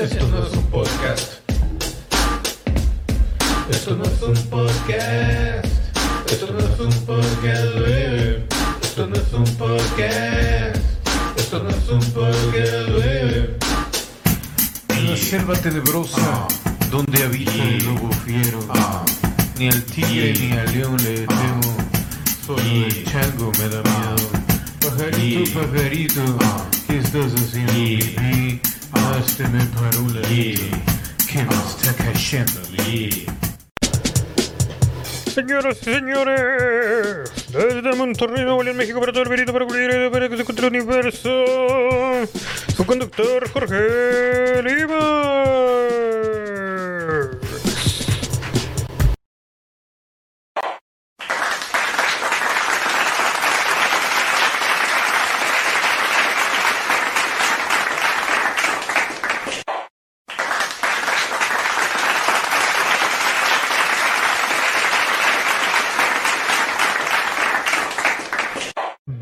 Esto no es un podcast. Esto no es un podcast. Esto no es un podcast, baby. Esto no es un podcast. Esto no es un podcast, baby. En la selva tenebrosa, donde habita el lobo fiero, ni al tigre ni al león le temo, solo el chango me da miedo. Pajarito, pajarito, ¿qué estás haciendo para un que está cayendo Señoras y señores, desde Monterrey, Nuevo León, México, para todo el verito, para para que se encuentre el universo, su conductor Jorge Lima.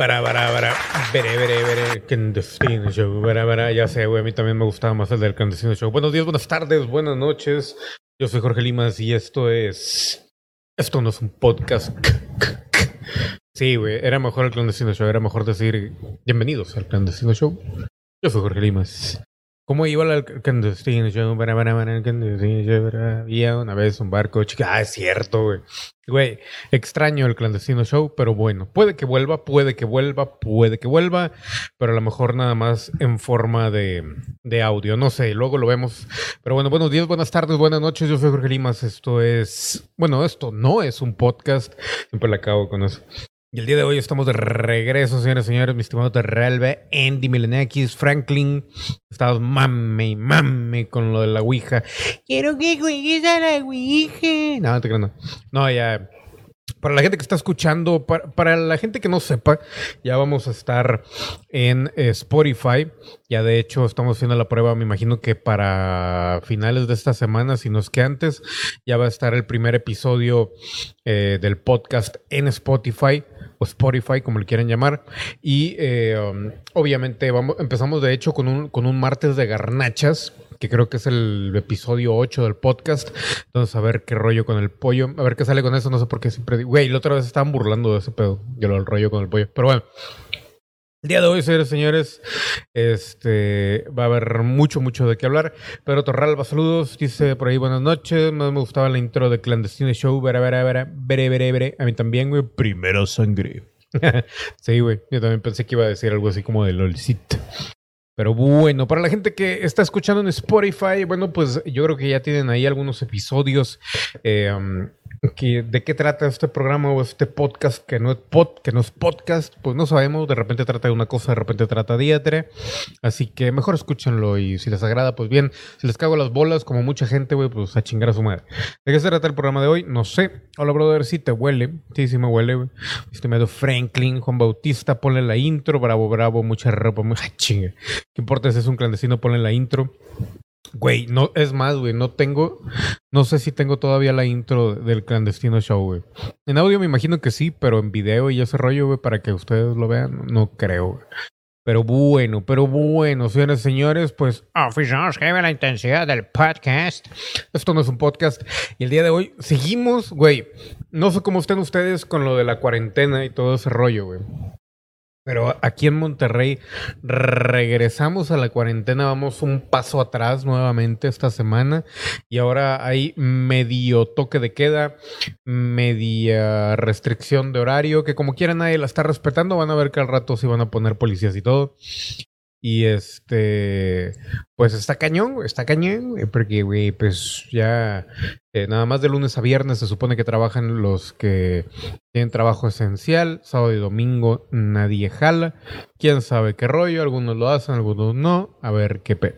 Bara, bara, bara. Veré, veré, veré. Clandestino Show. Bara, bara. Ya sé, güey. A mí también me gustaba más el del Clandestino Show. Buenos días, buenas tardes, buenas noches. Yo soy Jorge Limas y esto es. Esto no es un podcast. Sí, güey. Era mejor el Clandestino Show. Era mejor decir bienvenidos al Clandestino Show. Yo soy Jorge Limas. ¿Cómo iba clandestino, había una vez un barco, chica. Ah, es cierto, güey. Güey, extraño el clandestino show, pero bueno, puede que vuelva, puede que vuelva, puede que vuelva, pero a lo mejor nada más en forma de, de audio, no sé, luego lo vemos. Pero bueno, buenos días, buenas tardes, buenas noches, yo soy Jorge Limas, esto es, bueno, esto no es un podcast, siempre le acabo con eso. Y el día de hoy estamos de regreso, señores y señores, mi estimado Terrelbe, Andy Milenakis, Franklin. Estamos mame y mame con lo de la Ouija. Quiero que juegues a la Ouija. No, no te creo, no. No, ya. Para la gente que está escuchando, para, la gente que no sepa, ya vamos a estar en eh, Spotify. Ya de hecho estamos haciendo la prueba, me imagino que para finales de esta semana, si no es que antes, ya va a estar el primer episodio eh, del podcast en Spotify o Spotify, como le quieran llamar. Y eh, um, obviamente vamos, empezamos de hecho con un, con un martes de garnachas que creo que es el episodio 8 del podcast. Entonces, a ver qué rollo con el pollo. A ver qué sale con eso. No sé por qué siempre digo. Güey, la otra vez estaban burlando de ese pedo. Yo lo rollo con el pollo. Pero bueno. El día de hoy, señores señores, este, va a haber mucho, mucho de qué hablar. Pedro Torralba, saludos. Dice por ahí, buenas noches. Más me gustaba la intro de Clandestino Show. Verá, verá, verá, veré, veré, veré. A mí también, güey. Primero sangre. sí, güey. Yo también pensé que iba a decir algo así como de LOLcito. Pero bueno, para la gente que está escuchando en Spotify, bueno, pues yo creo que ya tienen ahí algunos episodios. Eh, ¿De qué trata este programa o este podcast que no, es pod, que no es podcast? Pues no sabemos. De repente trata de una cosa, de repente trata de otra. Así que mejor escúchenlo y si les agrada, pues bien. Si les cago las bolas, como mucha gente, güey, pues a chingar a su madre. ¿De qué se trata el programa de hoy? No sé. Hola, brother, si te huele. Sí, sí me huele, güey. Estimado Franklin, Juan Bautista, ponle la intro. Bravo, bravo, mucha ropa. Ay, chingue. ¿Qué importa si es un clandestino? Ponle la intro. Güey, no, es más, güey, no tengo, no sé si tengo todavía la intro del clandestino show, güey. En audio me imagino que sí, pero en video y ese rollo, güey, para que ustedes lo vean, no creo, güey. Pero bueno, pero bueno, señores señores, pues oficiamos que la intensidad del podcast. Esto no es un podcast. Y el día de hoy seguimos, güey. No sé cómo estén ustedes con lo de la cuarentena y todo ese rollo, güey. Pero aquí en Monterrey regresamos a la cuarentena, vamos un paso atrás nuevamente esta semana y ahora hay medio toque de queda, media restricción de horario, que como quiera nadie la está respetando, van a ver que al rato se van a poner policías y todo. Y este, pues está cañón, está cañón, güey, porque, güey, pues ya eh, nada más de lunes a viernes se supone que trabajan los que tienen trabajo esencial, sábado y domingo nadie jala, quién sabe qué rollo, algunos lo hacen, algunos no, a ver qué pe.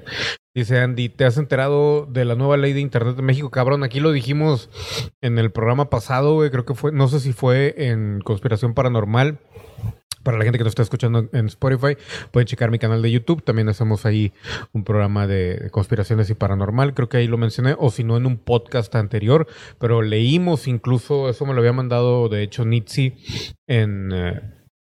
Dice Andy, ¿te has enterado de la nueva ley de Internet de México? Cabrón, aquí lo dijimos en el programa pasado, creo que fue, no sé si fue en Conspiración Paranormal para la gente que nos está escuchando en Spotify, pueden checar mi canal de YouTube. También hacemos ahí un programa de conspiraciones y paranormal. Creo que ahí lo mencioné, o si no, en un podcast anterior. Pero leímos incluso, eso me lo había mandado, de hecho, Nitsi en.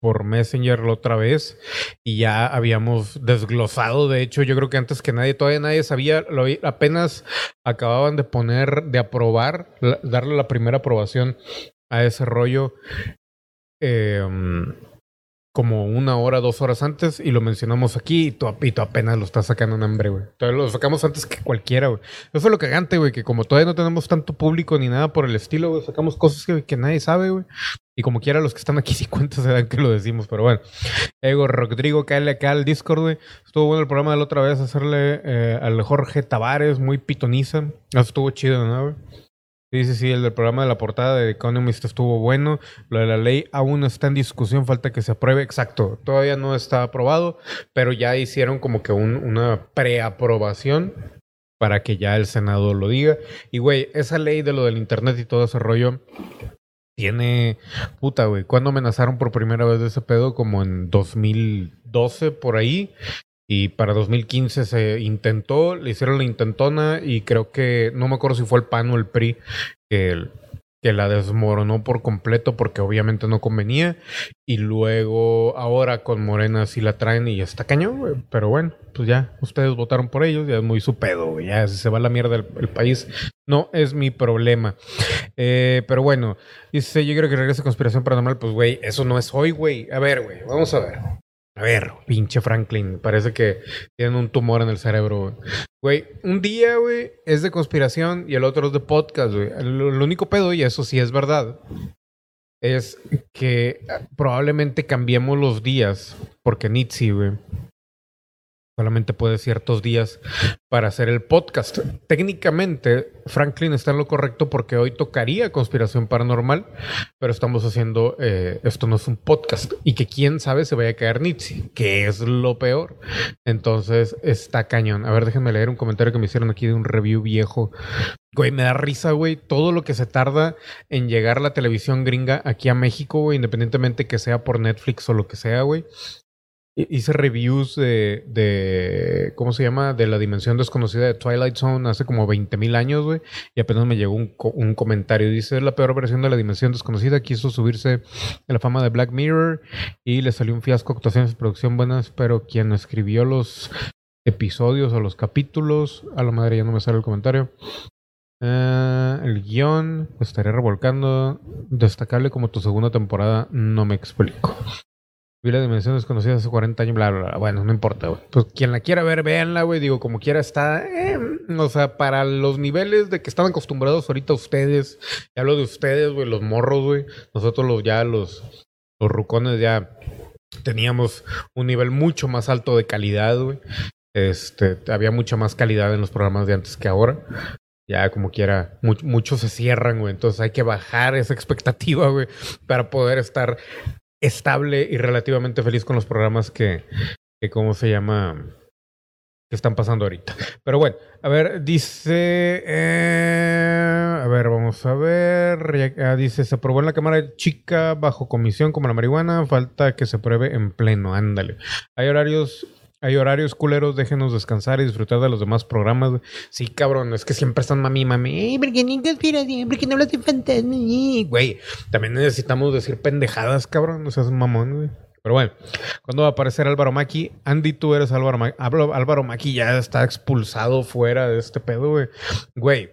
por Messenger la otra vez y ya habíamos desglosado. De hecho, yo creo que antes que nadie, todavía nadie sabía, lo, apenas acababan de poner, de aprobar, darle la primera aprobación a ese rollo. Eh, como una hora, dos horas antes y lo mencionamos aquí y tú, apenas lo estás sacando en hambre, güey. Todavía lo sacamos antes que cualquiera, güey. Eso es lo cagante, güey, que como todavía no tenemos tanto público ni nada por el estilo, güey, sacamos cosas que, que nadie sabe, güey. Y como quiera, los que están aquí sí cuentas se dan que lo decimos, pero bueno. Ego Rodrigo, cae acá al Discord, güey. Estuvo bueno el programa de la otra vez, hacerle eh, al Jorge Tavares, muy pitoniza. Eso estuvo chido, ¿no, güey? Sí, sí, sí, el del programa de la portada de Economist estuvo bueno. Lo de la ley aún está en discusión, falta que se apruebe. Exacto, todavía no está aprobado, pero ya hicieron como que un, una preaprobación para que ya el Senado lo diga. Y, güey, esa ley de lo del Internet y todo ese rollo tiene... Puta, güey, ¿cuándo amenazaron por primera vez de ese pedo? Como en 2012, por ahí. Y para 2015 se intentó, le hicieron la intentona y creo que, no me acuerdo si fue el PAN o el PRI que, que la desmoronó por completo porque obviamente no convenía. Y luego ahora con Morena sí la traen y ya está cañón, güey. Pero bueno, pues ya, ustedes votaron por ellos, ya es muy su pedo, güey. Ya se va la mierda el, país, no es mi problema. Eh, pero bueno, dice, yo creo que regrese Conspiración Paranormal, pues güey, eso no es hoy, güey. A ver, güey, vamos a ver. A ver, pinche Franklin, parece que tienen un tumor en el cerebro, güey. un día, güey, es de conspiración y el otro es de podcast, güey. El, único pedo, y eso sí es verdad, es que probablemente cambiemos los días, porque Nietzsche, güey, solamente puede ciertos días para hacer el podcast. Técnicamente, Franklin está en lo correcto porque hoy tocaría conspiración paranormal, pero estamos haciendo, eh, esto no es un podcast y que quién sabe se vaya a caer Nietzsche, que es lo peor. Entonces, está cañón. A ver, déjenme leer un comentario que me hicieron aquí de un review viejo. Güey, me da risa, güey, todo lo que se tarda en llegar la televisión gringa aquí a México, independientemente que sea por Netflix o lo que sea, güey. Hice reviews de, de, ¿cómo se llama? De la dimensión desconocida de Twilight Zone hace como 20 mil años, güey. Y apenas me llegó un, un, comentario. Dice, es la peor versión de la dimensión desconocida. Quiso subirse a la fama de Black Mirror y le salió un fiasco, actuaciones de producción buenas, pero quien escribió los episodios o los capítulos, a la madre ya no me sale el comentario. Eh, el guion, estaría revolcando. Destacable como tu segunda temporada, no me explico. Vi la dimensión desconocida hace 40 años, bla, bla, bla. Bueno, no importa, güey. Pues quien la quiera ver, véanla, güey. Digo, como quiera está. Eh, o sea, para los niveles de que estaban acostumbrados ahorita ustedes. Ya hablo de ustedes, güey, los morros, güey. Nosotros los ya, los, los rucones ya teníamos un nivel mucho más alto de calidad, güey. Este, había mucha más calidad en los programas de antes que ahora. Ya como quiera, muchos se cierran, güey. Entonces hay que bajar esa expectativa, güey, para poder estar estable y relativamente feliz con los programas que, que ¿cómo se llama? que están pasando ahorita. Pero bueno, a ver, dice, eh, a ver, vamos a ver, ah, dice, se aprobó en la Cámara Chica bajo comisión como la marihuana, falta que se pruebe en pleno, ándale. Hay horarios hay horarios culeros, déjenos descansar y disfrutar de los demás programas. Sí, cabrón, es que siempre están mami, mami. ¿Por qué conspiración? ¿Por qué no hablas de fantasma? Güey, también necesitamos decir pendejadas, cabrón. No seas mamón. Pero bueno, ¿cuándo va a aparecer Álvaro Maki? Andy, tú eres Álvaro Maki. Álvaro Maki ya está expulsado fuera de este pedo, güey. Güey,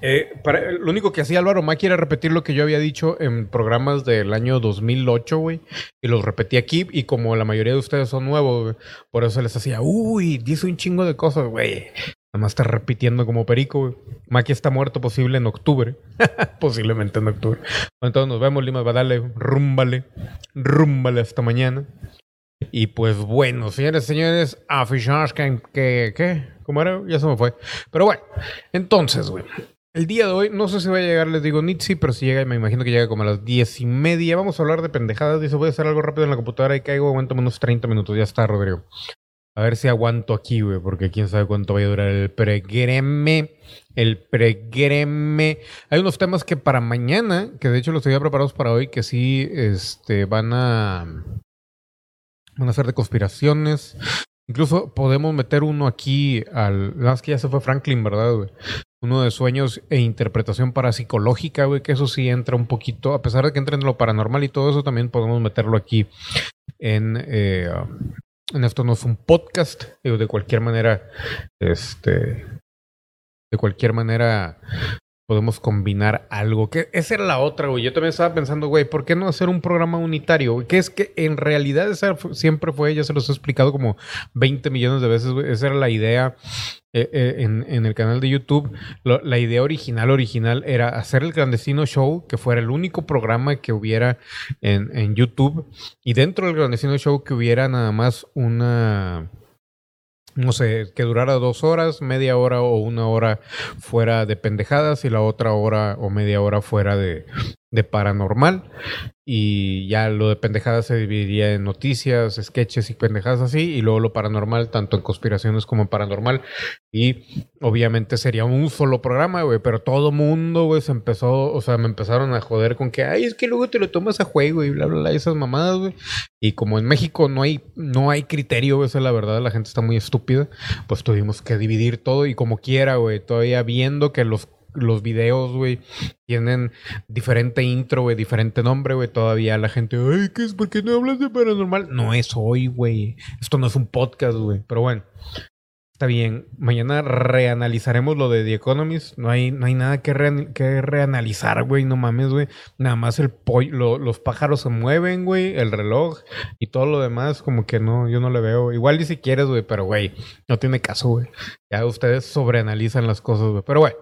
eh, para, lo único que hacía Álvaro Maki era repetir lo que yo había dicho en programas del año 2008, güey. Y los repetí aquí. Y como la mayoría de ustedes son nuevos, por eso les hacía, uy, dice un chingo de cosas, güey. Nada más está repitiendo como perico, güey. Maki está muerto posible en octubre. Posiblemente en octubre. entonces nos vemos, Lima. Dale, rúmbale. Rúmbale hasta mañana. Y pues bueno, señores, señores, a que, que. ¿Cómo era? Ya se me fue. Pero bueno, entonces, güey. El día de hoy, no sé si va a llegar, les digo Nitsi, pero si llega, me imagino que llega como a las diez y media. Vamos a hablar de pendejadas. Dice, voy a hacer algo rápido en la computadora y caigo, aguántame unos 30 minutos. Ya está, Rodrigo. A ver si aguanto aquí, güey, porque quién sabe cuánto va a durar el pregreme. El pregreme. Hay unos temas que para mañana, que de hecho los había preparados para hoy, que sí este, van a. Van a ser de conspiraciones. Incluso podemos meter uno aquí al. Nada más que ya se fue Franklin, ¿verdad, güey? Uno de sueños e interpretación parapsicológica, güey, que eso sí entra un poquito, a pesar de que entra en lo paranormal y todo eso, también podemos meterlo aquí en, eh, en esto no es un podcast, digo, de cualquier manera, este, de cualquier manera podemos combinar algo. Que esa era la otra, güey. Yo también estaba pensando, güey, ¿por qué no hacer un programa unitario? Que es que en realidad esa siempre fue, ya se los he explicado como 20 millones de veces, güey. Esa era la idea eh, eh, en, el canal de YouTube. La idea original, original, era hacer el clandestino show, que fuera el único programa que hubiera en, en YouTube. Y dentro del clandestino show que hubiera nada más una no sé, que durara dos horas, media hora o una hora fuera de pendejadas y la otra hora o media hora fuera de, de paranormal. Y ya lo de pendejadas se dividiría en noticias, sketches y pendejadas así. Y luego lo paranormal, tanto en conspiraciones como en paranormal. Y obviamente sería un solo programa, güey. Pero todo mundo, güey, se empezó, o sea, me empezaron a joder con que, ay, es que luego te lo tomas a juego y bla, bla, bla, esas mamadas, güey. Y como en México no hay, no hay criterio, esa es la verdad, la gente está muy estúpida, pues tuvimos que dividir todo y como quiera, güey. Todavía viendo que los los videos, güey, tienen diferente intro, güey, diferente nombre, güey. Todavía la gente, ay, ¿qué es? ¿Por qué no hablas de paranormal? No es hoy, güey. Esto no es un podcast, güey. Pero bueno, está bien. Mañana reanalizaremos lo de The Economist. No hay, no hay nada que, re que reanalizar, güey. No mames, güey. Nada más el pollo, los pájaros se mueven, güey. El reloj y todo lo demás, como que no, yo no le veo. Igual ni si quieres, güey, pero güey, no tiene caso, güey. Ya ustedes sobreanalizan las cosas, güey. Pero güey.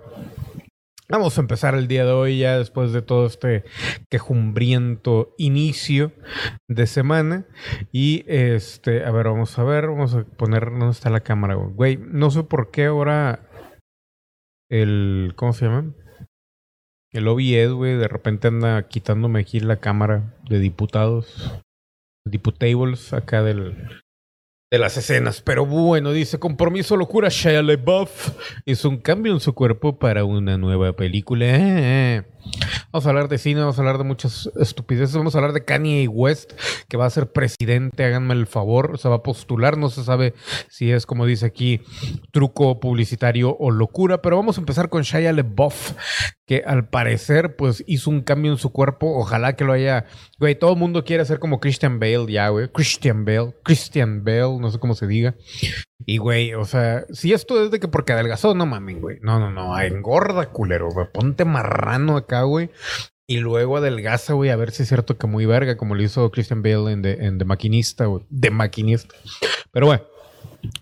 Vamos a empezar el día de hoy ya después de todo este quejumbriento inicio de semana. Y este, a ver, vamos a ver, vamos a poner dónde está la cámara, güey. No sé por qué ahora el, ¿cómo se llama? El OBS, güey, de repente anda quitándome aquí la cámara de diputados, diputables acá del, de las escenas. Pero bueno, dice, compromiso, locura, Shia LaBeouf hizo un cambio en su cuerpo para una nueva película. Vamos a hablar de cine, vamos a hablar de muchas estupideces. Vamos a hablar de Kanye West, que va a ser presidente, háganme el favor. Se va a postular, no se sabe si es, como dice aquí, truco publicitario o locura. Pero vamos a empezar con Shia LaBeouf, que al parecer, pues hizo un cambio en su cuerpo. Ojalá que lo haya. Güey, todo el mundo quiere ser como Christian Bale ya, güey. Christian Bale, Christian Bale, no sé cómo se diga. Y, güey, o sea, si esto es de que porque adelgazó, no mamen, güey. No, no, no, engorda, culero, güey. Ponte marrano acá, Y luego adelgaza, güey, a ver si es cierto que muy verga, como lo hizo Christian Bale en The, en The Maquinista, güey. De Maquinista. Pero, bueno.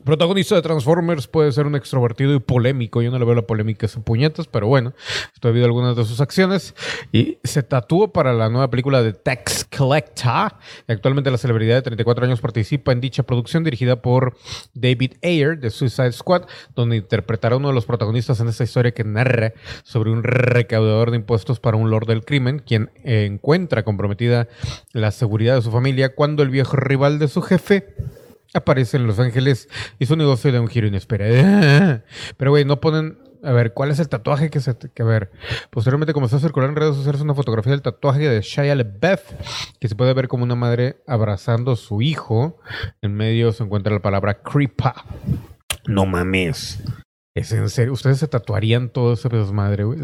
Protagonista de Transformers puede ser un extrovertido y polémico. Yo no le veo la polémica a sus puñetas, pero bueno, esto ha habido algunas de sus acciones. Y se tatuó para la nueva película de Tax Collector. Actualmente la celebridad de 34 años participa en dicha producción dirigida por David Ayer de Suicide Squad, donde interpretará uno de los protagonistas en esta historia que narra sobre un recaudador de impuestos para un lord del crimen, quien encuentra comprometida la seguridad de su familia cuando el viejo rival de su jefe aparece en Los Ángeles y su negocio da un giro inesperado. Pero, güey, no ponen. A ver, ¿cuál es el tatuaje que se... Que, a ver, posteriormente comenzó a circular en redes sociales una fotografía del tatuaje de Shia LaBeouf, que se puede ver como una madre abrazando a su hijo. En medio se encuentra la palabra creepa. No mames. Es en serio, ustedes se tatuarían todo ese desmadre, güey.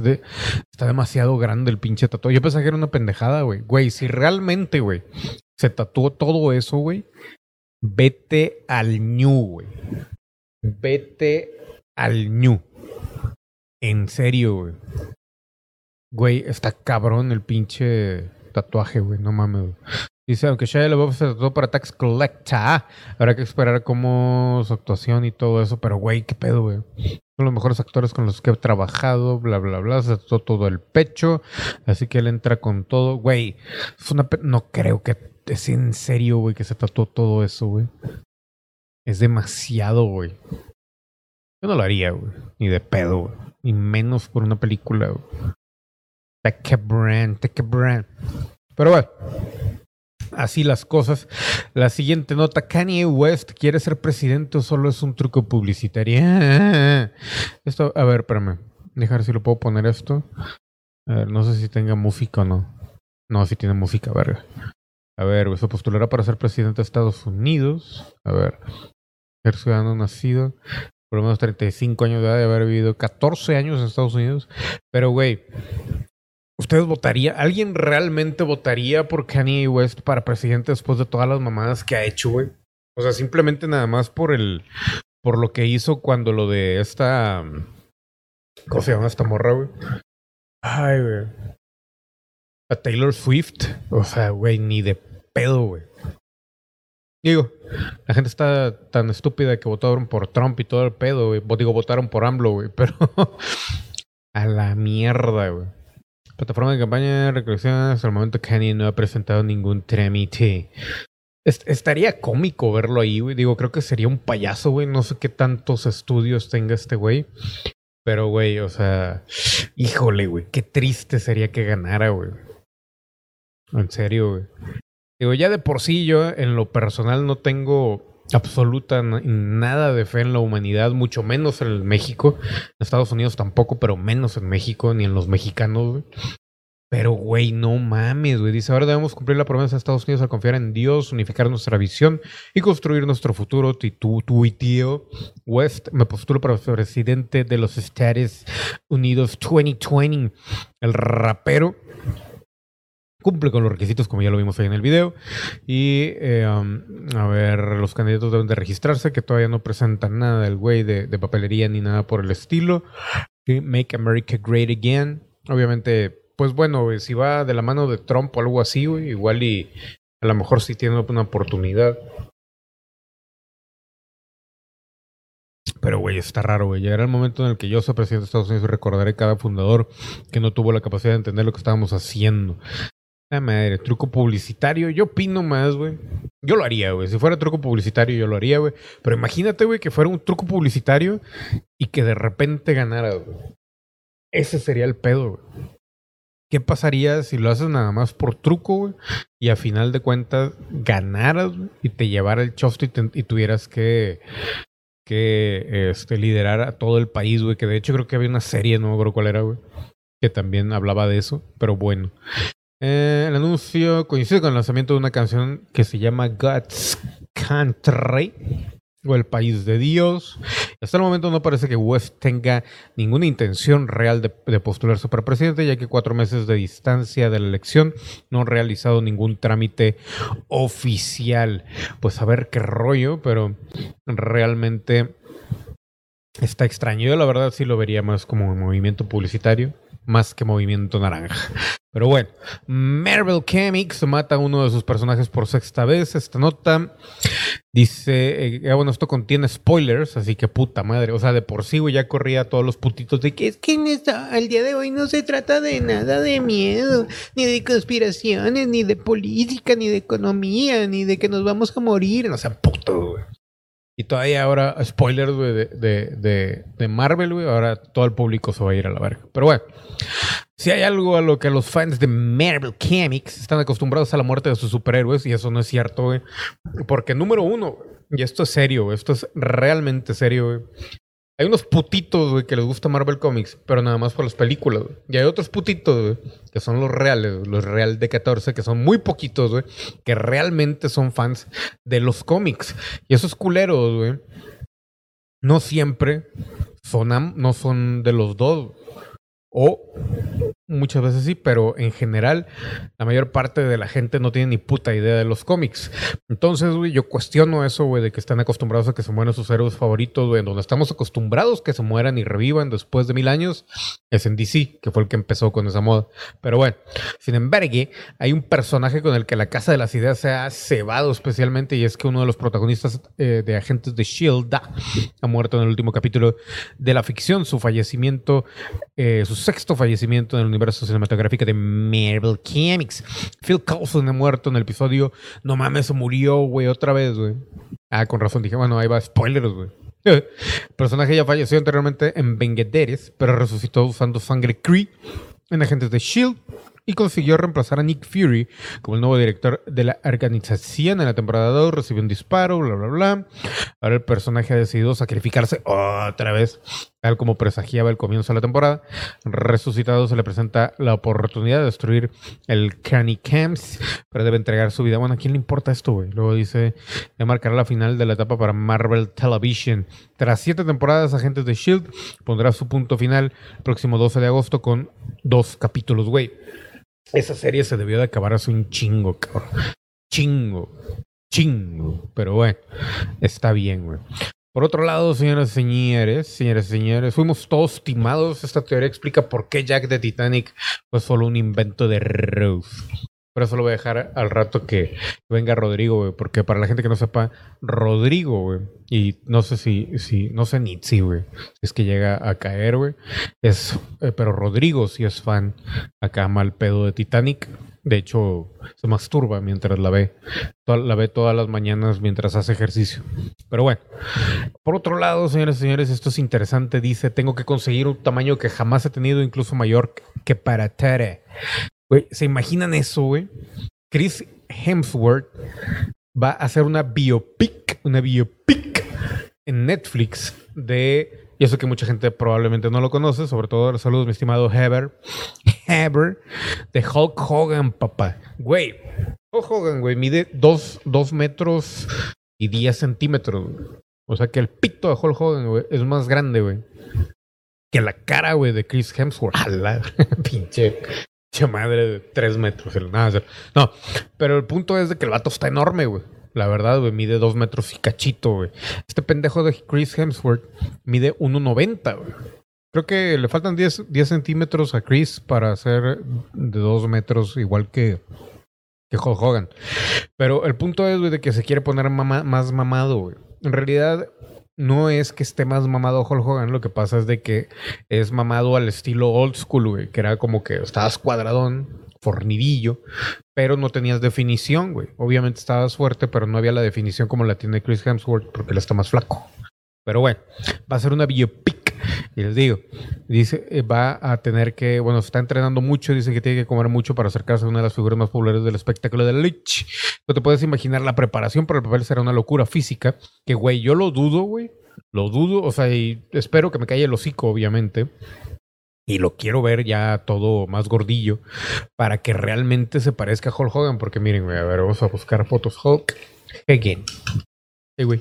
Está demasiado grande el pinche tatuaje. Yo pensaba que era una pendejada, güey. Güey, si realmente, güey, se tatuó todo eso, güey, Vete al ñu, güey. Vete al ñu. En serio, güey. Güey, está cabrón el pinche tatuaje, güey. No mames, güey. Dice, aunque Shia LaBeouf se tatuó para Tax Collector, habrá que esperar cómo su actuación y todo eso. Pero, güey, qué pedo, güey. Son los mejores actores con los que he trabajado, bla, bla, bla. Se tatuó todo el pecho. Así que él entra con todo. Güey, es una... No creo que es en serio, güey, que se tatuó todo eso, güey. Es demasiado, güey. Yo no lo haría, güey. Ni de pedo, güey. Ni menos por una película, güey. Take a brand, take brand. Pero bueno. Así las cosas. La siguiente nota. Kanye West quiere ser presidente o solo es un truco publicitario. Esto, a ver, espérame. Dejar si lo puedo poner esto. A ver, no sé si tenga música o no. No, si tiene música, verga. A ver, se postulará para ser presidente de Estados Unidos. A ver, ser ciudadano nacido. por lo menos 35 años de edad, de haber vivido 14 años en Estados Unidos. Pero, güey, ¿ustedes votarían? ¿Alguien realmente votaría por Kanye West para presidente después de todas las mamadas que ha hecho, güey? O sea, simplemente nada más por el. Por lo que hizo cuando lo de esta. ¿Cómo se llama esta morra, güey? Ay, güey. A Taylor Swift. O sea, güey, ni de pedo, güey. Digo, la gente está tan estúpida que votaron por Trump y todo el pedo, güey. Digo, votaron por AMLO, güey. Pero a la mierda, güey. Plataforma de campaña, recolección. Hasta el momento Kanye no ha presentado ningún trámite. Est- estaría cómico verlo ahí, güey. Digo, creo que sería un payaso, güey. No sé qué tantos estudios tenga este güey. Pero, güey, o sea, híjole, güey. Qué triste sería que ganara, güey. En serio, güey. Digo, ya de por sí yo en lo personal no tengo absoluta na- nada de fe en la humanidad, mucho menos en México. En Estados Unidos tampoco, pero menos en México, ni en los mexicanos, güey. Pero, güey, no mames, güey. Dice, ahora debemos cumplir la promesa de Estados Unidos al confiar en Dios, unificar nuestra visión y construir nuestro futuro. Tú, tú y tío West me postulo para presidente de los Estados Unidos 2020. El rapero cumple con los requisitos como ya lo vimos ahí en el video. Y, um, a ver, los candidatos deben de registrarse, que todavía no presentan nada del güey de, papelería ni nada por el estilo. Make America Great Again. Obviamente, pues bueno, si va de la mano de Trump o algo así, güey, igual y a lo mejor sí tiene una oportunidad. Pero, güey, está raro, güey. Llegará el momento en el que yo sea presidente de Estados Unidos y recordaré cada fundador que no tuvo la capacidad de entender lo que estábamos haciendo. La madre, truco publicitario. Yo opino más, güey. Yo lo haría, güey. Si fuera truco publicitario, yo lo haría, güey. Pero imagínate, güey, que fuera un truco publicitario y que de repente ganara, güey. Ese sería el pedo, güey. ¿Qué pasaría si lo haces nada más por truco, güey? Y a final de cuentas ganaras, güey, y te llevara el chosto y, y tuvieras que, que este, liderar a todo el país, güey. Que de hecho creo que había una serie, no me acuerdo cuál era, güey. Que también hablaba de eso, pero bueno. Eh, el anuncio coincide con el lanzamiento de una canción que se llama God's Country o El País de Dios. Hasta el momento no parece que West tenga ninguna intención real de, postularse para presidente, ya que cuatro meses de distancia de la elección no han realizado ningún trámite oficial. Pues a ver qué rollo, pero realmente está extraño. Yo la verdad sí lo vería más como movimiento publicitario, más que movimiento naranja. Pero bueno, Marvel Comics mata a uno de sus personajes por sexta vez. Esta nota dice, eh, bueno, esto contiene spoilers, así que puta madre. O sea, de por sí, güey, ya corría todos los putitos de que es que en el día de hoy no se trata de nada de miedo, ni de conspiraciones, ni de política, ni de economía, ni de que nos vamos a morir. No sean putos, güey. Y todavía ahora, spoilers, de, de, de, Marvel, ahora todo el público se va a ir a la verga. Pero bueno, si hay algo a lo que los fans de Marvel Comics están acostumbrados a la muerte de sus superhéroes, y eso no es cierto, güey. Porque número uno, y esto es serio, esto es realmente serio, güey. Hay unos putitos, güey, que les gusta Marvel Comics, pero nada más por las películas, güey. Y hay otros putitos, güey, que son los reales, los Real de 14, que son muy poquitos, güey, que realmente son fans de los cómics. Y esos culeros, güey, no siempre son, no son de los dos. O muchas veces sí, pero en general la mayor parte de la gente no tiene ni puta idea de los cómics. Entonces, güey, yo cuestiono eso, güey, de que están acostumbrados a que se mueran sus héroes favoritos, güey, donde estamos acostumbrados que se mueran y revivan después de mil años, es en DC, que fue el que empezó con esa moda. Pero bueno, sin embargo, hay un personaje con el que la Casa de las Ideas se ha cebado especialmente y es que uno de los protagonistas eh, de Agentes de S.H.I.E.L.D. ha muerto en el último capítulo de la ficción, su fallecimiento, eh, su sexto fallecimiento en el universo cinematográfico de Marvel Comics. Phil Coulson ha muerto en el episodio No mames, murió, güey, otra vez, güey. Ah, con razón, dije, bueno, ahí va spoilers, güey. Personaje ya falleció anteriormente en Vengadores, pero resucitó usando sangre Kree en Agentes de S.H.I.E.L.D. y consiguió reemplazar a Nick Fury como el nuevo director de la organización en la temporada 2. Recibió un disparo, bla, bla, bla. Ahora el personaje ha decidido sacrificarse otra vez Tal como presagiaba el comienzo de la temporada, resucitado se le presenta la oportunidad de destruir el Canny Camps, pero debe entregar su vida. Bueno, ¿a quién le importa esto, güey? Luego dice, de marcar la final de la etapa para Marvel Television. Tras siete temporadas, Agentes de S.H.I.E.L.D. pondrá su punto final el próximo 12 de agosto con dos capítulos, güey. Esa serie se debió de acabar hace un chingo, cabrón. Chingo. Chingo. Pero bueno, está bien, güey. Por otro lado, señoras y señores, señores y señores, fuimos todos timados. Esta teoría explica por qué Jack de Titanic fue solo un invento de Rose. Pero eso lo voy a dejar al rato que venga Rodrigo. Porque para la gente que no sepa, Rodrigo. Y no sé si, si no sé ni si, güey. Si es que llega a caer, güey. Es, eh, pero Rodrigo sí es fan acá mal pedo de Titanic. De hecho, se masturba mientras la ve. La ve todas las mañanas mientras hace ejercicio. Pero bueno. Por otro lado, señores y señores, esto es interesante. Dice, tengo que conseguir un tamaño que jamás he tenido, incluso mayor que para Tere. Güey, ¿se imaginan eso, güey? Chris Hemsworth va a hacer una biopic, una biopic en Netflix de... Y eso que mucha gente probablemente no lo conoce, sobre todo saludos, mi estimado Heber. Heber, de Hulk Hogan, papá. Güey, Hulk Hogan, güey, mide 2 metros y 10 centímetros. güey. O sea que el pito de Hulk Hogan, güey, es más grande, güey. Que la cara, güey, de Chris Hemsworth. A la pinche, pinche madre de 3 metros. el- nada, no, pero el punto es de que el vato está enorme, güey. La verdad, güey, mide 2 metros y cachito, güey. Este pendejo de Chris Hemsworth mide 1,90, güey. Creo que le faltan 10, 10 centímetros a Chris para ser de 2 metros, igual que, que Hulk Hogan. Pero el punto es, de que se quiere poner mama- más mamado, güey. En realidad, no es que esté más mamado Hulk Hogan, lo que pasa es de que es mamado al estilo old school, güey, que era como que estabas cuadradón, fornidillo, pero no tenías definición, güey. Obviamente estabas fuerte, pero no había la definición como la tiene Chris Hemsworth porque él está más flaco. Pero bueno, va a ser una biopic. Y les digo, dice, eh, va a tener que, bueno, está entrenando mucho, dice que tiene que comer mucho para acercarse a una de las figuras más populares del espectáculo de Lich. No te puedes imaginar, la preparación para el papel será una locura física, que güey, yo lo dudo, güey. Lo dudo, o sea, espero que me calle el hocico, obviamente. Y lo quiero ver ya todo más gordillo para que realmente se parezca a Hulk Hogan. Porque miren, a ver, vamos a buscar fotos. Hulk Hogan. Sí, güey.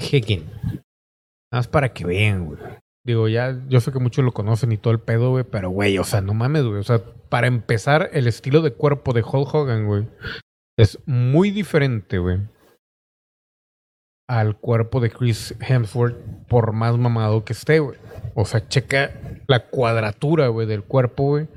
Hogan. Nada más para que vean, güey. Digo, ya, yo sé que muchos lo conocen y todo el pedo, güey, pero güey, o sea, no mames, güey. O sea, para empezar, el estilo de cuerpo de Hulk Hogan, güey, es muy diferente, güey, al cuerpo de Chris Hemsworth, por más mamado que esté, güey. O sea, checa la cuadratura, del cuerpo, güey.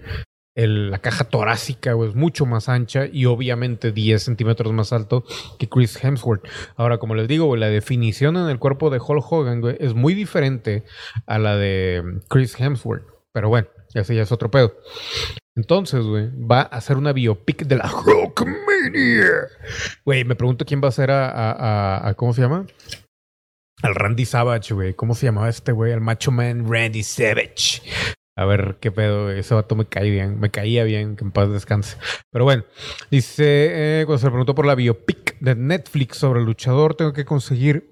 La caja torácica, es mucho más ancha y obviamente 10 centímetros más alto que Chris Hemsworth. Ahora, como les digo, la definición en el cuerpo de Hulk Hogan, es muy diferente a la de Chris Hemsworth. Pero bueno, ese ya es otro pedo. Entonces, güey, va a hacer una biopic de la Hulkmania. Güey, me pregunto quién va a ser a, ¿cómo se llama? Al Randy Savage, güey. ¿Cómo se llamaba este, güey? El Macho Man Randy Savage. A ver qué pedo, güey. ese vato me cae bien, me caía bien, que en paz descanse. Pero bueno, dice, eh, cuando se le preguntó por la biopic de Netflix sobre el luchador, tengo que conseguir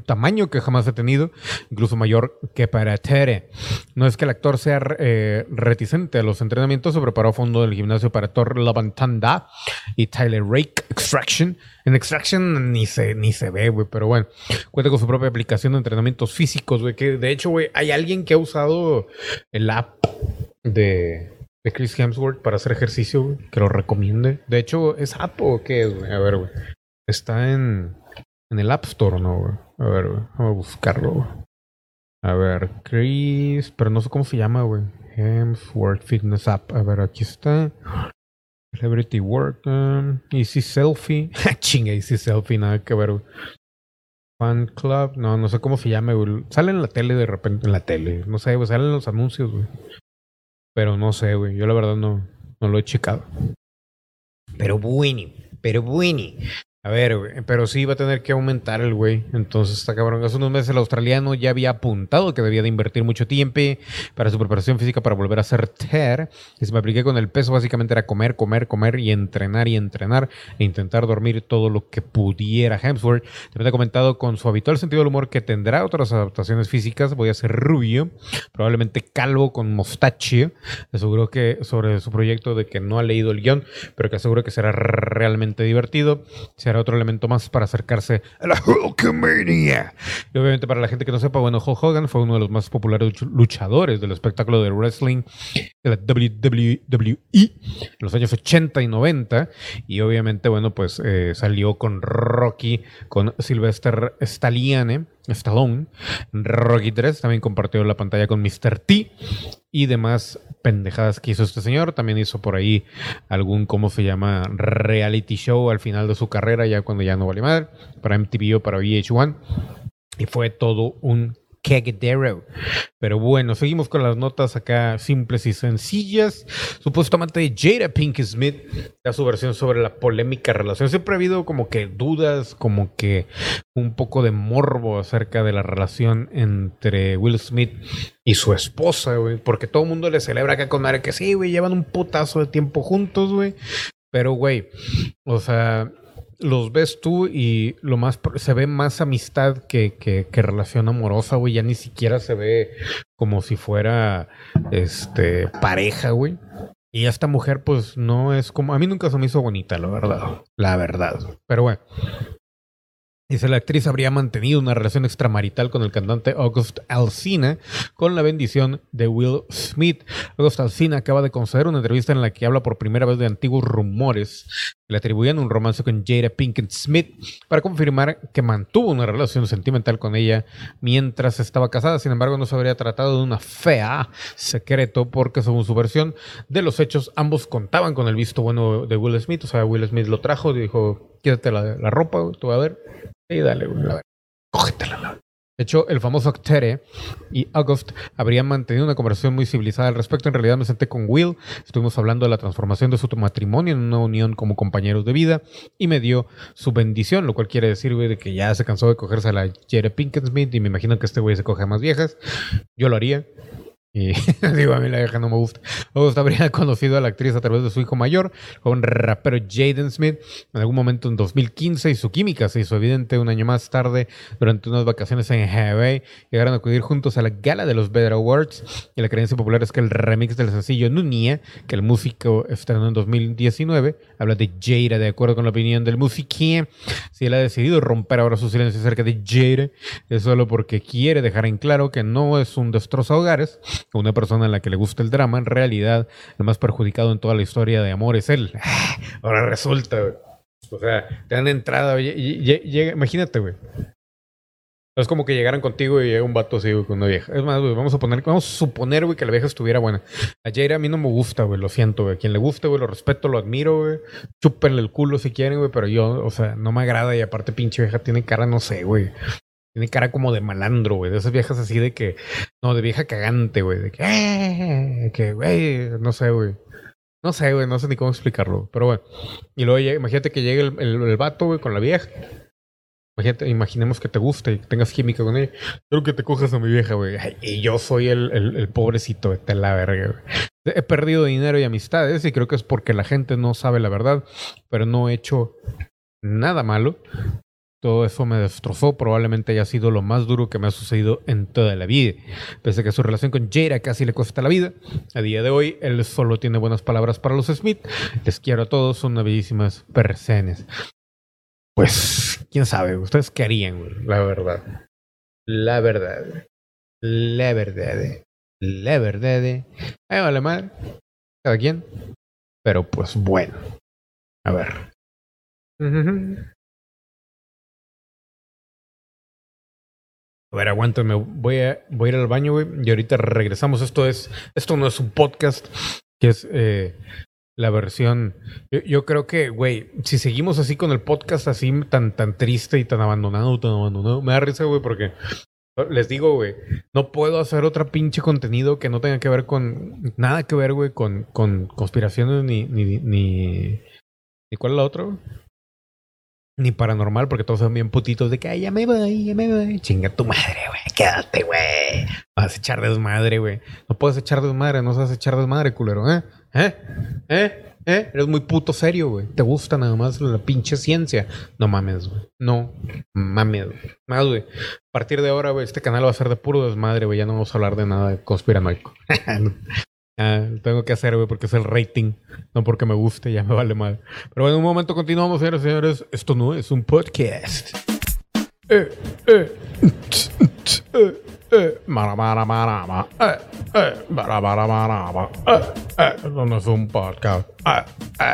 tamaño que jamás he tenido, incluso mayor que para Tere. No es que el actor sea eh, reticente a los entrenamientos, se preparó a fondo del gimnasio para Thor Lavantanda y Tyler Rake Extraction. En Extraction ni se, ni se ve, güey, pero bueno, cuenta con su propia aplicación de entrenamientos físicos, güey, que de hecho, güey, hay alguien que ha usado el app de, de Chris Hemsworth para hacer ejercicio, güey, que lo recomiende. De hecho, ¿es app o qué es, güey? A ver, güey. Está en, en el App Store, ¿no, güey? A ver, güey. Vamos a buscarlo, güey. A ver, Chris, pero no sé cómo se llama, güey. Hemsworth Fitness App. A ver, aquí está. Celebrity Work. um, Easy Selfie. Chinga, Easy Selfie, nada que ver, güey. Fan Club. No, no sé cómo se llama, güey. Sale en la tele de repente. En la tele. No sé, güey. Salen los anuncios, güey. Pero no sé, güey. Yo la verdad no, no lo he checado. Pero bueno, pero bueno. A ver, güey, pero sí va a tener que aumentar el güey. Entonces está cabrón. Hace unos meses el australiano ya había apuntado que debía de invertir mucho tiempo para su preparación física para volver a ser ter. Y si me apliqué con el peso, básicamente era comer, comer, comer y entrenar y entrenar e intentar dormir todo lo que pudiera. Hemsworth también ha comentado con su habitual sentido del humor que tendrá otras adaptaciones físicas. Voy a ser rubio, probablemente calvo con mostache. Aseguró que sobre su proyecto de que no ha leído el guion, pero que asegura que será realmente divertido. Otro elemento más para acercarse a la Hulkamania. Y obviamente para la gente que no sepa, bueno, Hulk Hogan fue uno de los más populares luchadores del espectáculo de wrestling de la WWE en los años 80 y 90. Y obviamente, bueno, pues eh, salió con Rocky, con Sylvester Stallone Stallone. Rocky 3 también compartió la pantalla con Mr. T y demás pendejadas que hizo este señor. También hizo por ahí algún, ¿cómo se llama? Reality show al final de su carrera, ya cuando ya no vale madre, para MTV o para VH1. Y fue todo un cagadero. Pero bueno, seguimos con las notas acá simples y sencillas. Supuestamente Jada Pink Smith da su versión sobre la polémica relación. Siempre ha habido como que dudas, como que un poco de morbo acerca de la relación entre Will Smith y su esposa, güey. Porque todo el mundo le celebra acá con madre que sí, güey, llevan un putazo de tiempo juntos, güey. Pero, güey, o sea, los ves tú y lo más se ve más amistad que, que, relación amorosa, güey. Ya ni siquiera se ve como si fuera este pareja, güey. Y esta mujer, pues, no es como. A mí nunca se me hizo bonita, la verdad. La verdad. Pero bueno. Dice, la actriz habría mantenido una relación extramarital con el cantante August Alsina con la bendición de Will Smith. August Alsina acaba de conceder una entrevista en la que habla por primera vez de antiguos rumores le atribuían un romance con Jada Pinkett Smith para confirmar que mantuvo una relación sentimental con ella mientras estaba casada. Sin embargo, no se habría tratado de una fea secreto porque según su versión de los hechos, ambos contaban con el visto bueno de Will Smith. O sea, Will Smith lo trajo y dijo, quítate la, ropa, tú a ver y dale, Cógetela. De hecho, el famoso actere y August habrían mantenido una conversación muy civilizada al respecto. En realidad me senté con Will, estuvimos hablando de la transformación de su matrimonio en una unión como compañeros de vida y me dio su bendición, lo cual quiere decir, güey, de que ya se cansó de cogerse a la Jerry Pinkett Smith y me imagino que este güey se coge a más viejas. Yo lo haría. Y digo, a mí la vieja no me gusta. August habría conocido a la actriz a través de su hijo mayor, con rapero Jaden Smith, en algún momento en 2015, y su química se hizo evidente un año más tarde, durante unas vacaciones en Hawaii. Llegaron a acudir juntos a la gala de los Better Awards, y la creencia popular es que el remix del sencillo Nunia, que el músico estrenó en 2019, habla de Jada, de acuerdo con la opinión del músico. Si él ha decidido romper ahora su silencio acerca de Jada, es solo porque quiere dejar en claro que no es un destrozo hogares, una persona a la que le gusta el drama, en realidad el más perjudicado en toda la historia de amor es él. Ahora resulta, güey. O sea, te dan entrada, llega, imagínate, güey. Es como que llegaran contigo y llega un vato así, güey, con una vieja. Es más, güey, vamos a poner, vamos a suponer, güey, que la vieja estuviera buena. A Jaira a mí no me gusta, güey, lo siento, güey. Quien le guste, güey, lo respeto, lo admiro, güey. Chúpenle el culo si quieren, güey, pero yo, o sea, no me agrada y aparte pinche vieja tiene cara, no sé, güey. Tiene cara como de malandro, güey. De esas viejas así de que. No, de vieja cagante, güey. De que. Eh, que, güey. No sé, güey. No sé, güey. No sé ni cómo explicarlo. Pero bueno. Y luego imagínate que llegue el, el, vato, güey, con la vieja. Imagínate, imaginemos que te guste y que tengas química con ella. Quiero que te cojas a mi vieja, güey. Y yo soy el, el, el pobrecito, de la verga, güey. He perdido dinero y amistades y creo que es porque la gente no sabe la verdad, pero no he hecho nada malo. Todo eso me destrozó, probablemente haya sido lo más duro que me ha sucedido en toda la vida. Pese a que su relación con Jada casi le cuesta la vida, a día de hoy él solo tiene buenas palabras para los Smith. Les quiero a todos, son una bellísimas. Pues, quién sabe, ustedes qué harían, la verdad. La verdad. La verdad. La verdad. Ahí vale madre. Cada quien. Pero pues bueno. A ver. A ver, aguántame, voy a, voy a ir al baño, güey, y ahorita regresamos. Esto es, esto no es un podcast, que es eh, la versión. Yo, creo que, güey, si seguimos así con el podcast así tan, tan triste y tan abandonado, tan abandonado, me da risa, güey, porque les digo, güey, no puedo hacer otro pinche contenido que no tenga que ver con nada que ver, güey, con, con conspiraciones ni, ni, ni, ni, ¿Cuál es la otra? Ni paranormal, porque todos son bien putitos de que "Ay, ya me voy, ya me voy. Chinga tu madre, güey. Quédate, güey. Vas a echar desmadre, güey. No puedes echar desmadre, no sabes echar desmadre, culero, ¿eh? ¿Eh? ¿Eh? ¿Eh? Eres muy puto serio, güey. Te gusta nada más la pinche ciencia. No mames, güey. No mames, güey. Más, güey. A partir de ahora, güey, este canal va a ser de puro desmadre, güey. Ya no vamos a hablar de nada conspiranoico. Ah, tengo que hacer, porque es el rating. No porque me guste, ya me vale mal. Pero bueno, un momento continuamos, señores y señores. Esto no es un podcast. Eh, eh, eh, mara, mara, mara, ma, eh, eh, mara, mara, mara, ma, eh, Esto no es un podcast. Eh,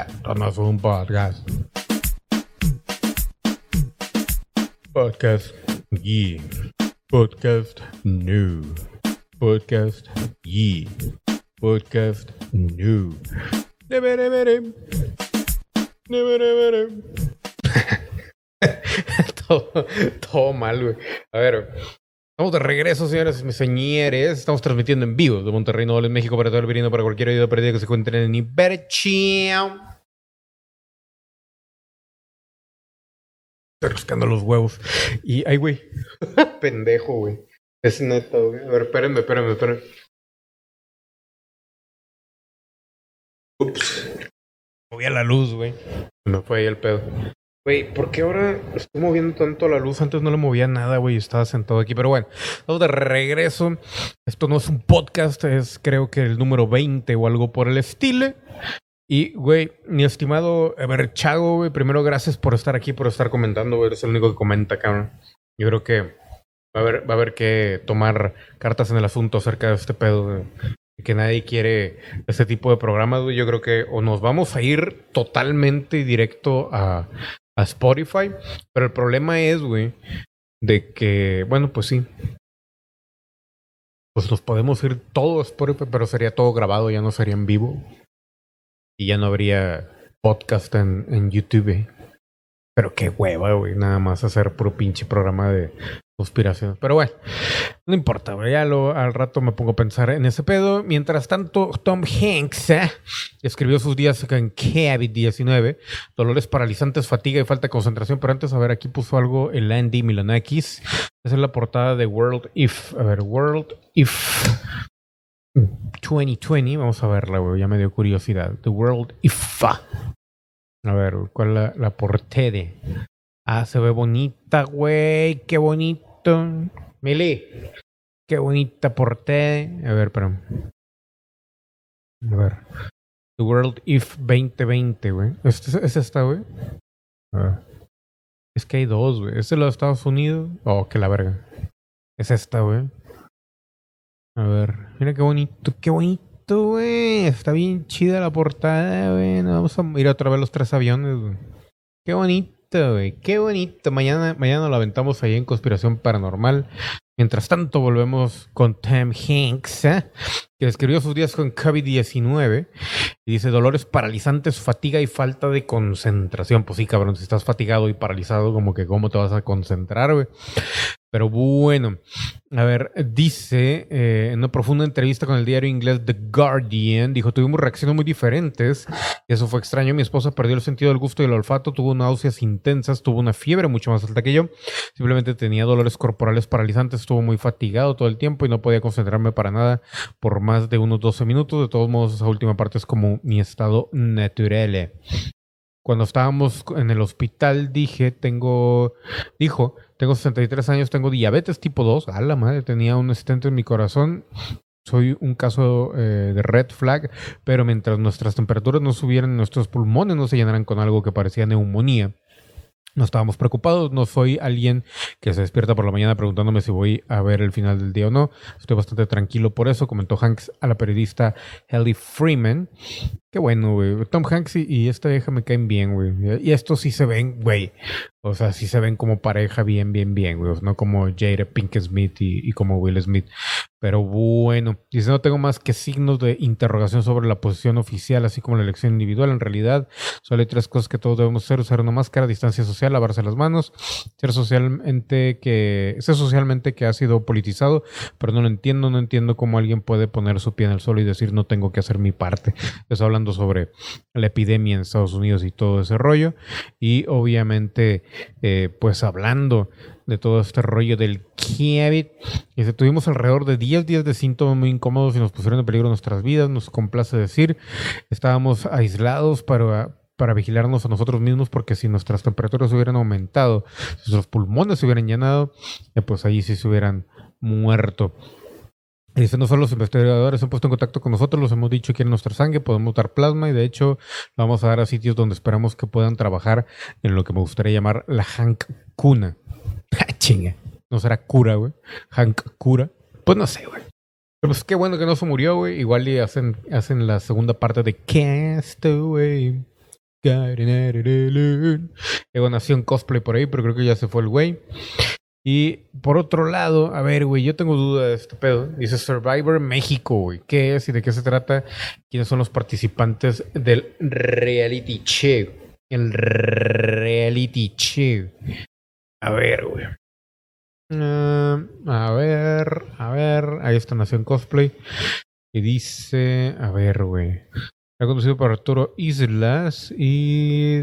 Esto no es un podcast. Podcast. Yeah. Podcast. No. Podcast. Yeah. Podcast. Bere. todo, todo mal, güey. A ver. Estamos de regreso, señores y señores. Estamos transmitiendo en vivo de Monterrey, Nuevo León, México, para todo el viniendo para cualquier oído perdido que se encuentre en Iberchia. Estoy rascando los huevos. Y, ay, güey. Pendejo, güey. Es neta, güey. A ver, espérenme, espérenme, espérenme. Ups. Moví a la luz, güey. Me fue ahí el pedo. Güey, ¿por qué ahora estoy moviendo tanto la luz? Antes no le movía nada, güey. Estaba sentado aquí. Pero bueno, estamos de regreso. Esto no es un podcast, es creo que el número 20 o algo por el estilo. Y, güey, mi estimado, a ver, Chago, güey, primero gracias por estar aquí, por estar comentando, güey. Eres el único que comenta, cabrón. Yo creo que va a haber, va a haber que tomar cartas en el asunto acerca de este pedo. güey. Que nadie quiere este tipo de programas, güey. Yo creo que o nos vamos a ir totalmente directo a, a Spotify. Pero el problema es, güey, de que, bueno, pues sí. Pues nos podemos ir todo a Spotify, pero sería todo grabado, ya no sería en vivo. Y ya no habría podcast en, en YouTube. Pero qué hueva, güey. Nada más hacer puro pinche programa de conspiraciones. Pero bueno, no importa, güey. Ya lo, al rato me pongo a pensar en ese pedo. Mientras tanto, Tom Hanks eh, escribió sus días en COVID-19. Dolores paralizantes, fatiga y falta de concentración. Pero antes, a ver, aquí puso algo el Andy Milanakis. Esa es la portada de World If. A ver, World If 2020. Vamos a verla, güey. Ya me dio curiosidad. The World If. A ver, ¿cuál es la, la portada? Ah, se ve bonita, güey. Qué bonito. Mili. Qué bonita portada. A ver, espera. A ver. The World If 2020, güey. ¿Es, es esta, güey? Es que hay dos, güey. ¿Es de los Estados Unidos? Oh, que la verga. Es esta, güey. A ver. Mira qué bonito, qué bonito, güey. Está bien chida la portada, güey. Vamos a ir otra vez los tres aviones, güey. Qué bonito, güey. Qué bonito. Mañana, mañana lo aventamos ahí en Conspiración Paranormal. Mientras tanto, volvemos con Tom Hanks, ¿eh? que describió sus días con COVID-19 y dice dolores paralizantes, fatiga y falta de concentración. Pues sí, cabrón, si estás fatigado y paralizado, como que cómo te vas a concentrar, güey. Pero bueno, a ver, dice eh, en una profunda entrevista con el diario inglés The Guardian, dijo, tuvimos reacciones muy diferentes, y eso fue extraño, mi esposa perdió el sentido del gusto y el olfato, tuvo náuseas intensas, tuvo una fiebre mucho más alta que yo, simplemente tenía dolores corporales paralizantes, estuvo muy fatigado todo el tiempo y no podía concentrarme para nada por más de unos 12 minutos, de todos modos esa última parte es como mi estado natural. Cuando estábamos en el hospital dije, tengo, dijo, tengo 63 años, tengo diabetes tipo 2. A la madre, tenía un stent en mi corazón. Soy un caso eh, de red flag, pero mientras nuestras temperaturas no subieran, nuestros pulmones no se llenaran con algo que parecía neumonía. No estábamos preocupados, no soy alguien que se despierta por la mañana preguntándome si voy a ver el final del día o no. Estoy bastante tranquilo por eso, comentó Hanks a la periodista Ellie Freeman. Qué bueno, güey. Tom Hanks y, y vieja me caen bien, güey. Y estos sí se ven, güey. O sea, sí se ven como pareja bien, bien, bien, güey. No como Jada Pink Smith y, como Will Smith. Pero bueno, dice, no tengo más que signos de interrogación sobre la posición oficial, así como la elección individual. En realidad, solo hay tres cosas que todos debemos hacer. Usar una máscara, distancia social, lavarse las manos, ser socialmente que, ser socialmente que ha sido politizado, pero no lo entiendo, no entiendo cómo alguien puede poner su pie en el suelo y decir no tengo que hacer mi parte. Estoy hablando sobre la epidemia en Estados Unidos y todo ese rollo. Y obviamente, eh, pues hablando de todo este rollo del COVID. Y tuvimos alrededor de 10 días de síntomas muy incómodos y nos pusieron en peligro nuestras vidas, nos complace decir. Estábamos aislados para, para vigilarnos a nosotros mismos porque si nuestras temperaturas hubieran aumentado, si nuestros pulmones se hubieran llenado, eh, pues allí sí se hubieran muerto. Dice, no solo los investigadores han puesto en contacto con nosotros, los hemos dicho que en nuestra sangre podemos dar plasma y de hecho vamos a dar a sitios donde esperamos que puedan trabajar en lo que me gustaría llamar la Hank Cuna. Chinga. No será cura, güey. Hank cura. Pues no sé, güey. Pero pues qué bueno que no se murió, güey. Igual y hacen, hacen la segunda parte de Castaway. Ego nació en cosplay por ahí, pero creo que ya se fue el güey. Y por otro lado, a ver, güey, yo tengo duda de este pedo. Dice Survivor México, güey. ¿Qué es y de qué se trata? ¿Quiénes son los participantes del reality check? El reality check. A ver, güey. Ah, a ver, a ver. Ahí está Nación Cosplay. Y dice, a ver, güey. Ha conducido por Arturo Islas y...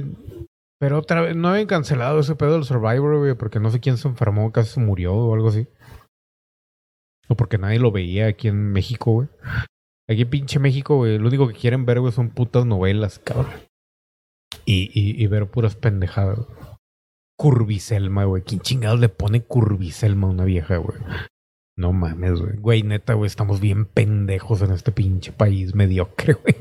Pero otra vez, no habían cancelado ese pedo del Survivor, güey, porque no sé quién se enfermó, casi se murió o algo así. O porque nadie lo veía aquí en México, güey. Aquí en pinche México, güey, lo único que quieren ver, güey, son putas novelas, cabrón. Y, y, ver puras pendejadas. Curviselma, güey. ¿Quién chingados le pone Curviselma a una vieja, güey? No mames, güey. Güey, neta, güey, estamos bien pendejos en este pinche país mediocre, güey.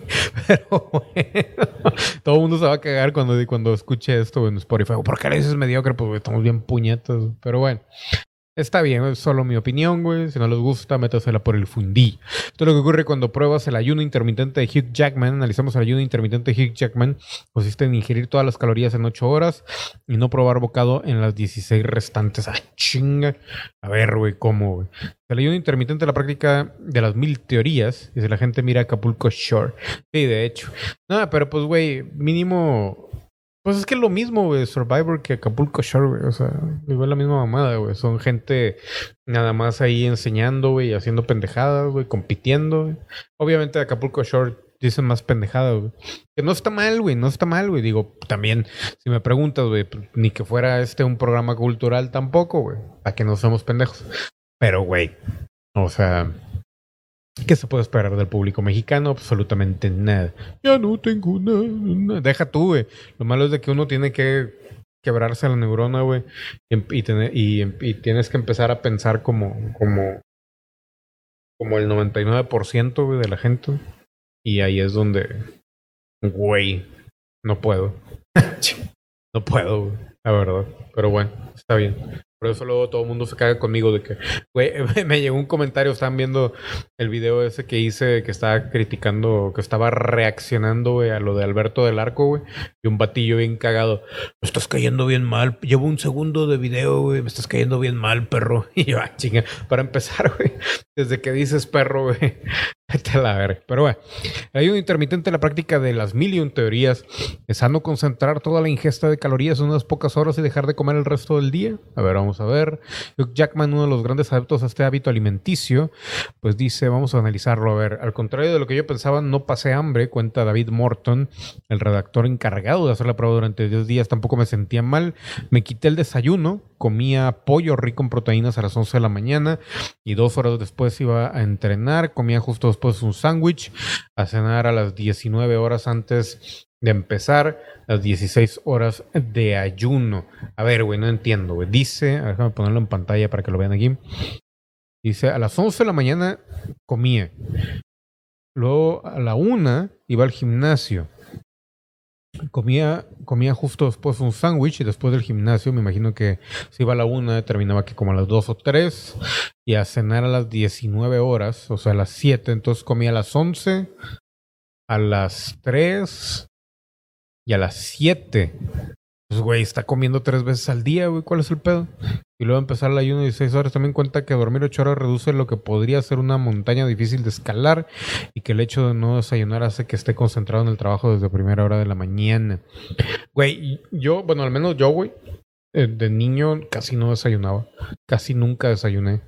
Pero, bueno, todo el mundo se va a cagar cuando, cuando escuche esto en Spotify. ¿Por qué le dices mediocre? Pues, estamos bien puñetos. Pero bueno, Está bien, es solo mi opinión, güey. Si no les gusta, métasela por el fundí. Esto es lo que ocurre cuando pruebas el ayuno intermitente de Hugh Jackman. Analizamos el ayuno intermitente de Hugh Jackman. Consiste en ingerir todas las calorías en 8 horas y no probar bocado en las 16 restantes. ¡Ah, chinga! A ver, güey, ¿cómo, güey? El ayuno intermitente es la práctica de las mil teorías. Si la gente mira Acapulco Shore. Sí, de hecho. No, pero pues, güey, mínimo pues es que es lo mismo, güey, Survivor que Acapulco Shore, güey. O sea, igual la misma mamada, güey. Son gente nada más ahí enseñando, güey, haciendo pendejadas, güey, compitiendo. Obviamente Acapulco Shore dicen más pendejadas, güey. Que no está mal, güey, no está mal, güey. Digo, también, si me preguntas, güey, pues, ni que fuera este un programa cultural tampoco, güey. Para que no seamos pendejos. Pero, güey, o sea, ¿Qué se puede esperar del público mexicano? Absolutamente nada. Ya no tengo nada. Deja tú, güey. Lo malo es de que uno tiene que quebrarse la neurona, güey. Y, tener, y, tienes que empezar a pensar como, como, como el 99% güey, de la gente. Y ahí es donde, güey, no puedo. no puedo, güey, la verdad. Pero bueno, está bien. Por eso luego todo el mundo se caga conmigo de que, güey, me llegó un comentario, estaban viendo el video ese que hice, que estaba criticando, que estaba reaccionando, a lo de Alberto del Arco, güey, y un batillo bien cagado. Me estás cayendo bien mal, llevo un segundo de video, güey, me estás cayendo bien mal, perro. Y yo, ah, chinga, para empezar, güey, desde que dices perro, güey, la verga. Pero bueno, hay un intermitente en la práctica de las mil y un teorías. Es sano concentrar toda la ingesta de calorías en unas pocas horas y dejar de comer el resto del día. A ver, vamos a ver. Hugh Jackman, uno de los grandes adeptos a este hábito alimenticio, pues dice, vamos a analizarlo. A ver, al contrario de lo que yo pensaba, no pasé hambre, cuenta David Morton, el redactor encargado de hacer la prueba durante 10 días, tampoco me sentía mal. Me quité el desayuno, comía pollo rico en proteínas a las 11 de la mañana y dos horas después iba a entrenar, comía justo después un sándwich, a cenar a las 19 horas antes de empezar las 16 horas de ayuno. A ver, güey, no entiendo, güey. Dice, déjame ponerlo en pantalla para que lo vean aquí. Dice, a las 11 de la mañana comía. Luego a la 1 iba al gimnasio. Comía, comía justo después un sándwich y después del gimnasio, me imagino que si iba a la 1 terminaba que como a las 2 o 3 y a cenar a las 19 horas, o sea, a las 7, entonces comía a las 11, a las 3, y a las 7 Pues, güey, está comiendo tres veces al día, güey. ¿Cuál es el pedo? Y luego empezar el ayuno de 16 horas. También cuenta que dormir 8 horas reduce lo que podría ser una montaña difícil de escalar y que el hecho de no desayunar hace que esté concentrado en el trabajo desde primera hora de la mañana. Güey, yo, bueno, al menos yo, güey, eh, de niño casi no desayunaba. Casi nunca desayuné.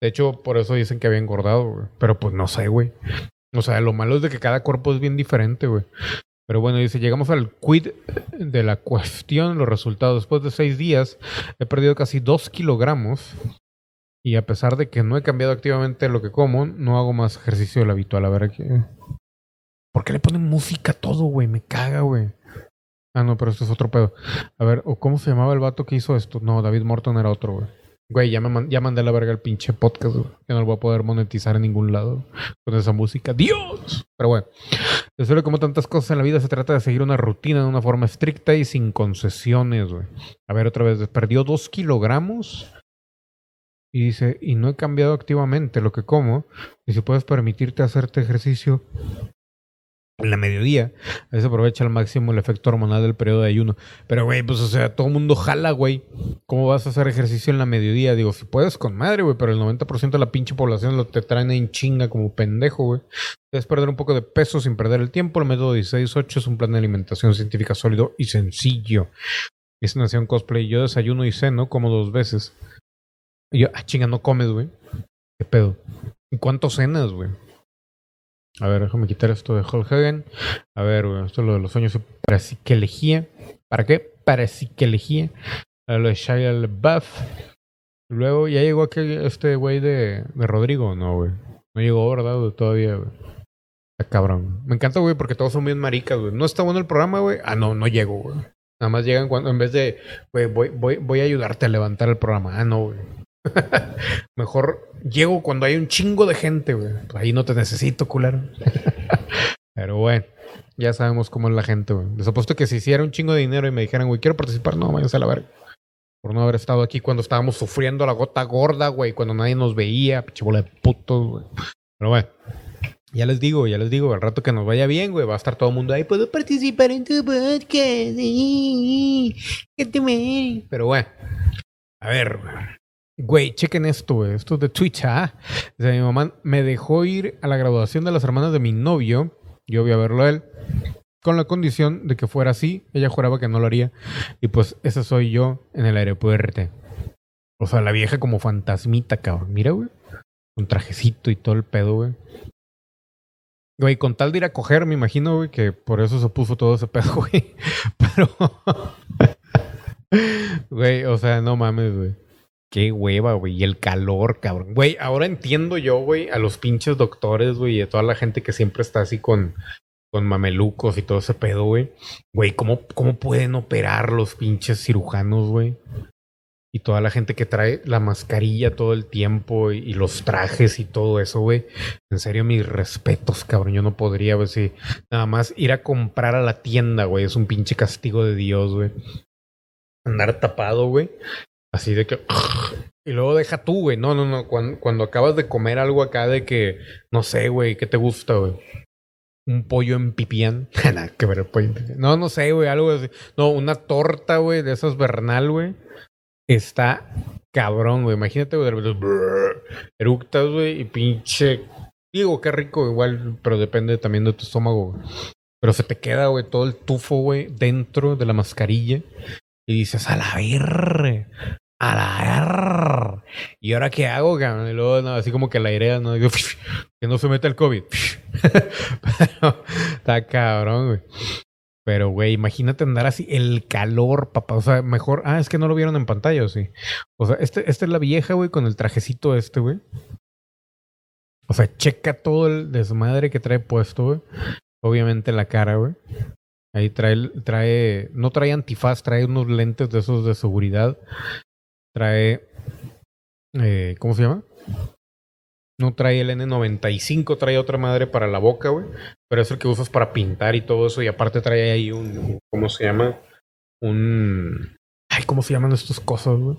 De hecho, por eso dicen que había engordado, güey. Pero pues no sé, güey. O sea, lo malo es de que cada cuerpo es bien diferente, güey. Pero bueno, dice, llegamos al quid de la cuestión, los resultados. Después de seis días, he perdido casi dos kilogramos. Y a pesar de que no he cambiado activamente lo que como, no hago más ejercicio de lo habitual. A ver aquí. ¿Por qué le ponen música todo, güey? Me caga, güey. Ah, no, pero esto es otro pedo. A ver, ¿o ¿cómo se llamaba el vato que hizo esto? No, David Morton era otro, güey. Güey, ya, me man- ya mandé a la verga el pinche podcast, güey. Que no lo voy a poder monetizar en ningún lado con esa música. ¡Dios! Pero bueno. Después de como tantas cosas en la vida, se trata de seguir una rutina de una forma estricta y sin concesiones, güey. A ver, otra vez. Perdió dos kilogramos. Y dice, y no he cambiado activamente lo que como. Y si puedes permitirte hacerte ejercicio en la mediodía, a veces aprovecha al máximo el efecto hormonal del periodo de ayuno. Pero, güey, pues, o sea, todo el mundo jala, güey. ¿Cómo vas a hacer ejercicio en la mediodía? Digo, si puedes con madre, güey, pero el 90% de la pinche población lo te traen en chinga como pendejo, güey. Debes perder un poco de peso sin perder el tiempo. El método 16-8 es un plan de alimentación científica sólido y sencillo. Es nación cosplay. Yo desayuno y ceno como dos veces. Y yo, ah, chinga, no comes, güey. ¿Qué pedo? ¿Y cuánto cenas, güey? A ver, déjame quitar esto de Hulk Hogan. A ver, güey, esto es lo de los sueños y parapsicología. ¿Para qué? Parapsicología. A Lo de Shia LaBeouf. Luego ya llegó este güey de, de Rodrigo. No, güey. No llegó, ¿verdad? Todavía, güey. Está cabrón. Me encanta, güey, porque todos son bien maricas, güey. No está bueno el programa, güey. Ah, no, no llego, güey. Nada más llegan cuando, en vez de, güey, voy, voy, voy a ayudarte a levantar el programa. Ah, no, güey. Mejor llego cuando hay un chingo de gente, güey. Pues ahí no te necesito, culero. Pero bueno, ya sabemos cómo es la gente, güey. Les apuesto que si hiciera un chingo de dinero y me dijeran, güey, quiero participar, no, váyanse a la verga. Por no haber estado aquí cuando estábamos sufriendo la gota gorda, güey, cuando nadie nos veía, pinche bola de putos, güey. Pero bueno, ya les digo, ya les digo, al rato que nos vaya bien, güey, va a estar todo el mundo ahí, puedo participar en tu podcast. sí, que te me-". Pero bueno, a ver, güey. Güey, chequen esto, güey. Esto es de Twitch, ¿ah? O sea, mi mamá me dejó ir a la graduación de las hermanas de mi novio. Yo voy a verlo a él. Con la condición de que fuera así. Ella juraba que no lo haría. Y pues ese soy yo en el aeropuerto. O sea, la vieja como fantasmita, cabrón. Mira, güey. Un trajecito y todo el pedo, güey. Güey, con tal de ir a coger, me imagino, güey, que por eso se puso todo ese pedo, güey. Pero... Güey, o sea, no mames, güey. Qué hueva, güey. Y el calor, cabrón. Güey, ahora entiendo yo, güey, a los pinches doctores, güey, y a toda la gente que siempre está así con, con mamelucos y todo ese pedo, güey. Güey, ¿cómo, ¿cómo pueden operar los pinches cirujanos, güey? Y toda la gente que trae la mascarilla todo el tiempo y, los trajes y todo eso, güey. En serio, mis respetos, cabrón. Yo no podría, güey, nada más ir a comprar a la tienda, güey. Es un pinche castigo de Dios, güey. Andar tapado, güey. Así de que. Y luego deja tú, güey. No, no, no. Cuando, cuando acabas de comer algo acá de que. No sé, güey. ¿Qué te gusta, güey? Un pollo en pipián. Que ver pollo en pipián. No, no sé, güey. Algo así. No, una torta, güey. De esas Bernal, güey. Está cabrón, güey. Imagínate, güey. Eructas, güey. Y pinche. Digo, qué rico, igual. Pero depende también de tu estómago, güey. Pero se te queda, güey, todo el tufo, güey, dentro de la mascarilla. Y dices, a la ver, a la ver. ¿Y ahora qué hago, cabrón? Y luego, así como que la airea, ¿no? Digo, que no se meta el COVID. Pero está cabrón, güey. Pero, güey, imagínate andar así, el calor, papá. O sea, mejor. Ah, es que no lo vieron en pantalla, ¿o sí? O sea, este, esta es la vieja, güey, con el trajecito este, güey. O sea, checa todo el desmadre que trae puesto, güey. Obviamente la cara, güey. Ahí trae, trae, no trae antifaz, trae unos lentes de esos de seguridad. Trae, eh, ¿cómo se llama? No trae el N95, trae otra madre para la boca, güey. Pero es el que usas para pintar y todo eso. Y aparte trae ahí un, ¿cómo se llama? Un, ay, ¿cómo se llaman estas cosas, güey?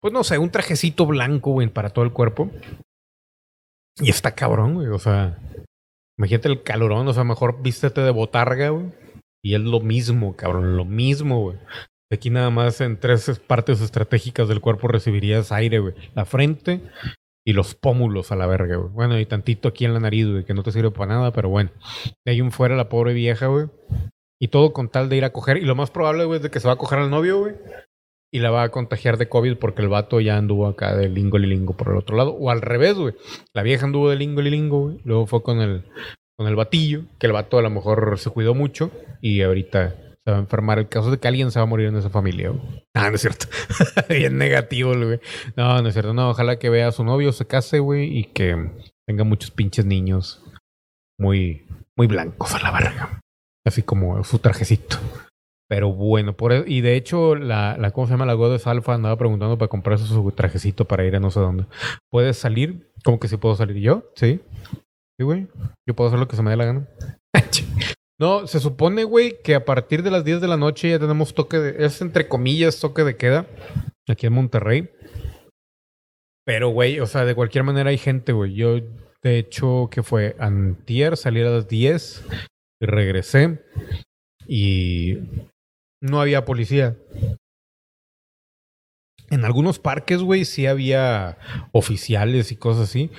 Pues no sé, un trajecito blanco, güey, para todo el cuerpo. Y está cabrón, güey. O sea, imagínate el calorón. O sea, mejor vístete de botarga, güey. Y es lo mismo, cabrón, lo mismo, güey. Aquí nada más en tres partes estratégicas del cuerpo recibirías aire, güey. La frente y los pómulos a la verga, güey. Bueno, y tantito aquí en la nariz, güey, que no te sirve para nada, pero bueno. De ahí un fuera la pobre vieja, güey. Y todo con tal de ir a coger. Y lo más probable, güey, es de que se va a coger al novio, güey. Y la va a contagiar de COVID porque el vato ya anduvo acá de lingo y lingo por el otro lado. O al revés, güey. La vieja anduvo de lingo y lingo, güey. Luego fue con el, con el batillo, que el vato a lo mejor se cuidó mucho. Y ahorita se va a enfermar. El caso de que alguien se va a morir en esa familia. Ah, no es cierto. Bien negativo, güey. No, no es cierto. No, ojalá que vea a su novio, se case, güey. Y que tenga muchos pinches niños muy, muy blancos a la verga. Así como su trajecito. Pero bueno, por e- y de hecho, la, la ¿cómo se llama? La Godes Alpha andaba preguntando para comprarse su trajecito para ir a no sé dónde. ¿Puedes salir? ¿Cómo que sí puedo salir yo? Sí. Sí, güey. Yo puedo hacer lo que se me dé la gana. no, se supone, güey, que a partir de las 10 de la noche ya tenemos toque de. Es entre comillas toque de queda. Aquí en Monterrey. Pero, güey, o sea, de cualquier manera hay gente, güey. Yo, de hecho, que fue antier, salí a las 10 y regresé. Y no había policía. En algunos parques, güey, sí había oficiales y cosas así,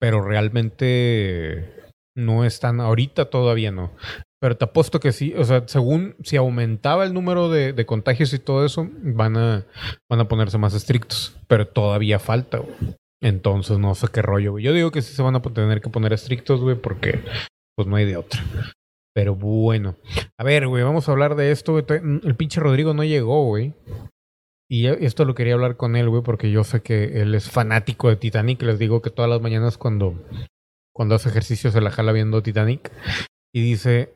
pero realmente no están, ahorita todavía no. Pero te apuesto que sí, o sea, según si aumentaba el número de, de contagios y todo eso, van a, van a ponerse más estrictos, pero todavía falta, güey. Entonces no sé qué rollo, güey. Yo digo que sí se van a tener que poner estrictos, güey, porque pues no hay de otra. Pero bueno. A ver, güey, vamos a hablar de esto, güey. El pinche Rodrigo no llegó, güey. Y esto lo quería hablar con él, güey, porque yo sé que él es fanático de Titanic. Les digo que todas las mañanas cuando, cuando hace ejercicio se la jala viendo Titanic. Y dice,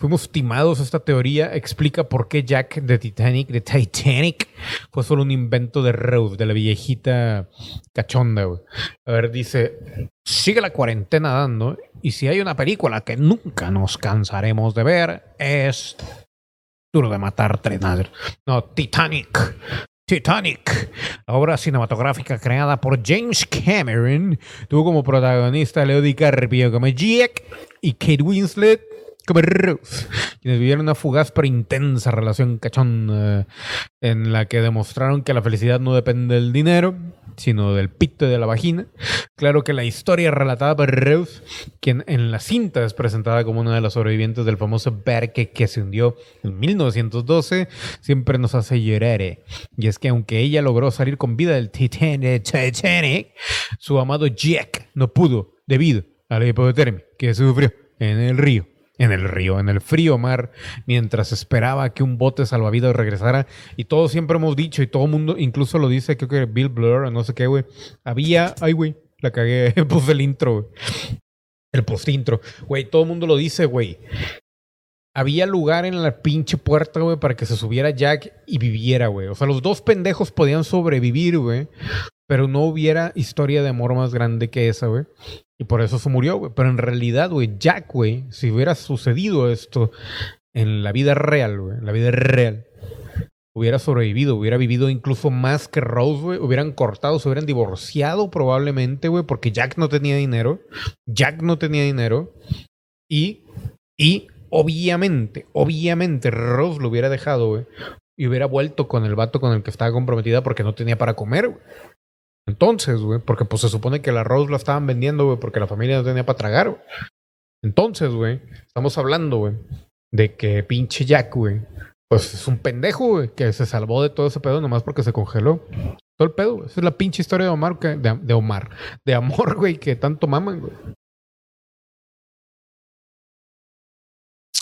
fuimos timados. Esta teoría explica por qué Jack de Titanic, de Titanic, fue solo un invento de Rose, de la viejita cachonda, güey. A ver, dice, sigue la cuarentena dando. Y si hay una película que nunca nos cansaremos de ver, es Duro de Matar tres No, Titanic. Titanic, la obra cinematográfica creada por James Cameron, tuvo como protagonista a Leo DiCaprio como Jack y Kate Winslet quienes vivieron una fugaz pero intensa relación cachonda en la que demostraron que la felicidad no depende del dinero, sino del pito de la vagina. Claro que la historia relatada por Rose, quien en la cinta es presentada como una de las sobrevivientes del famoso barque que se hundió en 1912, siempre nos hace llorar. Y es que aunque ella logró salir con vida del Titanic, su amado Jack no pudo debido a la hipotermia que sufrió en el río en el río, en el frío mar, mientras esperaba que un bote salvavidas regresara. Y todos siempre hemos dicho, y todo el mundo incluso lo dice, creo que Bill Blur no sé qué, güey. Había, ay, güey, la cagué, puse el intro, güey. El post-intro. Güey, todo el mundo lo dice, güey. Había lugar en la pinche puerta, güey, para que se subiera Jack y viviera, güey. O sea, los dos pendejos podían sobrevivir, güey. Pero no hubiera historia de amor más grande que esa, güey. Y por eso se murió, güey. Pero en realidad, güey, Jack, güey, si hubiera sucedido esto en la vida real, güey, en la vida real, hubiera sobrevivido, hubiera vivido incluso más que Rose, güey. Hubieran cortado, se hubieran divorciado probablemente, güey, porque Jack no tenía dinero. Jack no tenía dinero. Y, y obviamente, obviamente Rose lo hubiera dejado, güey. Y hubiera vuelto con el vato con el que estaba comprometida porque no tenía para comer, güey. Entonces, güey, porque pues se supone que el arroz lo estaban vendiendo, güey, porque la familia no tenía para tragar, güey. Entonces, güey, estamos hablando, güey, de que pinche Jack, güey, pues es un pendejo, güey, que se salvó de todo ese pedo nomás porque se congeló. Todo el pedo, güey. Esa es la pinche historia de Omar, de, de Omar, de amor, güey, que tanto maman, güey.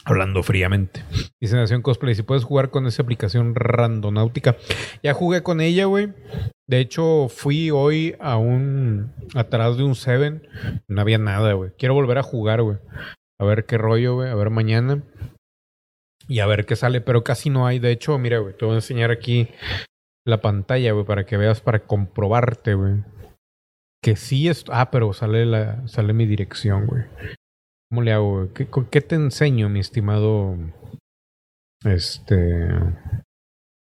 Hablando fríamente. Dice Nación Cosplay, si puedes jugar con esa aplicación randonáutica. Ya jugué con ella, güey. De hecho, fui hoy a un... atrás de un Seven. No había nada, güey. Quiero volver a jugar, güey. A ver qué rollo, güey. A ver mañana. Y a ver qué sale. Pero casi no hay. De hecho, mira, güey. Te voy a enseñar aquí la pantalla, güey. Para que veas, para comprobarte, güey. Que sí es... Ah, pero sale, la... sale mi dirección, güey. ¿Cómo le hago? ¿Qué, ¿Qué te enseño, mi estimado? Este.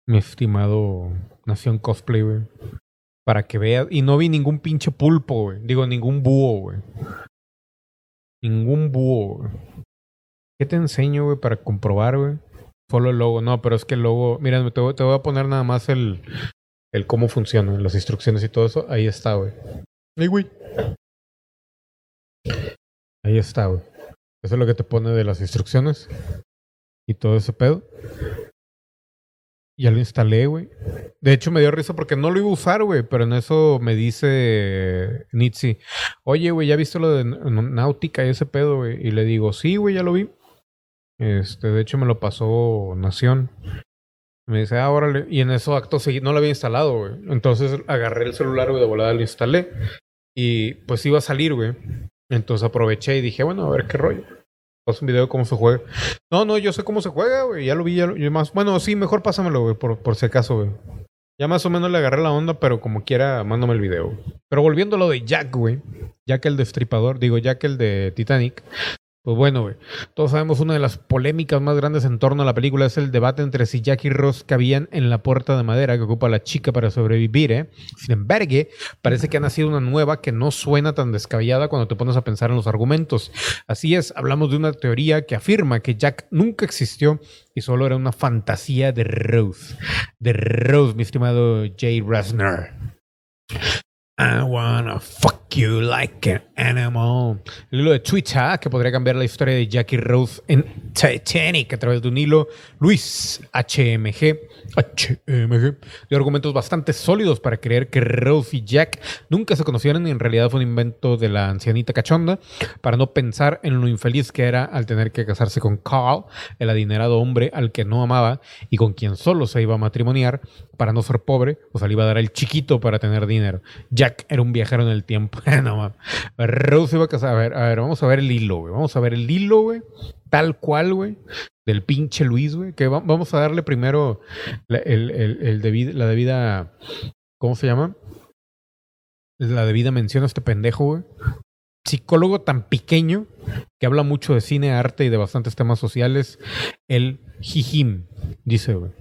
Mi estimado Nación Cosplay, güey. Para que veas. Y no vi ningún pinche pulpo, güey. Digo, ningún búho, güey. Ningún búho, güey. ¿Qué te enseño, güey, para comprobar, güey? Solo el logo. No, pero es que el logo... Mira, te, te voy a poner nada más el, el cómo funciona, las instrucciones y todo eso. Ahí está, güey. Ay, güey. Ahí está, güey. Eso es lo que te pone de las instrucciones. Y todo ese pedo. Ya lo instalé, güey. De hecho, me dio risa porque no lo iba a usar, güey. Pero en eso me dice Nitsi. Oye, güey, ¿ya viste lo de Náutica y ese pedo, güey? Y le digo, sí, güey, ya lo vi. Este, de hecho, me lo pasó Nación. Me dice, ah, órale. Y en eso acto seguido no lo había instalado, güey. Entonces agarré el celular, güey, de volada lo instalé. Y pues iba a salir, güey. Entonces aproveché y dije, bueno, a ver qué rollo. Paso un video de cómo se juega. No, no, yo sé cómo se juega, güey. Ya lo vi, ya lo yo más. Bueno, sí, mejor pásamelo, güey, por, por si acaso, güey. Ya más o menos le agarré la onda, pero como quiera, mándame el video. Pero volviendo a lo de Jack, güey. Jack el destripador, digo, Jack el de Titanic. Pues bueno, güey. Todos sabemos una de las polémicas más grandes en torno a la película es el debate entre si Jack y Ross cabían en la puerta de madera que ocupa la chica para sobrevivir, ¿eh? Sin embargo, parece que ha nacido una nueva que no suena tan descabellada cuando te pones a pensar en los argumentos. Así es, hablamos de una teoría que afirma que Jack nunca existió y solo era una fantasía de Rose. De Rose, mi estimado Jay Rasner. I wanna fuck you like an animal. El hilo de Twitter que podría cambiar la historia de Jackie Rose en Titanic a través de un hilo. Luis HMG. HMG. Dio argumentos bastante sólidos para creer que Rose y Jack nunca se conocieron y en realidad fue un invento de la ancianita cachonda para no pensar en lo infeliz que era al tener que casarse con Carl, el adinerado hombre al que no amaba y con quien solo se iba a matrimoniar para no ser pobre, o sea, le iba a dar el chiquito para tener dinero. Jack era un viajero en el tiempo. no mames. Iba a ver, a ver, vamos a ver el hilo, güey. Vamos a ver el hilo, güey. Tal cual, güey. Del pinche Luis, güey. Que va- vamos a darle primero la, el, el- el debi- la debida. ¿Cómo se llama? La debida mención a este pendejo, güey. Psicólogo tan pequeño que habla mucho de cine, arte y de bastantes temas sociales. El Jijim, dice, güey.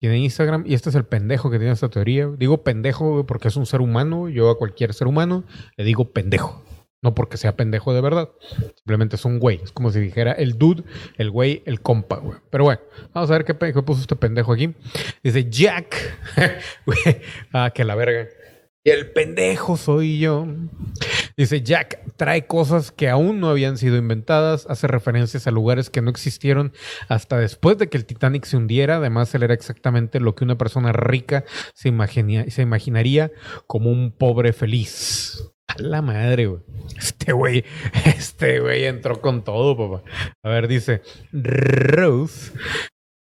Tiene Instagram y este es el pendejo que tiene esta teoría. Digo pendejo porque es un ser humano. Yo a cualquier ser humano le digo pendejo. No porque sea pendejo de verdad. Simplemente es un güey. Es como si dijera el dude, el güey, el compa, güey. Pero bueno, vamos a ver qué, qué puso este pendejo aquí. Dice Jack. Ah, que la verga. Y el pendejo soy yo. Dice Jack, trae cosas que aún no habían sido inventadas, hace referencias a lugares que no existieron hasta después de que el Titanic se hundiera. Además, él era exactamente lo que una persona rica se, se imaginaría como un pobre feliz. A la madre, güey. Este güey, este güey entró con todo, papá. A ver, dice, Rose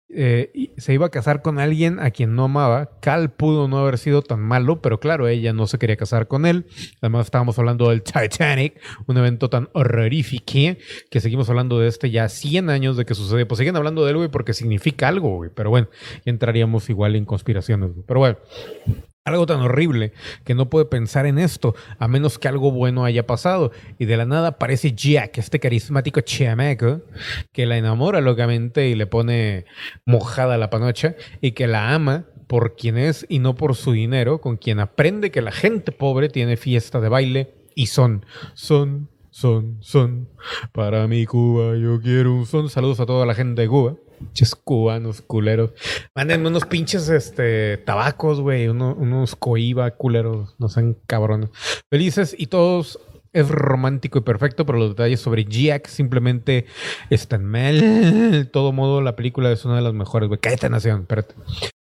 eh, se iba a casar con alguien a quien no amaba. Cal pudo no haber sido tan malo, pero claro, ella no se quería casar con él. Además, estábamos hablando del Titanic, un evento tan horrorífico que seguimos hablando de este ya 100 años de que sucede. Pues siguen hablando de él, güey, porque significa algo, güey. Pero bueno, entraríamos igual en conspiraciones, güey. Pero bueno. Algo tan horrible que no puede pensar en esto a menos que algo bueno haya pasado. Y de la nada aparece Jack, este carismático chamaco, que la enamora locamente y le pone mojada la panocha y que la ama por quien es y no por su dinero, con quien aprende que la gente pobre tiene fiesta de baile y son, son, son, son. Para mi Cuba yo quiero un son. Saludos a toda la gente de Cuba. Pinches cubanos culeros. Mándenme unos pinches este, tabacos, güey. uno- unos coiba culeros. No sean cabrones. Felices y todos. Es romántico y perfecto, pero los detalles sobre Jack simplemente están mal. De todo modo, la película es una de las mejores, güey. Cállate, nación, espérate.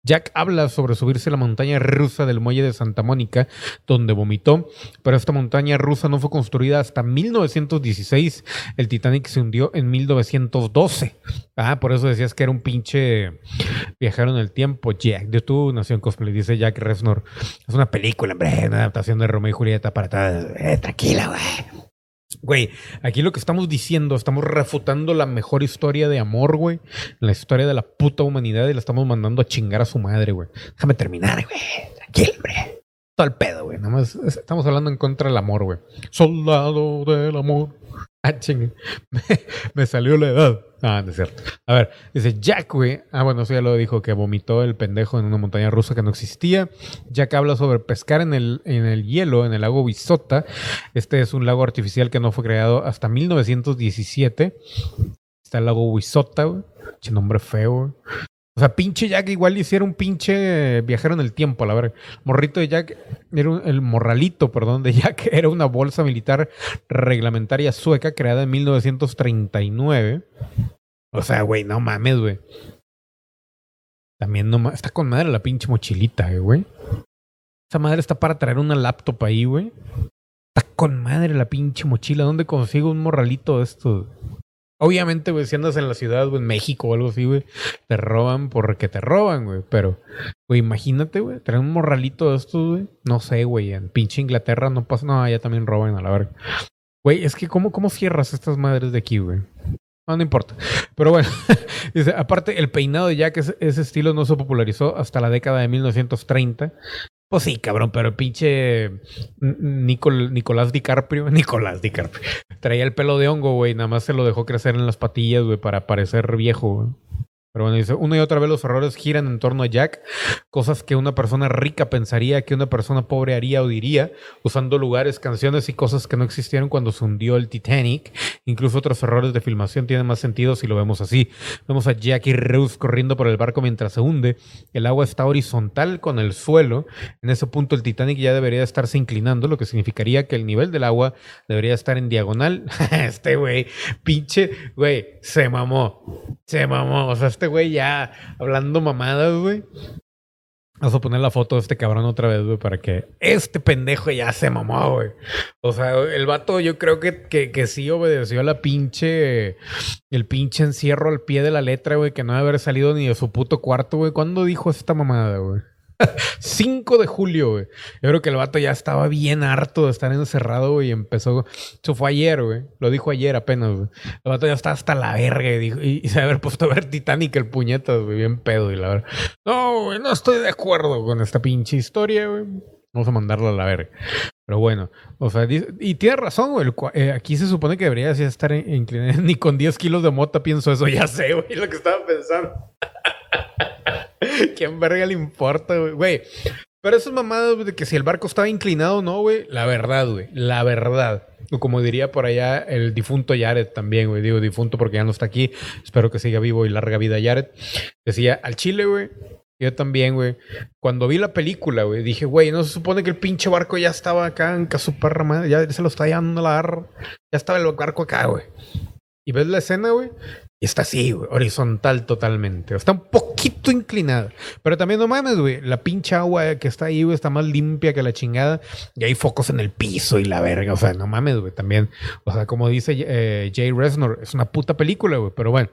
Jack habla sobre subirse a la montaña rusa del muelle de Santa Mónica, donde vomitó, pero esta montaña rusa no fue construida hasta 1916. El Titanic se hundió en 1912. Ah, por eso decías que era un pinche viajero en el tiempo. Jack, de tu nación cosplay, dice Jack Resnor. Es una película, hombre, una adaptación de Romeo y Julieta para. Eh, tranquila, güey. Güey, aquí lo que estamos diciendo, estamos refutando la mejor historia de amor, güey. La historia de la puta humanidad y la estamos mandando a chingar a su madre, güey. Déjame terminar, güey. Tranquilo, hombre. Todo el pedo, güey. Nada más es- estamos hablando en contra del amor, güey. Soldado del amor. Ah. Me, salió la edad. Ah, no cierto. A ver, dice Jack, güey. Ah, bueno, eso ya lo dijo, que vomitó el pendejo en una montaña rusa que no existía. Jack habla sobre pescar en el, en el hielo, en el lago Bisota. Este es un lago artificial que no fue creado hasta 1917. está el lago Huizota, güey. Nombre feo. O sea, pinche Jack igual hiciera un pinche viajero en el tiempo, a la verdad. Morrito de Jack, era el morralito, perdón, de Jack era una bolsa militar reglamentaria sueca creada en 1939. O sea, güey, no mames, güey. También no mames. Está con madre la pinche mochilita, eh, güey. Esa madre está para traer una laptop ahí, güey. Está con madre la pinche mochila. ¿Dónde consigo un morralito de estos? Obviamente, güey, si andas en la ciudad, güey, en México o algo así, güey, te roban porque te roban, güey. Pero, güey, imagínate, güey, traer un morralito de estos, güey. No sé, güey, en pinche Inglaterra no pasa. No, allá también roban a la verga. Güey, es que, ¿cómo, cómo cierras estas madres de aquí, güey? No, no importa. Pero bueno, dice, aparte, el peinado de Jack, ese, ese estilo no se popularizó hasta la década de 1930. Pues sí, cabrón, pero el pinche Nicolás DiCaprio, Nicolás DiCaprio, traía el pelo de hongo, güey, nada más se lo dejó crecer en las patillas, güey, para parecer viejo, güey. Pero bueno, dice, una y otra vez los errores giran en torno a Jack, cosas que una persona rica pensaría que una persona pobre haría o diría, usando lugares, canciones y cosas que no existieron cuando se hundió el Titanic. Incluso otros errores de filmación tienen más sentido si lo vemos así. Vemos a Jack y Rose corriendo por el barco mientras se hunde. El agua está horizontal con el suelo. En ese punto el Titanic ya debería estarse inclinando, lo que significaría que el nivel del agua debería estar en diagonal. este güey, pinche, güey, se mamó. Se mamó. O sea, este güey ya hablando mamadas, güey. Vamos a poner la foto de este cabrón otra vez, güey, para que este pendejo ya se mamó, güey. O sea, el vato yo creo que, que, que sí obedeció a la pinche, el pinche encierro al pie de la letra, güey, que no debe haber salido ni de su puto cuarto, güey. ¿Cuándo dijo esta mamada, güey? 5 de julio, güey. Yo creo que el vato ya estaba bien harto de estar encerrado, güey, y empezó. Eso fue ayer, güey. Lo dijo ayer apenas, güey. El vato ya está hasta la verga y, dijo, y, y se haber puesto a ver Titanic el puñetas, güey, bien pedo. Y la verdad, no, güey, no estoy de acuerdo con esta pinche historia, güey. Vamos a mandarla a la verga. Pero bueno, o sea, y tiene razón, güey. eh, aquí se supone que debería estar inclinado. Ni con 10 kilos de mota pienso eso. Ya sé, güey, lo que estaba pensando. ¿Quién verga le importa, güey? Pero esas mamadas de que si el barco estaba inclinado o no, güey, la verdad, güey, la verdad. O como diría por allá el difunto Jared también, güey. Digo difunto porque ya no está aquí. Espero que siga vivo y larga vida Jared. Decía, al chile, güey. Yo también, güey. Cuando vi la película, güey, dije, güey, no se supone que el pinche barco ya estaba acá en su perra madre, ya se lo está llevando la. Ya estaba el barco acá, güey. Y ves la escena, güey, y está así, horizontal totalmente. Está un poquito inclinada. Pero también no mames, güey. La pinche agua que está ahí, güey, está más limpia que la chingada. Y hay focos en el piso y la verga. O sea, no mames, güey. También, o sea, como dice eh, Jay Reznor, es una puta película, güey. Pero bueno.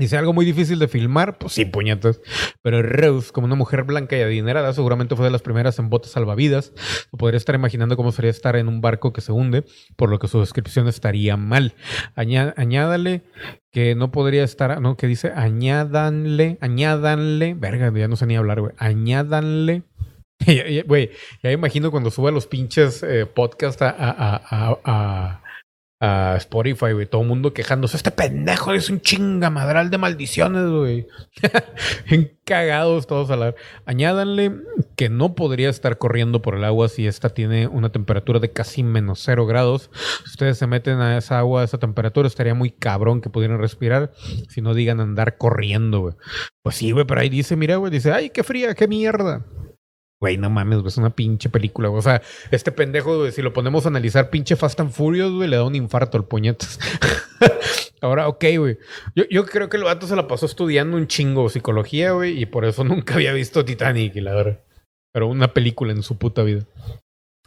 Dice algo muy difícil de filmar, pues sí, puñetas. Pero Rose, como una mujer blanca y adinerada, seguramente fue de las primeras en botes salvavidas. Se podría estar imaginando cómo sería estar en un barco que se hunde, por lo que su descripción estaría mal. Añá- añádale que no podría estar, no, que dice añádanle, añádanle, verga, ya no sé ni hablar, güey, añádanle. Güey, ya imagino cuando suba los pinches eh, a, a- a- Spotify, todo el mundo quejándose, este pendejo es un chingamadral de maldiciones, güey. Cagados todos a la... Añádanle que no podría estar corriendo por el agua si esta tiene una temperatura de casi menos cero grados. Si ustedes se meten a esa agua, a esa temperatura, estaría muy cabrón que pudieran respirar. Si no digan andar corriendo, güey. Pues sí, güey, pero ahí dice, mira, güey, dice, ay, qué fría, qué mierda. Güey, no mames, es una pinche película, güey. O sea, este pendejo, güey, si lo ponemos a analizar pinche Fast and Furious, güey, le da un infarto al puñetas. Ahora, ok, güey. Yo, yo creo que el vato se la pasó estudiando un chingo psicología, güey, y por eso nunca había visto Titanic, la verdad. Pero una película en su puta vida.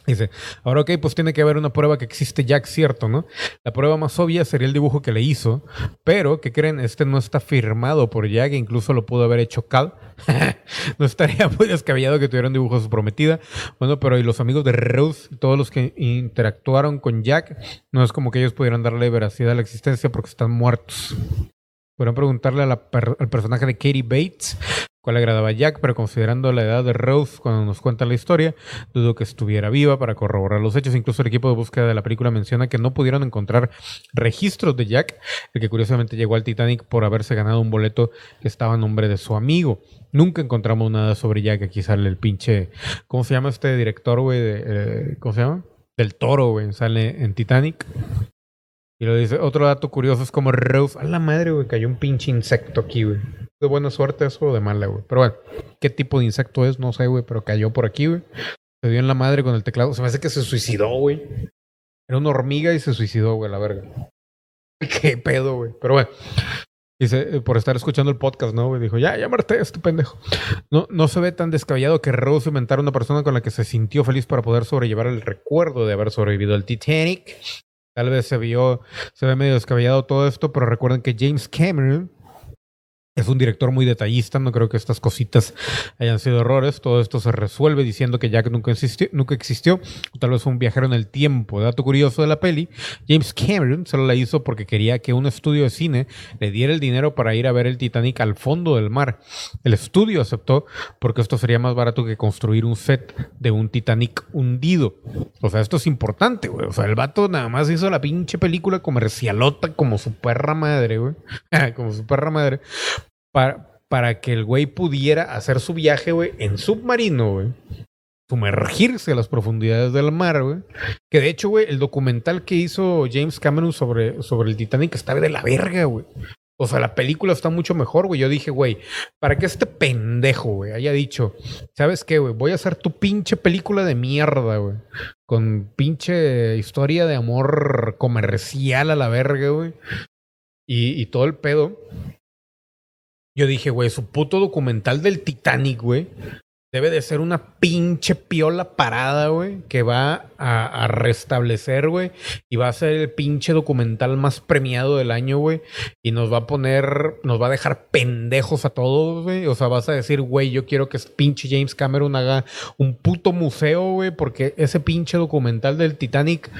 Dice, ahora ok, pues tiene que haber una prueba que existe Jack, cierto, ¿no? La prueba más obvia sería el dibujo que le hizo, pero, ¿qué creen? Este no está firmado por Jack, incluso lo pudo haber hecho Cal. no estaría muy descabellado que tuviera un dibujo su prometida. Bueno, pero y los amigos de Rose, todos los que interactuaron con Jack, no es como que ellos pudieran darle veracidad a la existencia porque están muertos. Podrían preguntarle a al personaje de Katie Bates cuál agradaba a Jack, pero considerando la edad de Rose cuando nos cuenta la historia, dudo que estuviera viva para corroborar los hechos. Incluso el equipo de búsqueda de la película menciona que no pudieron encontrar registros de Jack, el que curiosamente llegó al Titanic por haberse ganado un boleto que estaba a nombre de su amigo. Nunca encontramos nada sobre Jack. Aquí sale el pinche. ¿Cómo se llama este director, güey? eh, ¿Cómo se llama? Del Toro, güey. Sale en Titanic. Y lo dice, otro dato curioso es como Rose, a la madre, güey, cayó un pinche insecto aquí, güey. De buena suerte eso o de mala, güey. Pero bueno, ¿qué tipo de insecto es? No sé, güey, pero cayó por aquí, güey. Se dio en la madre con el teclado. Se me hace que se suicidó, güey. Era una hormiga y se suicidó, güey, la verga. Qué pedo, güey. Pero bueno. Dice, eh, por estar escuchando el podcast, ¿no? Güey? Dijo, ya, ya marté este pendejo. No, no se ve tan descabellado que Rose inventara una persona con la que se sintió feliz para poder sobrellevar el recuerdo de haber sobrevivido al Titanic. Tal vez se vio, se ve medio descabellado todo esto, pero recuerden que James Cameron es un director muy detallista, no creo que estas cositas hayan sido errores. Todo esto se resuelve diciendo que Jack nunca existió, nunca existió tal vez fue un viajero en el tiempo. Dato curioso de la peli, James Cameron solo la hizo porque quería que un estudio de cine le diera el dinero para ir a ver el Titanic al fondo del mar. El estudio aceptó porque esto sería más barato que construir un set de un Titanic hundido. O sea, esto es importante, güey. O sea, el vato nada más hizo la pinche película comercialota como su perra madre, güey. como su perra madre para, para que el güey pudiera hacer su viaje, güey, en submarino, güey. Sumergirse a las profundidades del mar, güey. Que de hecho, güey, el documental que hizo James Cameron sobre, sobre el Titanic estaba de la verga, güey. O sea, la película está mucho mejor, güey. Yo dije, güey, para que este pendejo, güey, haya dicho, ¿sabes qué, güey? Voy a hacer tu pinche película de mierda, güey. Con pinche historia de amor comercial a la verga, güey. Y, y todo el pedo. Yo dije, güey, su puto documental del Titanic, güey, debe de ser una pinche piola parada, güey, que va a, restablecer, güey, y va a ser el pinche documental más premiado del año, güey, y nos va a poner, nos va a dejar pendejos a todos, güey, o sea, vas a decir, güey, yo quiero que pinche James Cameron haga un puto museo, güey, porque ese pinche documental del Titanic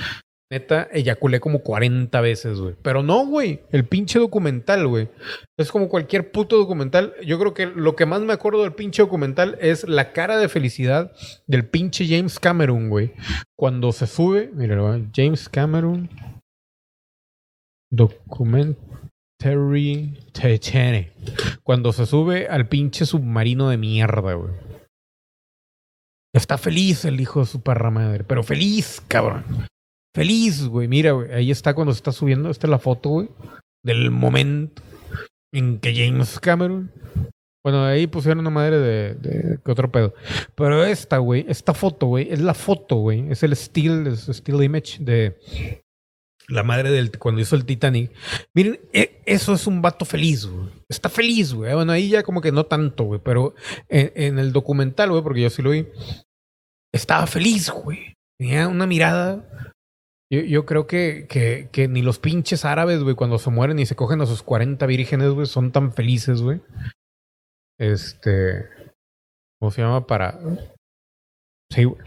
Neta, eyaculé como 40 veces, güey. Pero no, güey. El pinche documental, güey. Es como cualquier puto documental. Yo creo que lo que más me acuerdo del pinche documental es la cara de felicidad del pinche James Cameron, güey. Cuando se sube, mira, James Cameron. Documentary Titanic. Cuando se sube al pinche submarino de mierda, güey. Está feliz el hijo de su perra madre, pero feliz, cabrón. Feliz, güey. Mira, güey. Ahí está cuando se está subiendo. Esta es la foto, güey. Del momento en que James Cameron. Bueno, ahí pusieron una madre de, de, otro pedo. Pero esta, güey, esta foto, güey, es la foto, güey. Es el still, es still image de la madre del cuando hizo el Titanic. Miren, e, eso es un vato feliz, güey. Está feliz, güey. Bueno, ahí ya como que no tanto, güey. Pero en el documental, güey, porque yo sí lo vi, estaba feliz, güey. Tenía una mirada yo, creo que, que, que, ni los pinches árabes, güey, cuando se mueren y se cogen a sus 40 vírgenes, güey, son tan felices, güey. Este. ¿Cómo se llama? Para. Sí, güey.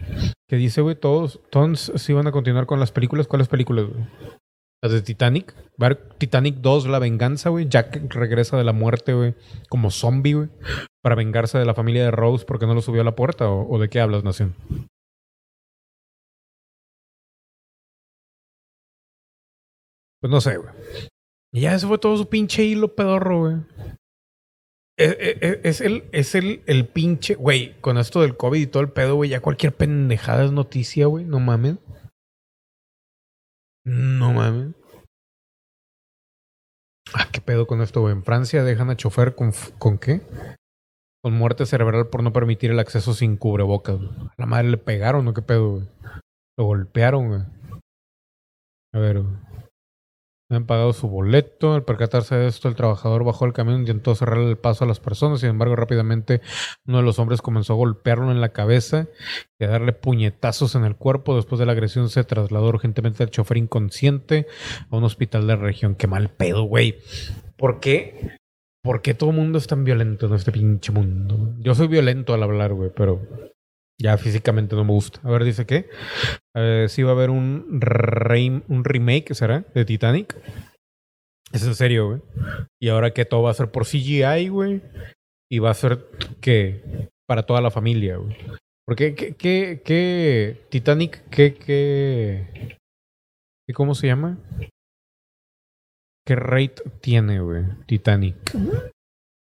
Que dice, güey, todos, todos sí van a continuar con las películas. ¿Cuáles películas, güey? Las de Titanic. Titanic 2, La Venganza, güey. Jack regresa de la muerte, güey, como zombie, güey. Para vengarse de la familia de Rose porque no lo subió a la puerta. ¿O, o de qué hablas, Nación? Pues no sé, güey. Y ya ese fue todo su pinche hilo pedorro, güey. Es, es, es, el, es el, el pinche, güey, con esto del COVID y todo el pedo, güey, ya cualquier pendejada es noticia, güey, no mames. No mames. Ah, qué pedo con esto, güey. En Francia dejan a chofer con, con qué? Con muerte cerebral por no permitir el acceso sin cubrebocas. Güey. A la madre le pegaron, ¿no? ¿Qué pedo, güey? Lo golpearon, güey. A ver, güey. Han pagado su boleto. Al percatarse de esto, el trabajador bajó el camión e intentó cerrarle el paso a las personas. Sin embargo, rápidamente uno de los hombres comenzó a golpearlo en la cabeza y a darle puñetazos en el cuerpo. Después de la agresión, se trasladó urgentemente al chofer inconsciente a un hospital de la región. Qué mal pedo, güey. ¿Por qué? ¿Por qué todo el mundo es tan violento en este pinche mundo? Yo soy violento al hablar, güey, pero ya físicamente no me gusta. A ver, dice que eh, sí va a haber un remake, ¿será? De Titanic. Es en serio, güey. Y ahora que todo va a ser por CGI, güey. Y va a ser que para toda la familia, güey. Porque, ¿qué, qué, qué Titanic, qué, qué, qué, cómo se llama? ¿Qué rate tiene, güey? Titanic.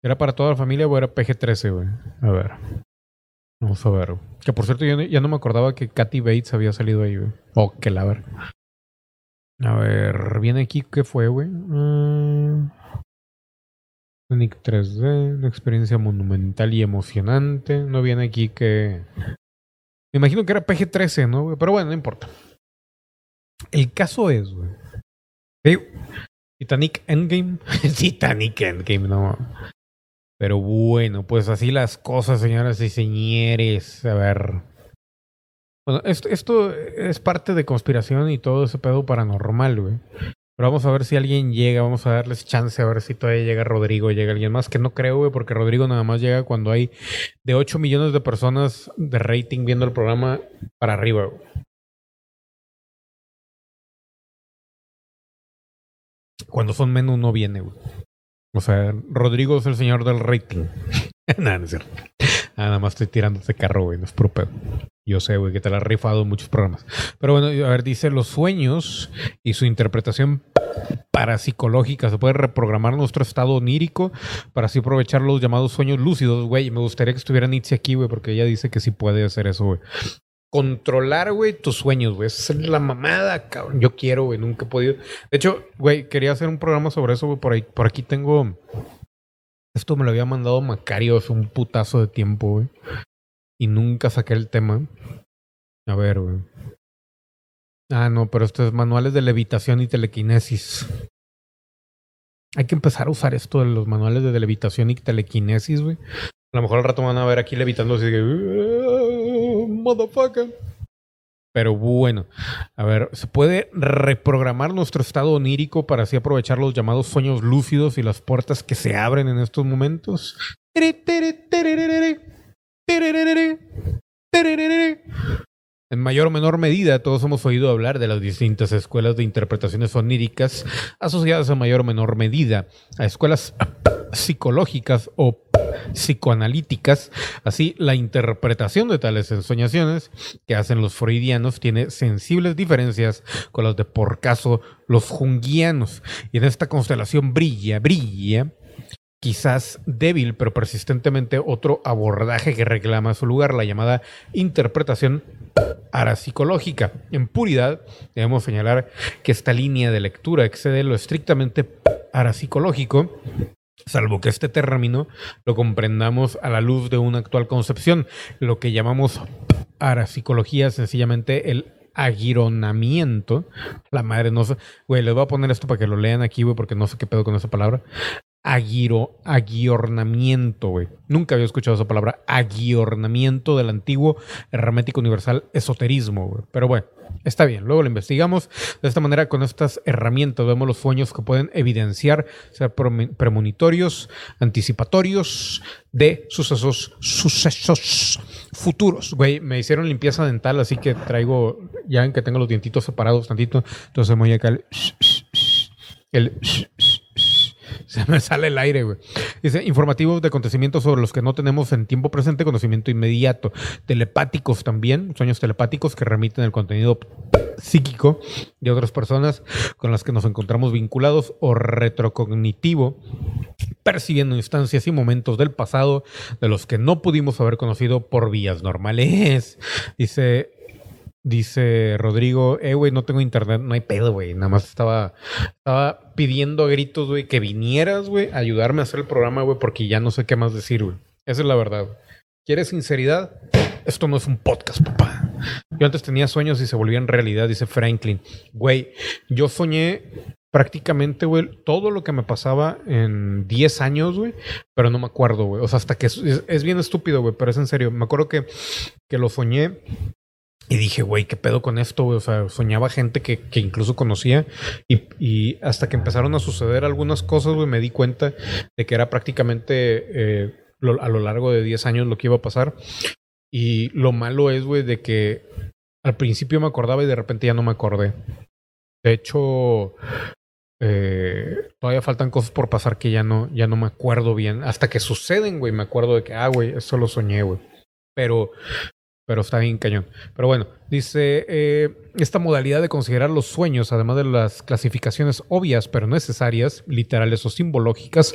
¿Era para toda la familia o era PG-13, güey? A ver. Vamos a ver. Que por cierto, yo ya no me acordaba que Kathy Bates había salido ahí, güey. Oh, que la ver. A ver, viene aquí, ¿qué fue, güey? Uh, Sonic 3D, una experiencia monumental y emocionante. No viene aquí que... Me imagino que era PG-13, ¿no? Pero bueno, no importa. El caso es, güey. Titanic Endgame. Titanic Endgame, no. Pero bueno, pues así las cosas, señoras y señores. A ver. Bueno, esto, es parte de conspiración y todo ese pedo paranormal, güey. Pero vamos a ver si alguien llega, vamos a darles chance a ver si todavía llega Rodrigo, llega alguien más, que no creo, güey, porque Rodrigo nada más llega cuando hay de 8 millones de personas de rating viendo el programa para arriba, güey. Cuando son menos no viene, güey. O sea, Rodrigo es el señor del rating. Nada, no es cierto. Ah, Nada más estoy tirando este carro, güey. No es puro pedo. Yo sé, güey, que te la has rifado en muchos programas. Pero bueno, a ver, dice los sueños y su interpretación parapsicológica. Se puede reprogramar nuestro estado onírico para así aprovechar los llamados sueños lúcidos, güey. Me gustaría que estuviera Nietzsche aquí, güey, porque ella dice que sí puede hacer eso, güey. Controlar, güey, tus sueños, güey. Esa es la mamada, cabrón. Yo quiero, güey. Nunca he podido. De hecho, güey, quería hacer un programa sobre eso, güey. Por por aquí tengo. Esto me lo había mandado Macario hace un putazo de tiempo, güey. Y nunca saqué el tema. A ver, güey. Ah, no, pero esto es manuales de levitación y telequinesis. Hay que empezar a usar esto de los manuales de levitación y telequinesis, güey. A lo mejor al rato van a ver aquí levitando así de... "Uh, Motherfucker. Pero bueno, a ver, se puede reprogramar nuestro estado onírico para así aprovechar los llamados sueños lúcidos y las puertas que se abren en estos momentos. En mayor o menor medida, todos hemos oído hablar de las distintas escuelas de interpretaciones oníricas asociadas en mayor o menor medida a escuelas psicológicas o psicoanalíticas. Así, la interpretación de tales ensoñaciones que hacen los freudianos tiene sensibles diferencias con las de, por caso, los junguianos. Y en esta constelación brilla, brilla quizás débil pero persistentemente otro abordaje que reclama su lugar, la llamada interpretación parapsicológica. En puridad, debemos señalar que esta línea de lectura excede lo estrictamente parapsicológico, salvo que este término lo comprendamos a la luz de una actual concepción, lo que llamamos parapsicología, sencillamente el aguironamiento. La madre, no sé. Güey, les voy a poner esto para que lo lean aquí, güey, porque no sé qué pedo con esa palabra. Aguiro, aguiornamiento, güey. Nunca había escuchado esa palabra. Aguiornamiento del antiguo hermético universal esoterismo, güey. Pero bueno, está bien. Luego lo investigamos. De esta manera, con estas herramientas, vemos los sueños que pueden evidenciar, ser premonitorios, anticipatorios de sucesos, sucesos futuros. Güey, me hicieron limpieza dental, así que traigo, ya que tengo los dientitos separados tantito. Entonces me voy acá el... el se me sale el aire, güey. Dice, informativos de acontecimientos sobre los que no tenemos en tiempo presente conocimiento inmediato. Telepáticos también, sueños telepáticos que remiten el contenido psíquico de otras personas con las que nos encontramos vinculados o retrocognitivo, percibiendo instancias y momentos del pasado de los que no pudimos haber conocido por vías normales. Dice, Dice Rodrigo, eh, güey, no tengo internet, no hay pedo, güey. Nada más estaba, estaba pidiendo a gritos, güey, que vinieras, güey, a ayudarme a hacer el programa, güey, porque ya no sé qué más decir, güey. Esa es la verdad. ¿Quieres sinceridad? Esto no es un podcast, papá. Yo antes tenía sueños y se volvían realidad, dice Franklin. Güey, yo soñé prácticamente, güey, todo lo que me pasaba en 10 años, güey, pero no me acuerdo, güey. O sea, hasta que es bien estúpido, güey, pero es en serio. Me acuerdo que, que lo soñé y dije, güey, ¿qué pedo con esto? güey? O sea, soñaba gente que, que incluso conocía y, hasta que empezaron a suceder algunas cosas, güey, me di cuenta de que era prácticamente eh, a lo largo de 10 años lo que iba a pasar. Y lo malo es, güey, de que al principio me acordaba y de repente ya no me acordé. De hecho, eh, todavía faltan cosas por pasar que ya no, ya no me acuerdo bien. Hasta que suceden, güey, me acuerdo de que, ah, güey, eso lo soñé, güey. Pero, pero está bien cañón. Pero bueno, dice, eh, esta modalidad de considerar los sueños, además de las clasificaciones obvias pero necesarias, literales o simbológicas,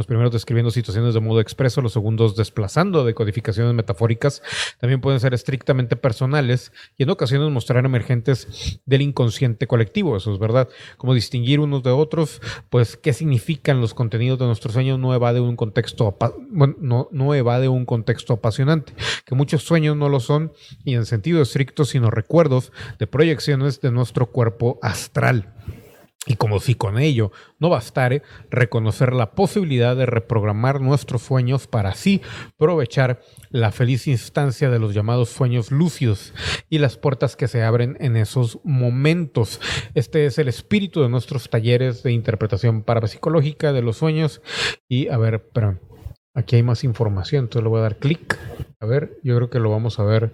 Los primeros describiendo situaciones de modo expreso, los segundos desplazando decodificaciones metafóricas. También pueden ser estrictamente personales y en ocasiones mostrar emergentes del inconsciente colectivo. Eso es verdad. Como distinguir unos de otros, pues qué significan los contenidos de nuestros sueños no evade un contexto, bueno, no, no evade un contexto apasionante. Que muchos sueños no lo son y en sentido estricto, sino recuerdos de proyecciones de nuestro cuerpo astral. Y como si con ello no bastare, reconocer la posibilidad de reprogramar nuestros sueños para así aprovechar la feliz instancia de los llamados sueños lúcidos y las puertas que se abren en esos momentos. Este es el espíritu de nuestros talleres de interpretación parapsicológica de los sueños. Y a ver, aquí hay más información, entonces le voy a dar clic. A ver, yo creo que lo vamos a ver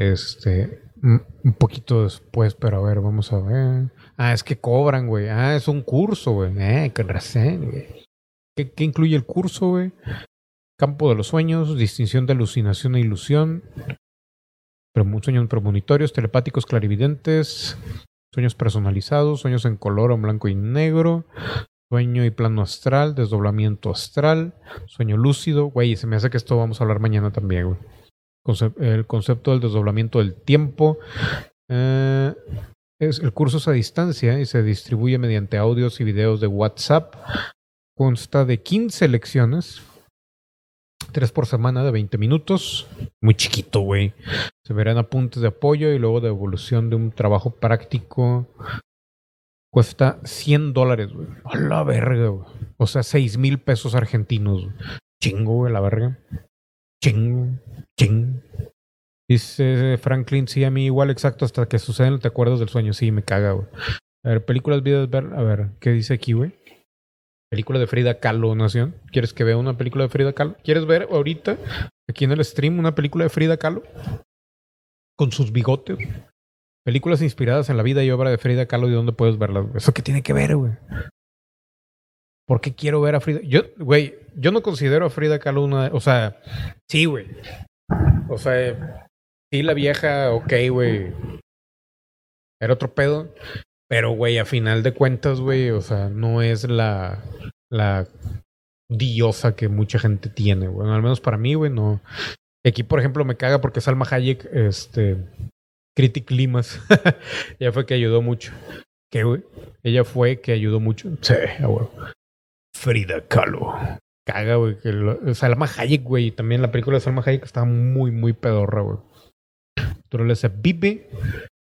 este un poquito después, pero a ver, vamos a ver. Ah, es que cobran, güey. Ah, es un curso, güey. Eh, qué razón, güey. ¿Qué, ¿Qué, incluye el curso, güey? Campo de los sueños, distinción de alucinación e ilusión, sueños premonitorios, telepáticos, clarividentes, sueños personalizados, sueños en color o blanco y negro, sueño y plano astral, desdoblamiento astral, sueño lúcido. Güey, se me hace que esto vamos a hablar mañana también, güey el concepto del desdoblamiento del tiempo. Eh, es, el curso es a distancia y se distribuye mediante audios y videos de WhatsApp. Consta de 15 lecciones, tres por semana de 20 minutos. Muy chiquito, güey. Se verán apuntes de apoyo y luego de evolución de un trabajo práctico. Cuesta 100 dólares, güey. A la verga, güey. O sea, 6 mil pesos argentinos. Chingo, güey, la verga. Chingo. Ching. Dice Franklin, sí, a mí igual exacto hasta que suceden, te acuerdas del sueño. Sí, me caga, güey. A ver, películas, videos. A ver, ¿qué dice aquí, güey? Película de Frida Kahlo, Nación. ¿Quieres que vea una película de Frida Kahlo? ¿Quieres ver ahorita, aquí en el stream, una película de Frida Kahlo? Con sus bigotes. Películas inspiradas en la vida y obra de Frida Kahlo y dónde puedes verlas. ¿Eso qué tiene que ver, güey? ¿Por qué quiero ver a Frida? Yo, güey, yo no considero a Frida Kahlo una. O sea, sí, güey. O sea, sí, la vieja, ok, güey. Era otro pedo. Pero, güey, a final de cuentas, güey, o sea, no es la, la diosa que mucha gente tiene, Bueno, al menos para mí, güey, no. Aquí, por ejemplo, me caga porque Salma Hayek, este, Critic Limas, ella fue que ayudó mucho. ¿Qué, güey? Ella fue que ayudó mucho. Sí, güey. Frida Kahlo caga, güey. Que Salma Hayek, güey. También la película de Salma Hayek está muy, muy pedorra, güey. Tú le dices, vive.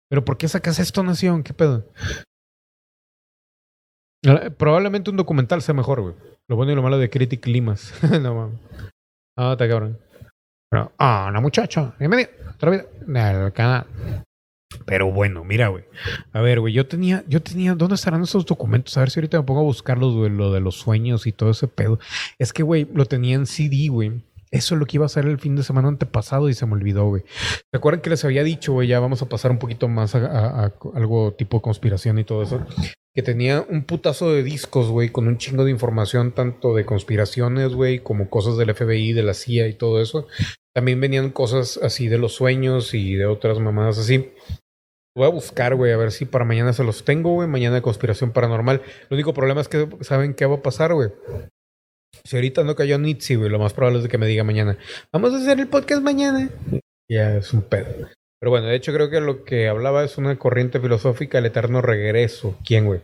Pero ¿por qué sacas esto, Nación? ¿Qué pedo? Probablemente un documental sea mejor, güey. Lo bueno y lo malo de Critic Limas. no mames. Ah, está cabrón. Ah, una muchacha. Bienvenido. Otra vida. Del canal. Pero bueno, mira, güey. A ver, güey, yo tenía, yo tenía, ¿dónde estarán esos documentos? A ver si ahorita me pongo a buscarlos, güey, lo de los sueños y todo ese pedo. Es que, güey, lo tenía en CD, güey. Eso es lo que iba a hacer el fin de semana antepasado y se me olvidó, güey. ¿Se acuerdan que les había dicho, güey? Ya vamos a pasar un poquito más a, algo tipo conspiración y todo eso. Que tenía un putazo de discos, güey, con un chingo de información, tanto de conspiraciones, güey, como cosas del FBI, de la CIA y todo eso. También venían cosas así de los sueños y de otras mamadas así. Voy a buscar, güey, a ver si para mañana se los tengo, güey. Mañana de conspiración paranormal. El único problema es que saben qué va a pasar, güey. Si ahorita no cayó Nitsi, güey, lo más probable es que me diga mañana. Vamos a hacer el podcast mañana. Ya es un pedo. Pero bueno, de hecho creo que lo que hablaba es una corriente filosófica, el eterno regreso. ¿Quién, güey?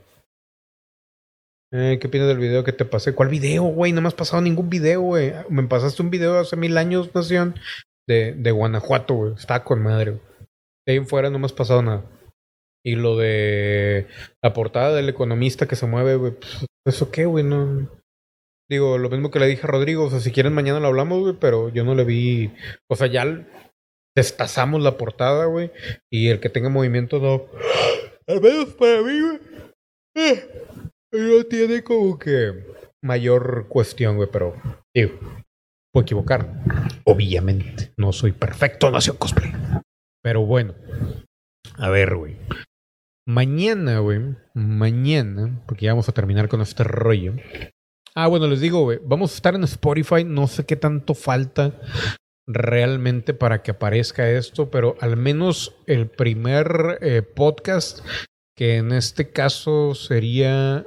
Eh, ¿Qué opinas del video que te pasé? ¿Cuál video, güey? No me has pasado ningún video, güey. Me pasaste un video hace mil años, Nación, de, de Guanajuato, güey. Está con madre, güey. De ahí en fuera no me has pasado nada. Y lo de la portada del economista que se mueve, güey. Pues, ¿Eso qué, güey? No. Digo, lo mismo que le dije a Rodrigo. O sea, si quieren mañana lo hablamos, güey. Pero yo no le vi. O sea, ya destazamos la portada, güey. Y el que tenga movimiento no. Al menos para mí, güey. Eh, no tiene como que mayor cuestión, güey, pero digo, puedo equivocar. Obviamente, no soy perfecto, nación cosplay. Pero bueno, a ver, güey. Mañana, güey, mañana, porque ya vamos a terminar con este rollo. Ah, bueno, les digo, güey, vamos a estar en Spotify, no sé qué tanto falta realmente para que aparezca esto, pero al menos el primer eh, podcast que en este caso sería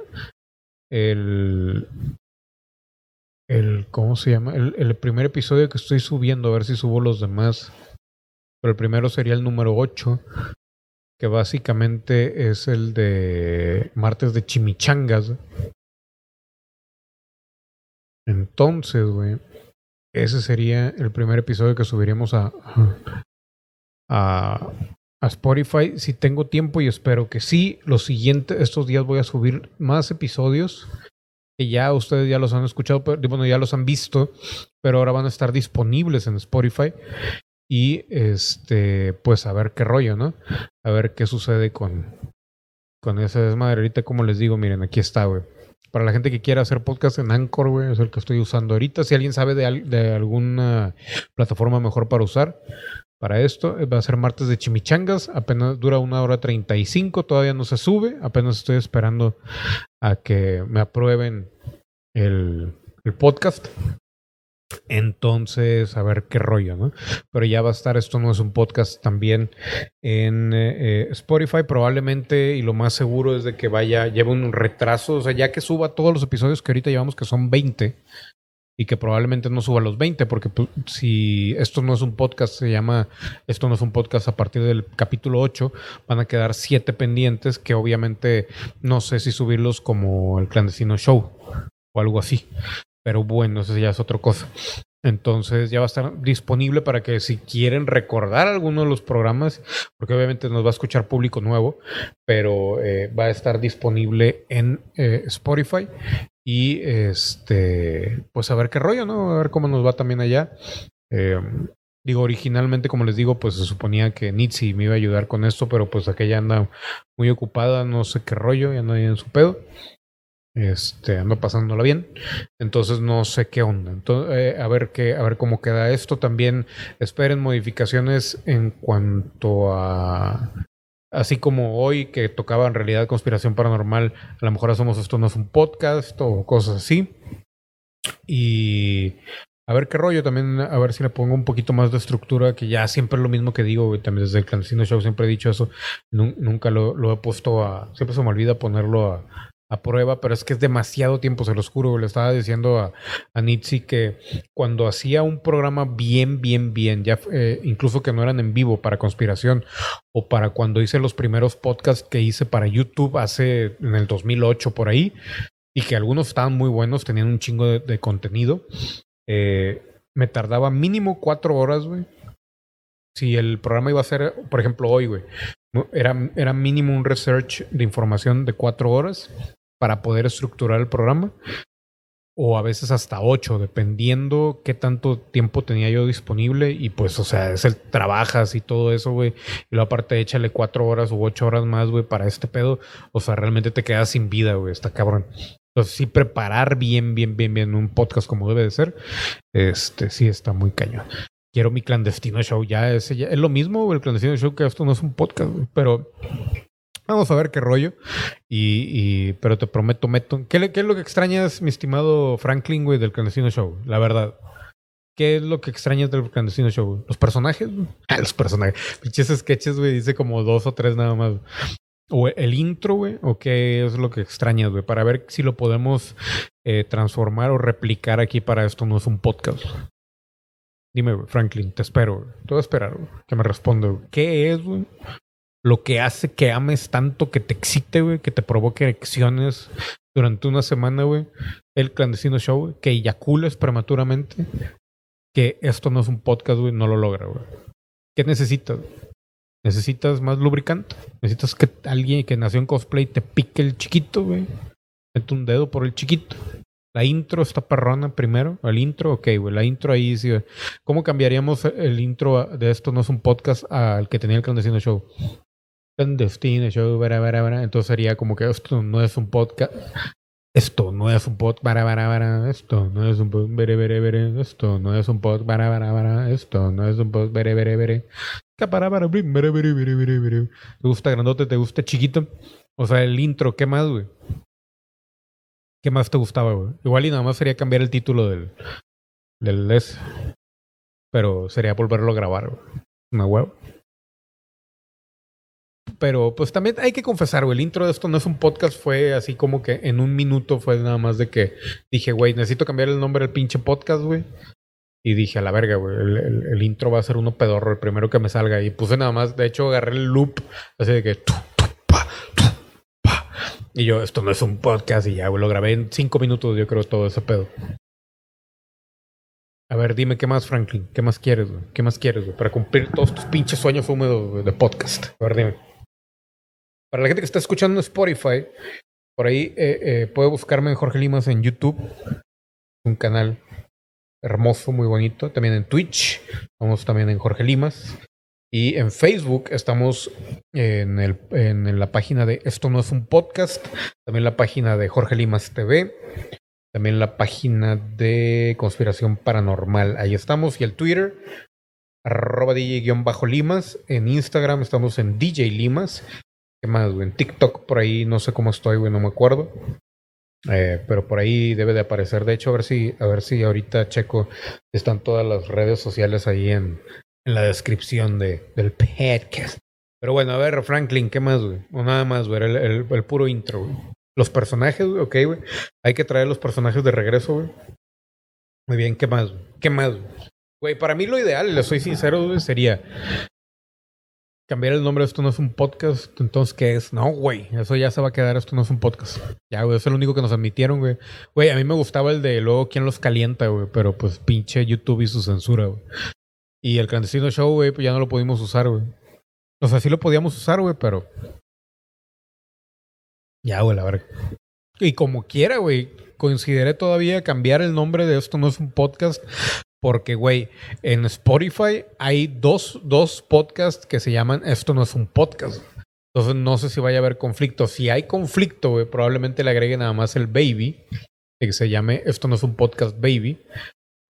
el el, ¿cómo se llama? El, el primer episodio que estoy subiendo, a ver si subo los demás. Pero el primero sería el número 8, que básicamente es el de martes de chimichangas. Entonces, güey, ese sería el primer episodio que subiríamos a, a, a Spotify. Si tengo tiempo y espero que sí, los siguientes, estos días voy a subir más episodios que ya ustedes ya los han escuchado, pero, bueno, ya los han visto, pero ahora van a estar disponibles en Spotify. Y este, pues a ver qué rollo, ¿no? A ver qué sucede con, con ese desmadre. Como les digo, miren, aquí está, güey. Para la gente que quiera hacer podcast en Anchor, güey, es el que estoy usando ahorita. Si alguien sabe de, de alguna plataforma mejor para usar para esto, eh, va a ser martes de chimichangas. Apenas dura una hora 35, todavía no se sube. Apenas estoy esperando a que me aprueben el, el podcast. Entonces, a ver qué rollo, ¿no? Pero ya va a estar, esto no es un podcast también en eh, Spotify, probablemente, y lo más seguro es de que vaya, lleve un retraso, o sea, ya que suba todos los episodios que ahorita llevamos, que son 20, y que probablemente no suba los 20, porque pues, si esto no es un podcast, se llama, esto no es un podcast a partir del capítulo 8, van a quedar 7 pendientes, que obviamente no sé si subirlos como el clandestino show o algo así. Pero bueno, eso ya es otra cosa. Entonces ya va a estar disponible para que si quieren recordar alguno de los programas, porque obviamente nos va a escuchar público nuevo, pero eh, va a estar disponible en eh, Spotify. Y este, pues a ver qué rollo, ¿no? A ver cómo nos va también allá. Eh, digo, originalmente, como les digo, pues se suponía que Nitsi me iba a ayudar con esto, pero pues aquella anda muy ocupada, no sé qué rollo, ya nadie en su pedo. Este, ando pasándola bien. Entonces no sé qué onda. Entonces, eh, a ver qué, a ver cómo queda esto. También esperen modificaciones en cuanto a así como hoy que tocaba en realidad conspiración paranormal, a lo mejor hacemos esto no es un podcast o cosas así. Y a ver qué rollo también, a ver si le pongo un poquito más de estructura, que ya siempre es lo mismo que digo, güey, también desde el Clandestino Show siempre he dicho eso, nun- nunca lo, lo he puesto a, siempre se me olvida ponerlo a, a prueba, pero es que es demasiado tiempo, se los juro. Le estaba diciendo a, a Nitsi que cuando hacía un programa bien, bien, bien, ya eh, incluso que no eran en vivo para conspiración, o para cuando hice los primeros podcasts que hice para YouTube hace en el 2008 por ahí, y que algunos estaban muy buenos, tenían un chingo de, contenido, eh, me tardaba mínimo cuatro horas. Si el programa iba a ser, por ejemplo, hoy, era, era mínimo un research de información de cuatro horas para poder estructurar el programa. O a veces hasta ocho, dependiendo qué tanto tiempo tenía yo disponible. Y pues, o sea, es el trabajas y todo eso, güey. Y luego aparte échale cuatro horas u ocho horas más, güey, para este pedo. O sea, realmente te quedas sin vida, güey. Está cabrón. Entonces, sí, preparar bien, bien, bien, bien un podcast como debe de ser. Este, sí, está muy cañón quiero mi clandestino show. Ya es, ya es lo mismo, el clandestino show, que esto no es un podcast, pero vamos a ver qué rollo. Y, y pero te prometo, meto. ¿Qué, le- ¿Qué es lo que extrañas, mi estimado Franklin, güey, del clandestino show? La verdad. ¿Qué es lo que extrañas del clandestino show? ¿Los personajes? los personajes. Pinches sketches, güey, dice como dos o tres nada más. O el intro, güey, o qué es lo que extrañas, güey, para ver si lo podemos eh, transformar o replicar aquí para esto no es un podcast. Dime, Franklin, te espero. Te voy a esperar que me responda. ¿Qué es, güey? Lo que hace que ames tanto, que te excite, güey, que te provoque erecciones durante una semana, güey. El clandestino show, güey, que eyacules prematuramente. Que esto no es un podcast, güey, no lo logra, güey. ¿Qué necesitas? ¿Necesitas más lubricante? ¿Necesitas que alguien que nació en cosplay te pique el chiquito, güey? Mete un dedo por el chiquito. La intro está perrona primero. El intro, ok, güey. La intro ahí sí. güey. ¿Cómo cambiaríamos el intro de esto? No es un podcast al que tenía el clandestino show. Clandestino show, bara, bara, bara. Entonces sería como que esto no es un podcast. Esto no es un pod, bara, bara, bara. Esto no es un pod, bere, bere, bere. Esto no es un pod, bara, bara, bara. Esto no es un pod, bere, bere, bere. Para, para, bere, bere, bere, bere, bere. ¿Te gusta grandote? ¿Te gusta chiquito? O sea, el intro, ¿qué más, güey? ¿Qué más te gustaba, güey? Igual y nada más sería cambiar el título del, del les. Pero sería volverlo a grabar, güey. Una huevo. Pero pues también hay que confesar, güey, el intro de esto no es un podcast, fue así como que en un minuto fue nada más de que dije, güey, necesito cambiar el nombre del pinche podcast, güey. Y dije, a la verga, güey, el, intro va a ser uno pedorro, el primero que me salga. Y puse nada más, de hecho, agarré el loop, así de que... Y yo, esto no es un podcast, y ya, güey, lo grabé en cinco minutos, yo creo, todo ese pedo. A ver, dime qué más, Franklin. ¿Qué más quieres, güey? ¿Qué más quieres, güey? Para cumplir todos tus pinches sueños húmedos de podcast. A ver, dime. Para la gente que está escuchando Spotify, por ahí eh, eh, puede buscarme en Jorge Limas en YouTube. Un canal hermoso, muy bonito. También en Twitch. Estamos también en Jorge Limas. Y en Facebook estamos en, en la página de Esto no es un podcast. También la página de Jorge Limas TV. También la página de Conspiración Paranormal. Ahí estamos. Y el Twitter, arroba DJ-Limas. En Instagram estamos en DJ Limas. ¿Qué más, güey? En TikTok por ahí no sé cómo estoy, güey, no me acuerdo. Eh, pero por ahí debe de aparecer. De hecho, a ver si, a ver si ahorita checo. Están todas las redes sociales ahí en, en la descripción de, del podcast. Pero bueno, a ver, Franklin, ¿qué más, güey? O nada más, güey, el, el- puro intro, güey. Los personajes, güey, ok, güey. Hay que traer los personajes de regreso, güey. Muy bien, ¿qué más, güey? ¿Qué más? Güey, para mí lo ideal, le soy sincero, güey, sería cambiar el nombre esto no es un podcast. Entonces, ¿qué es? No, güey, eso ya se va a quedar, esto no es un podcast. Ya, güey, es lo único que nos admitieron, güey. Güey, a mí me gustaba el de luego quién los calienta, güey, pero pues pinche YouTube y su censura, güey. Y el clandestino show, güey, pues ya no lo pudimos usar, güey. O sea, sí lo podíamos usar, güey, pero. Ya, güey, la verga. Y como quiera, güey, consideré todavía cambiar el nombre de esto no es un podcast. Porque, güey, en Spotify hay dos, dos podcasts que se llaman Esto no es un podcast. Entonces no sé si vaya a haber conflicto. Si hay conflicto, güey, probablemente le agreguen nada más el baby. Que se llame Esto no es un podcast baby.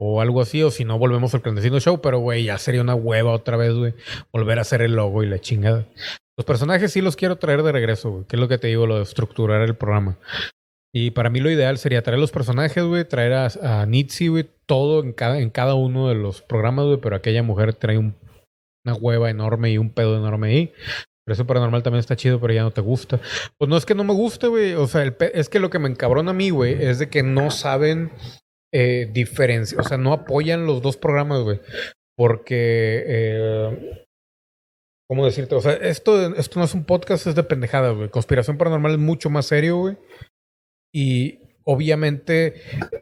O algo así. O si no, volvemos al clandestino show. Pero, güey, ya sería una hueva otra vez, güey. Volver a hacer el logo y la chingada. Los personajes sí los quiero traer de regreso, güey. Que es lo que te digo, lo de estructurar el programa. Y para mí lo ideal sería traer los personajes, güey, traer a, a Nitsi, güey, todo en cada, en cada uno de los programas, güey, pero aquella mujer trae un- una hueva enorme y un pedo enorme ahí. Pero eso paranormal también está chido, pero ya no te gusta. Pues no es que no me guste, güey. O sea, el es que lo que me encabrona a mí, güey, es de que no saben eh, diferenciar. O sea, no apoyan los dos programas, güey. Porque. Eh, ¿Cómo decirte? O sea, esto, esto no es un podcast, es de pendejada, güey. Conspiración paranormal es mucho más serio, güey. Y obviamente,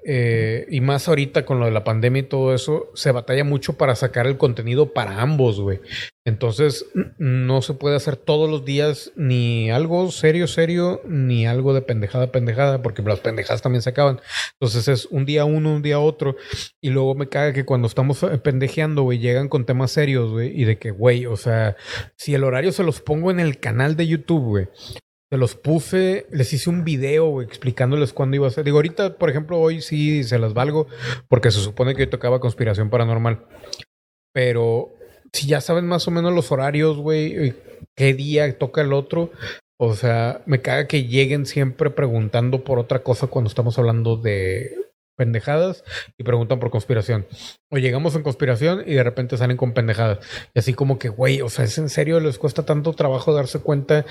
eh, y más ahorita con lo de la pandemia y todo eso, se batalla mucho para sacar el contenido para ambos, güey. Entonces, no se puede hacer todos los días ni algo serio, serio, ni algo de pendejada, pendejada, porque las pendejadas también se acaban. Entonces es un día uno, un día otro. Y luego me caga que cuando estamos eh, pendejeando, güey, llegan con temas serios, güey, y de que, güey, o sea, si el horario se los pongo en el canal de YouTube, güey. Se los puse, les hice un video, explicándoles cuándo iba a ser. Digo, ahorita, por ejemplo, hoy sí se las valgo, porque se supone que hoy tocaba conspiración paranormal. Pero si ya saben más o menos los horarios, güey, qué día toca el otro, o sea, me caga que lleguen siempre preguntando por otra cosa cuando estamos hablando de pendejadas y preguntan por conspiración. O llegamos en conspiración y de repente salen con pendejadas. Y así como que, güey, o sea, ¿es en serio? ¿Les cuesta tanto trabajo darse cuenta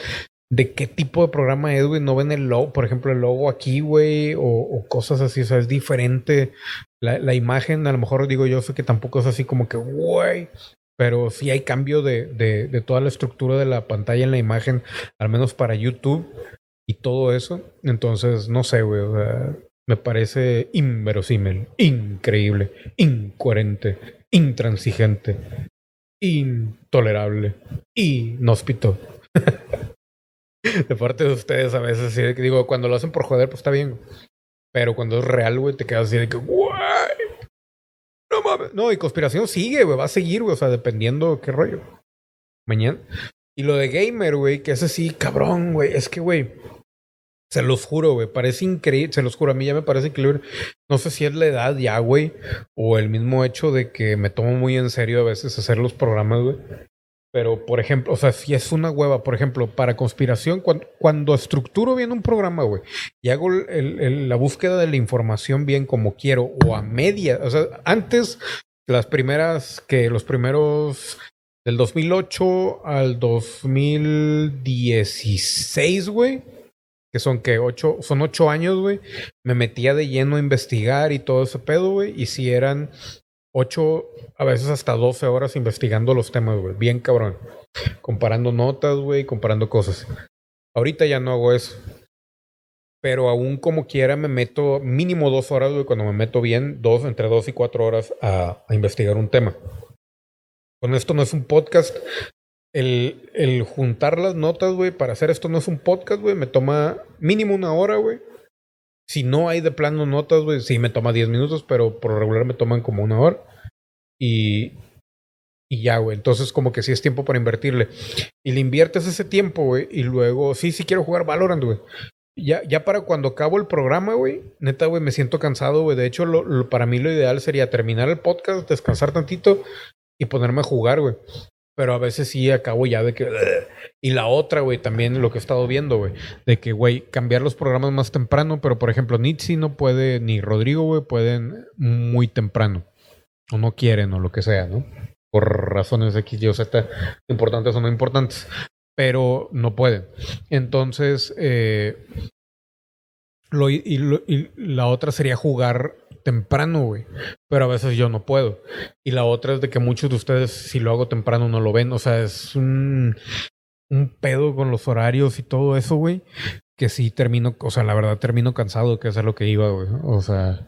de qué tipo de programa es? No ven el logo, por ejemplo, el logo aquí, güey, o, cosas así, o sea, es diferente. La, imagen, a lo mejor digo yo, sé que tampoco es así como que, güey, pero sí hay cambio de, de, de toda la estructura de la pantalla en la imagen, al menos para YouTube y todo eso. Entonces, no sé, güey, o sea, me parece inverosímil, increíble, incoherente, intransigente, intolerable, inhóspito. de parte de ustedes a veces, así digo, cuando lo hacen por joder, pues está bien. Pero cuando es real, güey, te quedas así de que, güey, no mames. No, y conspiración sigue, güey, va a seguir, güey, o sea, dependiendo qué rollo. Mañana. Y lo de gamer, güey, que ese sí, cabrón, güey, es que, güey, se los juro, güey, parece increíble, se los juro, a mí ya me parece increíble. No sé si es la edad ya, güey, o el mismo hecho de que me tomo muy en serio a veces hacer los programas, güey. Pero, por ejemplo, o sea, si es una hueva, por ejemplo, para conspiración, cuando, cuando estructuro bien un programa, güey, y hago el- la búsqueda de la información bien como quiero, o a media, o sea, antes, las primeras, que los primeros Del 2008 al 2016, güey. Que son que ocho, son ocho años, güey. Me metía de lleno a investigar y todo ese pedo, güey. Y si eran ocho, a veces hasta 12 horas investigando los temas, güey. Bien cabrón. Comparando notas, güey, comparando cosas. Ahorita ya no hago eso. Pero aún como quiera me meto mínimo dos horas, güey, cuando me meto bien, dos, entre dos y cuatro horas a, a investigar un tema. Con esto no es un podcast. El, el juntar las notas, güey, para hacer esto no es un podcast, güey, me toma mínimo una hora, güey. Si no hay de plano notas, güey, sí me toma 10 minutos, pero por regular me toman como una hora. Y, y ya, güey. Entonces, como que sí es tiempo para invertirle. Y le inviertes ese tiempo, güey. Y luego, sí, sí quiero jugar Valorant, güey. Ya, ya para cuando acabo el programa, güey, neta, güey, me siento cansado, güey. De hecho, lo, lo- para mí lo ideal sería terminar el podcast, descansar tantito y ponerme a jugar, güey. Pero a veces sí acabo ya de que... Y la otra, güey, también lo que he estado viendo, güey. De que, güey, cambiar los programas más temprano. Pero, por ejemplo, Nitsi no puede, ni Rodrigo, güey, pueden muy temprano. O no quieren, o lo que sea, ¿no? Por razones X, Y o Z, importantes o no importantes. Pero no pueden. Entonces, eh, lo, y, lo- y la otra sería jugar temprano, güey. Pero a veces yo no puedo. Y la otra es de que muchos de ustedes, si lo hago temprano, no lo ven. O sea, es un, pedo con los horarios y todo eso, güey. Que sí termino, o sea, la verdad termino cansado, que eso es lo que iba, güey. O sea,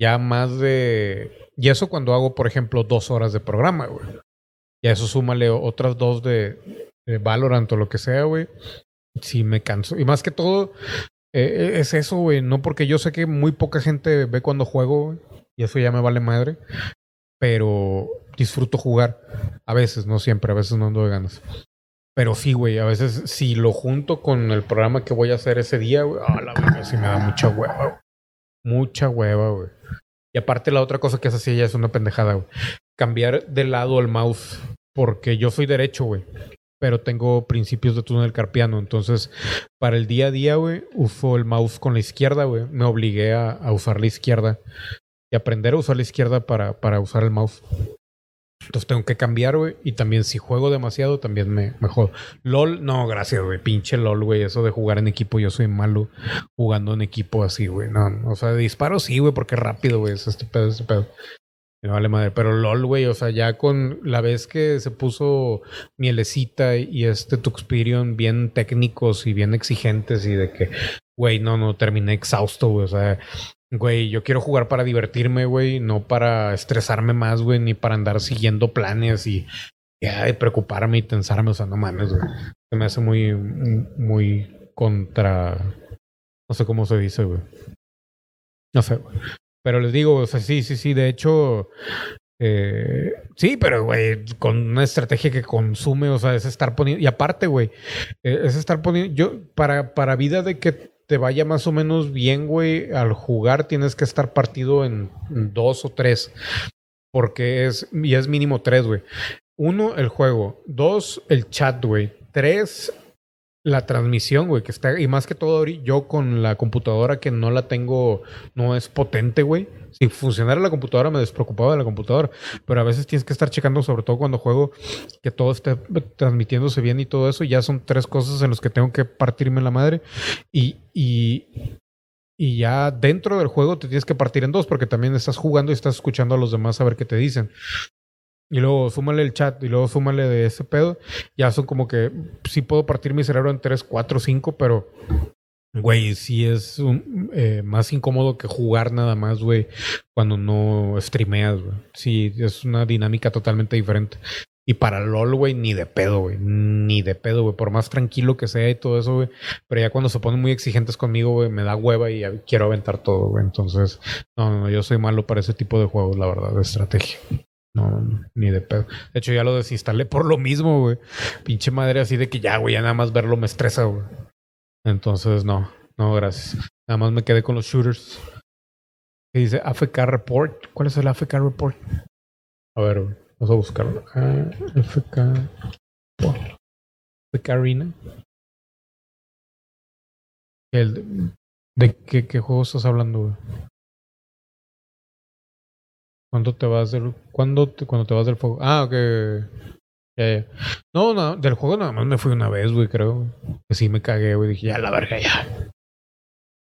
ya más de... Y eso cuando hago, por ejemplo, dos horas de programa, güey. Y a eso súmale otras dos de, de Valorant o lo que sea, güey. Sí me canso. Y más que todo, eh, es eso, güey. No porque yo sé que muy poca gente ve cuando juego, güey. Y eso ya me vale madre. Pero disfruto jugar. A veces, no siempre. A veces no ando de ganas. Pero sí, güey. A veces, si lo junto con el programa que voy a hacer ese día, güey. Ah, la verga, sí me da mucha hueva. Mucha hueva, güey. Y aparte la otra cosa que es así ya es una pendejada, güey. Cambiar de lado el mouse. Porque yo soy derecho, güey. Pero tengo principios de túnel carpiano. Entonces, para el día a día, güey, uso el mouse con la izquierda, güey. Me obligué a, usar la izquierda. Y aprender a usar la izquierda para, para usar el mouse. Entonces tengo que cambiar, güey. Y también si juego demasiado, también me, me jodo. LOL, no, gracias, güey. Pinche LOL, güey. Eso de jugar en equipo, yo soy malo jugando en equipo así, güey. No, o sea, de disparo sí, güey, porque rápido, güey. Es este pedo, este pedo. Me vale madre. Pero LOL, güey, o sea, ya con la vez que se puso Mielecita y este Tuxperion bien técnicos y bien exigentes y de que, güey, no, no, terminé exhausto, güey. O sea, güey, yo quiero jugar para divertirme, güey, no para estresarme más, güey, ni para andar siguiendo planes y, y, preocuparme y tensarme. O sea, no mames, güey. Se me hace muy, muy contra. No sé cómo se dice, güey. No sé, güey. Pero les digo, o sea, sí, sí, sí. De hecho, eh, sí, pero, güey, con una estrategia que consume, o sea, es estar poniendo. Y aparte, güey, eh, es estar poniendo. Yo, para, para vida de que te vaya más o menos bien, güey, al jugar tienes que estar partido en dos o tres. Porque es, y es mínimo tres, güey. Uno, el juego. Dos, el chat, güey. Tres, la transmisión, güey, que está, y más que todo yo con la computadora que no la tengo, no es potente, güey. Si funcionara la computadora me despreocupaba de la computadora, pero a veces tienes que estar checando, sobre todo cuando juego, que todo esté transmitiéndose bien y todo eso. Ya son tres cosas en las que tengo que partirme la madre y, y, y ya dentro del juego te tienes que partir en dos porque también estás jugando y estás escuchando a los demás a ver qué te dicen. Y luego súmale el chat y luego súmale de ese pedo. Ya son como que sí puedo partir mi cerebro en 3, 4, 5, pero güey, sí es un, eh, más incómodo que jugar nada más, güey, cuando no streameas, güey. Sí, es una dinámica totalmente diferente. Y para LOL, güey, ni de pedo, güey. Ni de pedo, güey. Por más tranquilo que sea y todo eso, güey. Pero ya cuando se ponen muy exigentes conmigo, güey, me da hueva y quiero aventar todo, güey. Entonces, no, no, yo soy malo para ese tipo de juegos, la verdad, de estrategia. No, ni de pedo. De hecho, ya lo desinstalé por lo mismo, güey. Pinche madre así de que ya, güey, ya nada más verlo me estresa, güey. Entonces, no, no, gracias. Nada más me quedé con los shooters. ¿Qué dice AFK Report? ¿Cuál es el AFK Report? A ver, güey, vamos a buscarlo. Ah, AFK Report. AFK Arena. El ¿De qué, qué juego estás hablando, güey? ¿Cuándo te vas del, ¿cuándo te, cuando te vas del fuego? Ah, ok. Ya, ya. No, no, del juego nada más me fui una vez, güey, creo. Que sí me cagué, güey. Dije, ya la verga, ya.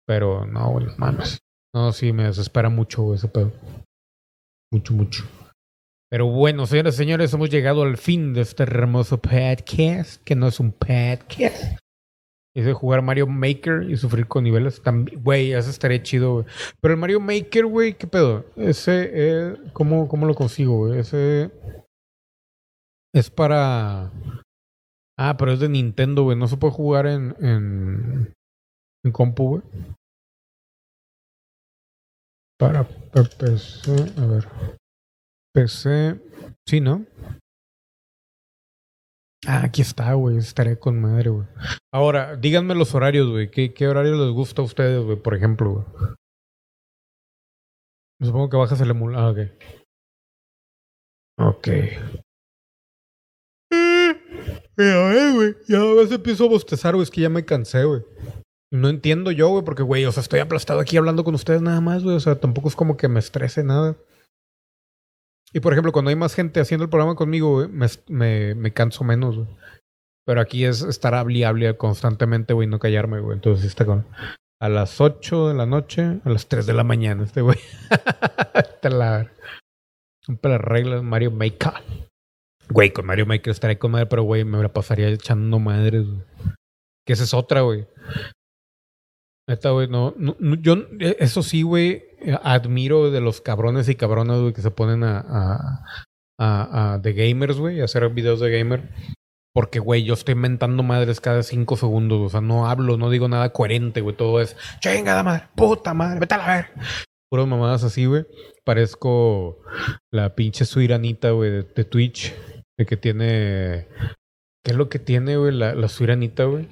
Pero no, güey, mames. No, sí, me desespera mucho, güey, ese pedo. Mucho, mucho. Pero bueno, señoras y señores, hemos llegado al fin de este hermoso podcast, que no es un podcast. Es de jugar Mario Maker y sufrir con niveles. Güey, eso estaría chido, güey. Pero el Mario Maker, güey, ¿qué pedo? Ese, eh, ¿cómo, ¿cómo lo consigo, güey? Ese es para... Ah, pero es de Nintendo, güey. No se puede jugar en, en, en compu, güey. Para PC, a ver. PC, sí, ¿no? Ah, aquí está, güey. Estaré con madre, güey. Ahora, díganme los horarios, güey. ¿Qué, ¿Qué horario les gusta a ustedes, güey? Por ejemplo, güey. Supongo que bajas el emulador. Ah, ok. Ok. Mira, eh, güey. Ya a veces empiezo a bostezar, güey. Es que ya me cansé, güey. No entiendo yo, güey, porque, güey, o sea, estoy aplastado aquí hablando con ustedes nada más, güey. O sea, tampoco es como que me estrese nada. Y por ejemplo, cuando hay más gente haciendo el programa conmigo, güey, me, me, me canso menos. Pero aquí es estar hable constantemente, güey, no callarme, güey. Entonces está con. A las 8 de la noche, a las 3 de la mañana, este güey. Está la. Un las reglas Mario Maker. Güey, con Mario Maker estaré con madre, pero güey, me la pasaría echando madres. Que esa es otra, güey. Neta, güey, no, no, yo, eh, eso sí, güey, admiro de los cabrones y cabronas, que se ponen a, de gamers, güey, a hacer videos de gamer. Porque, güey, yo estoy mentando madres cada cinco segundos. O sea, no hablo, no digo nada coherente, güey. Todo es chingada madre, puta madre, vete a la ver. Puras mamadas así, güey. Parezco la pinche suiranita, güey, de, Twitch. De que tiene. ¿Qué es lo que tiene, güey, la, suiranita, güey?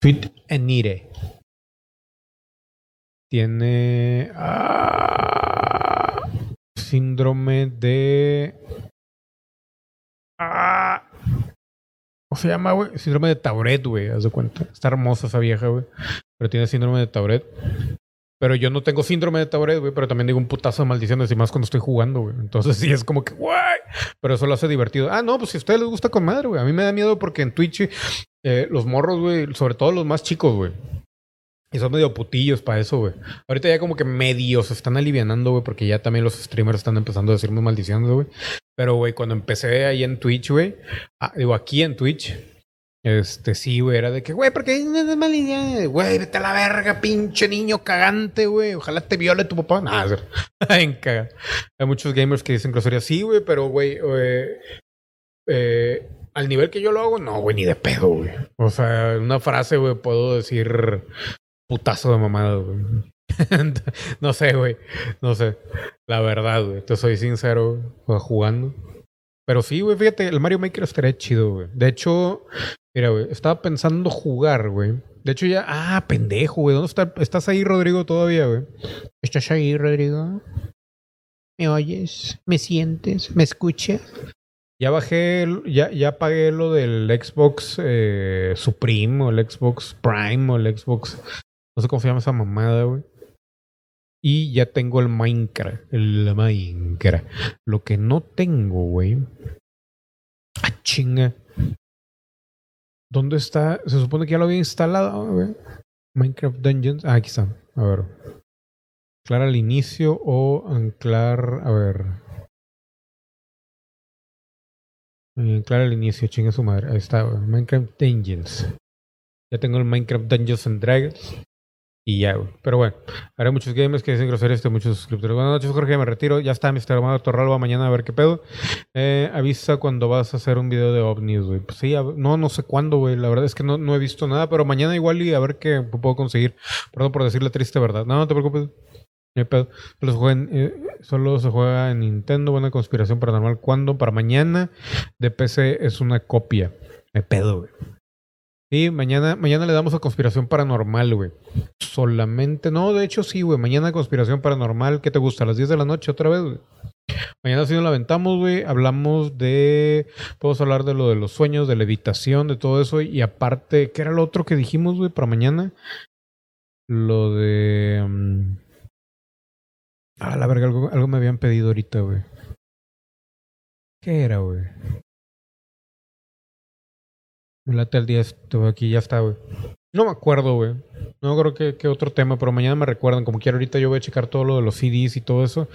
Tweet Enire. Tiene. ah, síndrome de. Ah, ¿Cómo se llama, güey? Síndrome de Tauret, güey. Haz de cuenta. Está hermosa esa vieja, güey. Pero tiene síndrome de Tauret. Pero yo no tengo síndrome de Tauret, güey. Pero también digo un putazo de maldiciones y más cuando estoy jugando, güey. Entonces sí es como que, güey. Pero eso lo hace divertido. Ah, no, pues si a ustedes les gusta con madre, güey. A mí me da miedo porque en Twitch eh, los morros, güey, sobre todo los más chicos, güey. Y son medio putillos para eso, güey. Ahorita ya como que medio se están alivianando, güey, porque ya también los streamers están empezando a decirme maldiciones, güey. Pero, güey, cuando empecé ahí en Twitch, güey, ah, digo, aquí en Twitch, este sí, güey, era de que, güey, porque es maldición, güey, vete a la verga, pinche niño cagante, güey. Ojalá te viole tu papá. Nah, en caga. Hay muchos gamers que dicen groserías, sí, güey, pero, güey, eh, eh, al nivel que yo lo hago, no, güey, ni de pedo, güey. O sea, una frase, güey, puedo decir putazo de mamada, güey. no sé, güey. No sé. La verdad, güey. Te soy sincero, güey, jugando. Pero sí, güey, fíjate, el Mario Maker estaría chido, güey. De hecho, mira, güey, estaba pensando jugar, güey. De hecho, ya. Ah, pendejo, güey. ¿Dónde está? ¿Estás ahí, Rodrigo, todavía, güey? ¿Estás ahí, Rodrigo? ¿Me oyes? ¿Me sientes? ¿Me escuchas? Ya bajé, ya, ya pagué lo del Xbox eh, Supreme o el Xbox Prime o el Xbox. No sé cómo se llama esa mamada, güey. Y ya tengo el Minecraft. El Minecraft. Lo que no tengo, güey. Ah, chinga. ¿Dónde está? Se supone que ya lo había instalado, güey. Minecraft Dungeons. Ah, aquí está. A ver. Anclar al inicio o anclar. A ver. Anclar al inicio, chinga su madre. Ahí está, güey. Minecraft Dungeons. Ya tengo el Minecraft Dungeons and Dragons. Y ya, güey. Pero bueno, haré muchos gamers que dicen groserías de muchos suscriptores. Buenas noches, Jorge, me retiro. Ya está, Mr. Amado Torralba, mañana a ver qué pedo. Eh, avisa cuando vas a hacer un video de ovnis, güey. Pues sí, no, no sé cuándo, güey. La verdad es que no, no he visto nada, pero mañana igual y a ver qué puedo conseguir. Perdón por decir la triste verdad. No, no te preocupes. No pedo. Solo se, juega en, eh, solo se juega en Nintendo. Buena conspiración paranormal. ¿Cuándo? Para mañana. De PC es una copia. Hay pedo, güey. Sí, mañana, mañana le damos a conspiración paranormal, güey. Solamente, no, de hecho sí, güey. Mañana conspiración paranormal. ¿Qué te gusta? ¿A las 10 de la noche otra vez, güey? Mañana sí nos la aventamos, güey. Hablamos de. Podemos hablar de lo de los sueños, de levitación, de todo eso. Y aparte, ¿qué era lo otro que dijimos, güey, para mañana? Lo de. Ah, la verga, algo, algo me habían pedido ahorita, güey. ¿Qué era, güey? Me late al 10, estuve aquí, ya está, güey. No me acuerdo, güey. No creo que, que otro tema, pero mañana me recuerdan. Como quiero, ahorita yo voy a checar todo lo de los CDs y todo eso.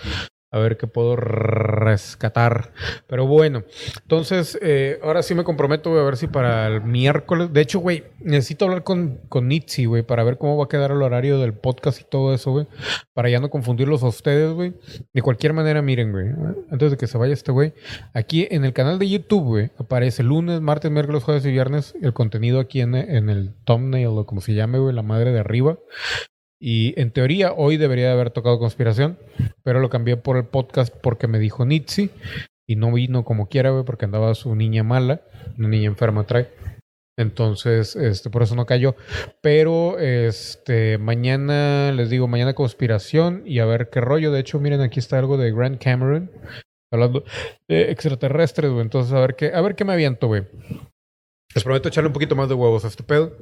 A ver qué puedo rescatar. Pero bueno, entonces, eh, ahora sí me comprometo, a ver si para el miércoles. De hecho, güey, necesito hablar con, con Nitsi, güey, para ver cómo va a quedar el horario del podcast y todo eso, güey. Para ya no confundirlos a ustedes, güey. De cualquier manera, miren, güey, antes de que se vaya este güey, aquí en el canal de YouTube, güey, aparece lunes, martes, miércoles, jueves y viernes el contenido aquí en, en el thumbnail o como se llame, güey, la madre de arriba. Y en teoría hoy debería de haber tocado conspiración, pero lo cambié por el podcast porque me dijo Nitsi y no vino como quiera, güey, porque andaba su niña mala, una niña enferma trae. Entonces, este, por eso no cayó. Pero, este, mañana, les digo, mañana conspiración y a ver qué rollo. De hecho, miren, aquí está algo de Grand Cameron. Hablando de extraterrestres. Entonces, a ver qué, a ver qué me aviento, güey. Les prometo echarle un poquito más de huevos a este pedo.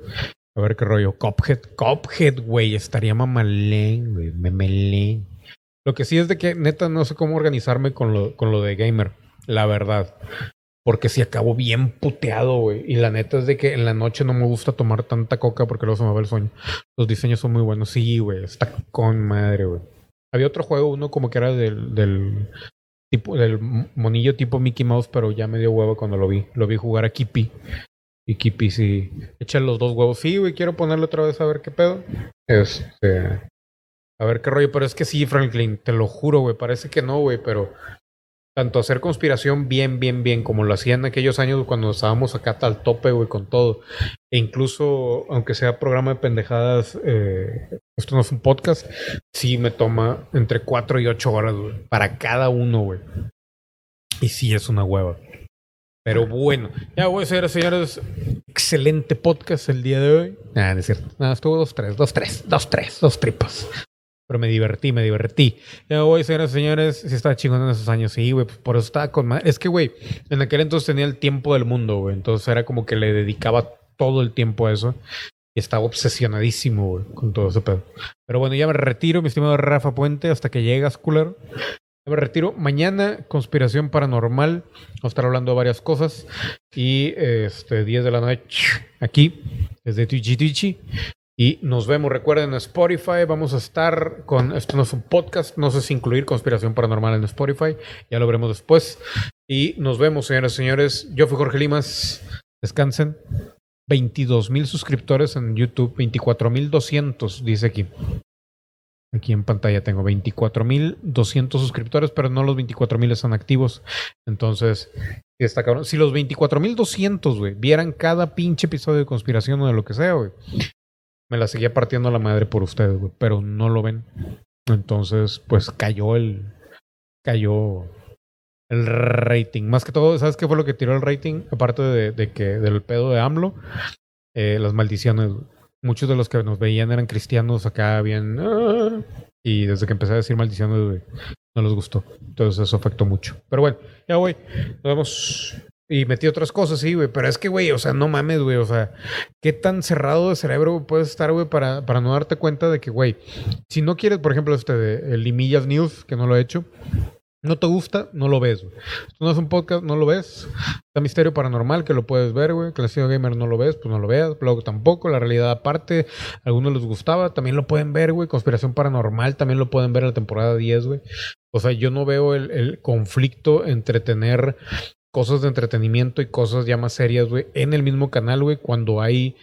A ver qué rollo. Cophead. Cophead, güey. Estaría mamalén, güey. Memelén. Lo que sí es de que, neta, no sé cómo organizarme con lo, con lo de gamer. La verdad. Porque si acabo bien puteado, güey. Y la neta es de que en la noche no me gusta tomar tanta coca porque luego se me va el sueño. Los diseños son muy buenos. Sí, güey. Está con madre, güey. Había otro juego, uno como que era del, del tipo, del monillo tipo Mickey Mouse, pero ya me dio huevo cuando lo vi. Lo vi jugar a Kippy. Y Kippy sí. Echan los dos huevos. Sí, güey, quiero ponerlo otra vez a ver qué pedo. Este. A ver qué rollo. Pero es que sí, Franklin, te lo juro, güey. Parece que no, güey, pero. Tanto hacer conspiración bien, bien, bien, como lo hacían aquellos años cuando estábamos acá al tope, güey, con todo. E incluso, aunque sea programa de pendejadas, eh, esto no es un podcast, sí me toma entre 4 y 8 horas, güey, para cada uno, güey. Y sí es una hueva. Pero bueno, ya voy a ser, señores, excelente podcast el día de hoy. Nada, no es cierto. Nada, estuvo dos, tres, dos, tres, dos, tres, dos tripas. Pero me divertí, me divertí. Ya voy, señores, señores, si estaba chingón en esos años. Sí, güey, pues por eso estaba con madre. Es que, güey, en aquel entonces tenía el tiempo del mundo, güey. Entonces era como que le dedicaba todo el tiempo a eso. Y estaba obsesionadísimo, güey, con todo ese pedo. Pero bueno, ya me retiro, mi estimado Rafa Puente, hasta que llegas, culero. Me retiro. Mañana, conspiración paranormal. Vamos a estar hablando de varias cosas. Y este, 10 de la noche, aquí, desde Twitchy Twitchy. Y nos vemos. Recuerden, en Spotify vamos a estar con. Esto no es un podcast. No sé si incluir conspiración paranormal en Spotify. Ya lo veremos después. Y nos vemos, señoras y señores. Yo fui Jorge Limas. Descansen. 22 mil suscriptores en YouTube. 24 mil 200, dice aquí. Aquí en pantalla tengo 24.200 suscriptores, pero no los 24.000 están activos. Entonces, está. Si los 24.200, güey, vieran cada pinche episodio de conspiración o de lo que sea, güey, me la seguía partiendo la madre por ustedes, güey, pero no lo ven. Entonces, pues cayó el. Cayó el rating. Más que todo, ¿sabes qué fue lo que tiró el rating? Aparte de, que del pedo de AMLO, eh, las maldiciones, muchos de los que nos veían eran cristianos acá bien... "Ah", y desde que empecé a decir maldiciones, no les gustó. Entonces eso afectó mucho. Pero bueno, ya voy. Nos vemos. Y metí otras cosas, sí, güey. Pero es que, güey, o sea, no mames, güey. O sea, ¿qué tan cerrado de cerebro puedes estar, güey, para, para no darte cuenta de que, güey, si no quieres, por ejemplo, este de Limillas News, que no lo he hecho, no te gusta, no lo ves, güey. No es un podcast, no lo ves. Está Misterio Paranormal, que lo puedes ver, güey. Clásico Gamer no lo ves, pues no lo veas. Blog tampoco. La realidad aparte, a algunos les gustaba, también lo pueden ver, güey. Conspiración Paranormal también lo pueden ver en la temporada 10, güey. O sea, yo no veo el, el conflicto entre tener cosas de entretenimiento y cosas ya más serias, güey, en el mismo canal, güey, cuando hay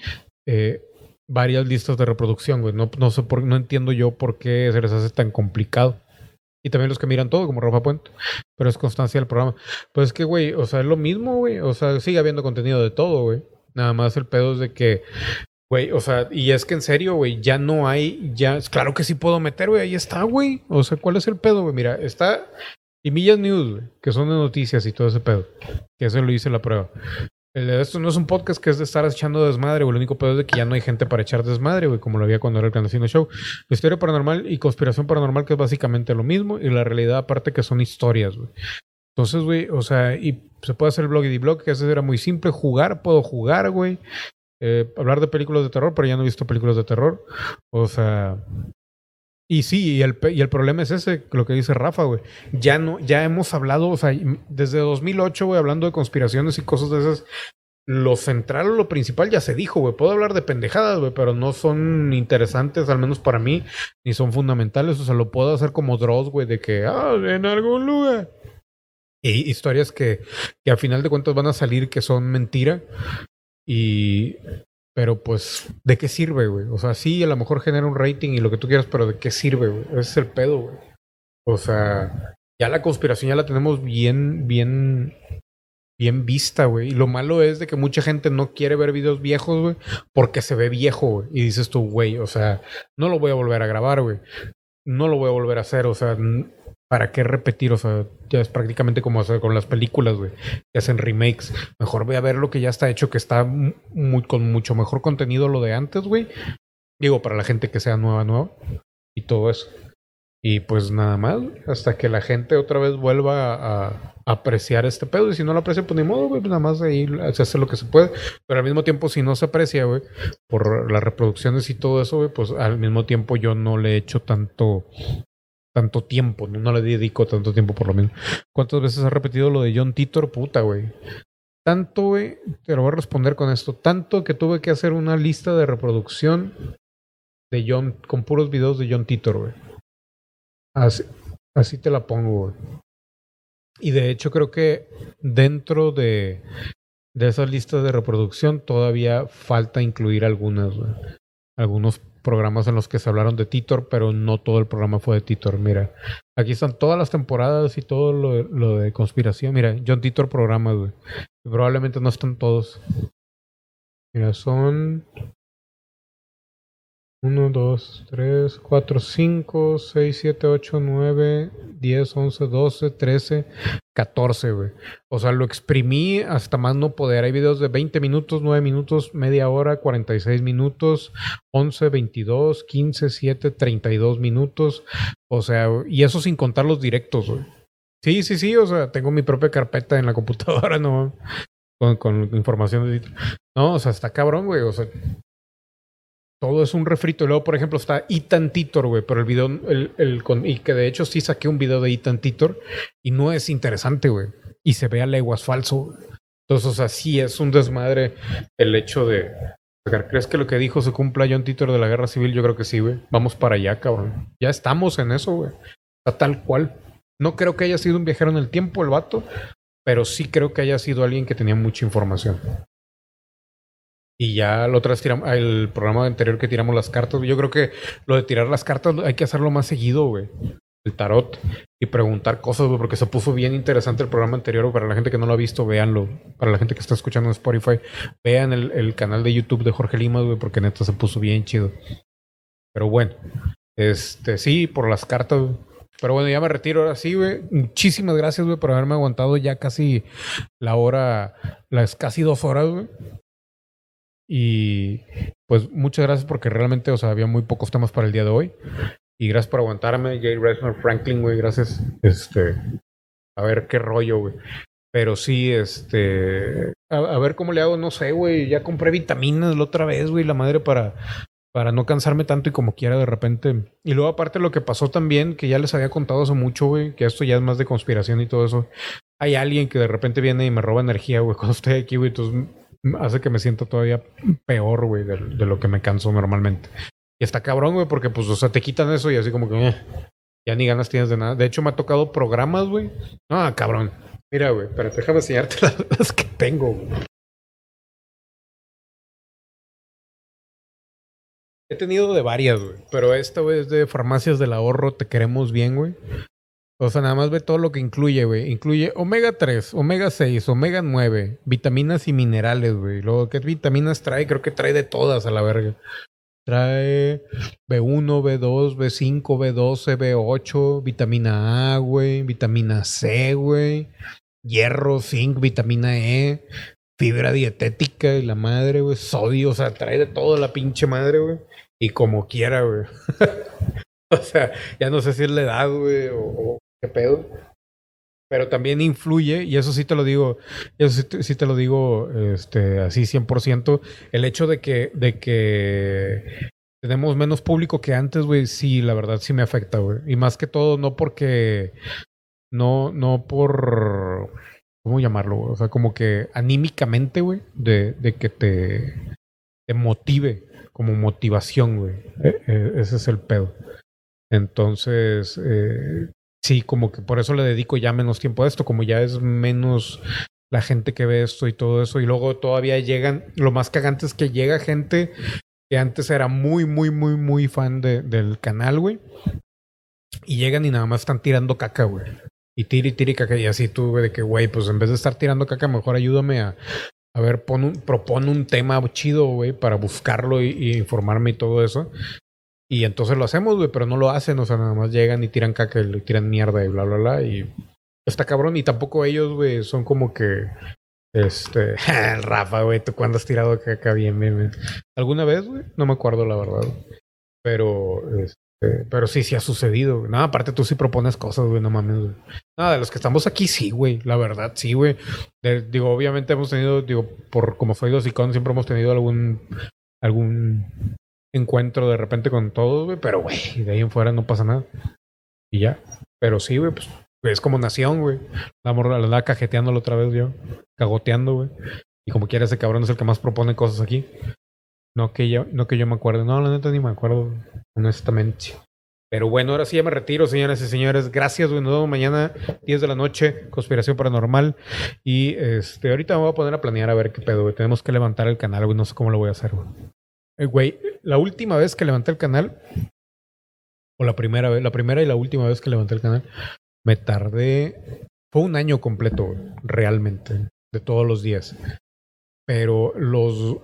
eh, varias listas de reproducción, güey. No, no sé por, no entiendo yo por qué se les hace tan complicado. Y también los que miran todo, como Rafa Puente. Pero es constancia del programa. Pues es que, güey, o sea, es lo mismo, güey. O sea, sigue habiendo contenido de todo, güey. Nada más el pedo es de que, güey, o sea, y es que en serio, güey, ya no hay, ya, claro que sí puedo meter, güey, ahí está, güey. O sea, ¿cuál es el pedo, güey? Mira, está y Millas News, güey, que son de noticias y todo ese pedo. Que eso lo hice la prueba. Esto no es un podcast que es de estar echando desmadre, güey. El único pedo es de que ya no hay gente para echar desmadre, güey, como lo había cuando era el Clandestino Show. Historia paranormal y conspiración paranormal, que es básicamente lo mismo, y la realidad aparte que son historias, güey. Entonces, güey, o sea, y se puede hacer blog y blog, que ese era muy simple. Jugar, puedo jugar, güey. Eh, hablar de películas de terror, pero ya no he visto películas de terror. O sea, y sí, y el, y el problema es ese, lo que dice Rafa, güey. Ya no, ya hemos hablado, o sea, desde 2008, güey, hablando de conspiraciones y cosas de esas, lo central o lo principal ya se dijo, güey. Puedo hablar de pendejadas, güey, pero no son interesantes, al menos para mí, ni son fundamentales. O sea, lo puedo hacer como Dross, güey, de que, ah, en algún lugar. Y historias que, que a final de cuentas van a salir que son mentira. Y. Pero pues, ¿de qué sirve, güey? O sea, sí, a lo mejor genera un rating y lo que tú quieras, pero ¿de qué sirve, güey? Ese es el pedo, güey. O sea, ya la conspiración ya la tenemos bien, bien bien vista, güey. Y lo malo es de que mucha gente no quiere ver videos viejos, güey, porque se ve viejo, güey. Y dices tú, güey, o sea, no lo voy a volver a grabar, güey. No lo voy a volver a hacer, o sea, ¿para qué repetir? O sea, ya es prácticamente como hacer con las películas, güey, que hacen remakes. Mejor voy a ver lo que ya está hecho, que está con mucho mejor contenido lo de antes, güey. Digo, para la gente que sea nueva, nueva. Y todo eso. Y pues nada más, hasta que la gente otra vez vuelva a, apreciar este pedo. Y si no lo aprecia, pues ni modo, güey, pues nada más ahí se hace lo que se puede. Pero al mismo tiempo, si no se aprecia, güey, por las reproducciones y todo eso, güey, pues al mismo tiempo yo no le echo tanto tanto tiempo, no, no le dedico tanto tiempo por lo menos. ¿Cuántas veces ha repetido lo de John Titor? Puta, güey. Tanto, güey, te lo voy a responder con esto. Tanto que tuve que hacer una lista de reproducción de John, con puros videos de John Titor, güey. Así, así te la pongo, güey. Y de hecho creo que dentro de, de esas listas de reproducción todavía falta incluir algunas, güey. Algunos programas en los que se hablaron de Titor, pero no todo el programa fue de Titor. Mira, aquí están todas las temporadas y todo lo, de conspiración. Mira, John Titor programas, güey. Probablemente no están todos. Mira, son 1, 2, 3, 4, 5, 6, 7, 8, 9, 10, 11, 12, 13, 14, güey. O sea, lo exprimí hasta más no poder. Hay videos de 20 minutos, 9 minutos, media hora, 46 minutos, 11, 22, 15, 7, 32 minutos. O sea, y eso sin contar los directos, güey. Sí, sí, sí, o sea, tengo mi propia carpeta en la computadora, ¿no? Con, con información de... No, o sea, está cabrón, güey. O sea, todo es un refrito. Luego, por ejemplo, está Ethan Titor, güey, pero el video, el, el, con, y que de hecho sí saqué un video de Ethan Titor y no es interesante, güey. Y se ve a leguas falso. Entonces, o sea, sí es un desmadre el hecho de. ¿Crees que lo que dijo se cumpla John Titor de la guerra civil? Yo creo que sí, güey. Vamos para allá, cabrón. Ya estamos en eso, güey. Está tal cual. No creo que haya sido un viajero en el tiempo el vato, pero sí creo que haya sido alguien que tenía mucha información. Y ya lo otro tiramos, el programa anterior que tiramos las cartas, yo creo que lo de tirar las cartas hay que hacerlo más seguido, güey. El tarot y preguntar cosas, güey, porque se puso bien interesante el programa anterior. Para la gente que no lo ha visto, véanlo. Para la gente que está escuchando en Spotify, vean el, el canal de YouTube de Jorge Lima, güey, porque neta se puso bien chido. Pero bueno, este sí, por las cartas. Pero bueno, ya me retiro ahora sí, güey. Muchísimas gracias, güey, por haberme aguantado ya casi la hora, las casi dos horas, güey. Y pues muchas gracias porque realmente, o había muy pocos temas para el día de hoy. Y gracias por aguantarme, Jay Resmer Franklin, güey, gracias. Este, a ver qué rollo, güey. Pero sí, este, a, ver cómo le hago, no sé, güey. Ya compré vitaminas la otra vez, güey, la madre para, para no cansarme tanto y como quiera de repente. Y luego aparte lo que pasó también, que ya les había contado hace mucho, güey, que esto ya es más de conspiración y todo eso. Hay alguien que de repente viene y me roba energía, güey, cuando estoy aquí, güey. Entonces hace que me sienta todavía peor, güey, de, lo que me canso normalmente. Y está cabrón, güey, porque pues, o sea, te quitan eso y así como que eh, ya ni ganas tienes de nada. De hecho, me ha tocado programas, güey. Ah, cabrón. Mira, güey, pero déjame enseñarte las, que tengo, güey. He tenido de varias, güey. Pero esta, güey, es de farmacias del ahorro. Te queremos bien, güey. O sea, nada más ve todo lo que incluye, güey. Incluye omega 3, omega 6, omega 9, vitaminas y minerales, güey. Luego, ¿qué vitaminas trae? Creo que trae de todas a la verga. Trae B1, B2, B5, B12, B8, vitamina A, güey, vitamina C, güey, hierro, zinc, vitamina E, fibra dietética y la madre, güey, sodio, o sea, trae de todo la pinche madre, güey. Y como quiera, güey. o sea, ya no sé si es la edad, güey, o, pedo. Pero también influye, y eso sí te lo digo, eso sí te, lo digo este, así 100%, el hecho de que, de que tenemos menos público que antes, güey, sí, la verdad sí me afecta, güey. Y más que todo, no porque, no, no por ¿cómo llamarlo? güey? O sea, como que anímicamente, güey, de, de que te, te motive, como motivación, güey. E- e- ese es el pedo. Entonces, eh, sí, como que por eso le dedico ya menos tiempo a esto, como ya es menos la gente que ve esto y todo eso. Y luego todavía llegan, lo más cagante es que llega gente que antes era muy, muy, muy, muy fan de- del canal, güey. Y llegan y nada más están tirando caca, güey. Y tira y caca. Y así tú, güey, de que, güey, pues en vez de estar tirando caca, mejor ayúdame a, a ver, pon un, propone un tema chido, güey, para buscarlo y, y informarme y todo eso. Y entonces lo hacemos, güey, pero no lo hacen, o sea, nada más llegan y tiran caca y tiran mierda y bla, bla, bla. Y está cabrón. Y tampoco ellos, güey, son como que. Este. Rafa, güey, ¿tú cuándo has tirado caca bien, bien, bien? ¿Alguna vez, güey? No me acuerdo, la verdad. Pero. Este, pero sí, sí ha sucedido. güey. No, aparte tú sí propones cosas, güey, no mames, güey. Nada, de los que estamos aquí, sí, güey. La verdad, sí, güey. Digo, obviamente hemos tenido, digo, por como soy dos siempre hemos tenido algún. algún encuentro de repente con todos, güey. Pero, güey, de ahí en fuera no pasa nada. Y ya. Pero sí, güey, pues es como nación, güey. La morra la andaba cajeteándolo otra vez yo. Cagoteando, güey. Y como quiera, ese cabrón es el que más propone cosas aquí. No que yo, no que yo me acuerde. No, la neta ni me acuerdo, honestamente. Pero bueno, ahora sí ya me retiro, señoras y señores. Gracias, güey. Nos vemos mañana, 10 de la noche, Conspiración Paranormal. Y este, ahorita me voy a poner a planear a ver qué pedo, güey. Tenemos que levantar el canal, güey. No sé cómo lo voy a hacer, güey. Eh, güey, la última vez que levanté el canal, o la primera vez, la primera y la última vez que levanté el canal, me tardé. Fue un año completo, realmente, de todos los días. Pero los.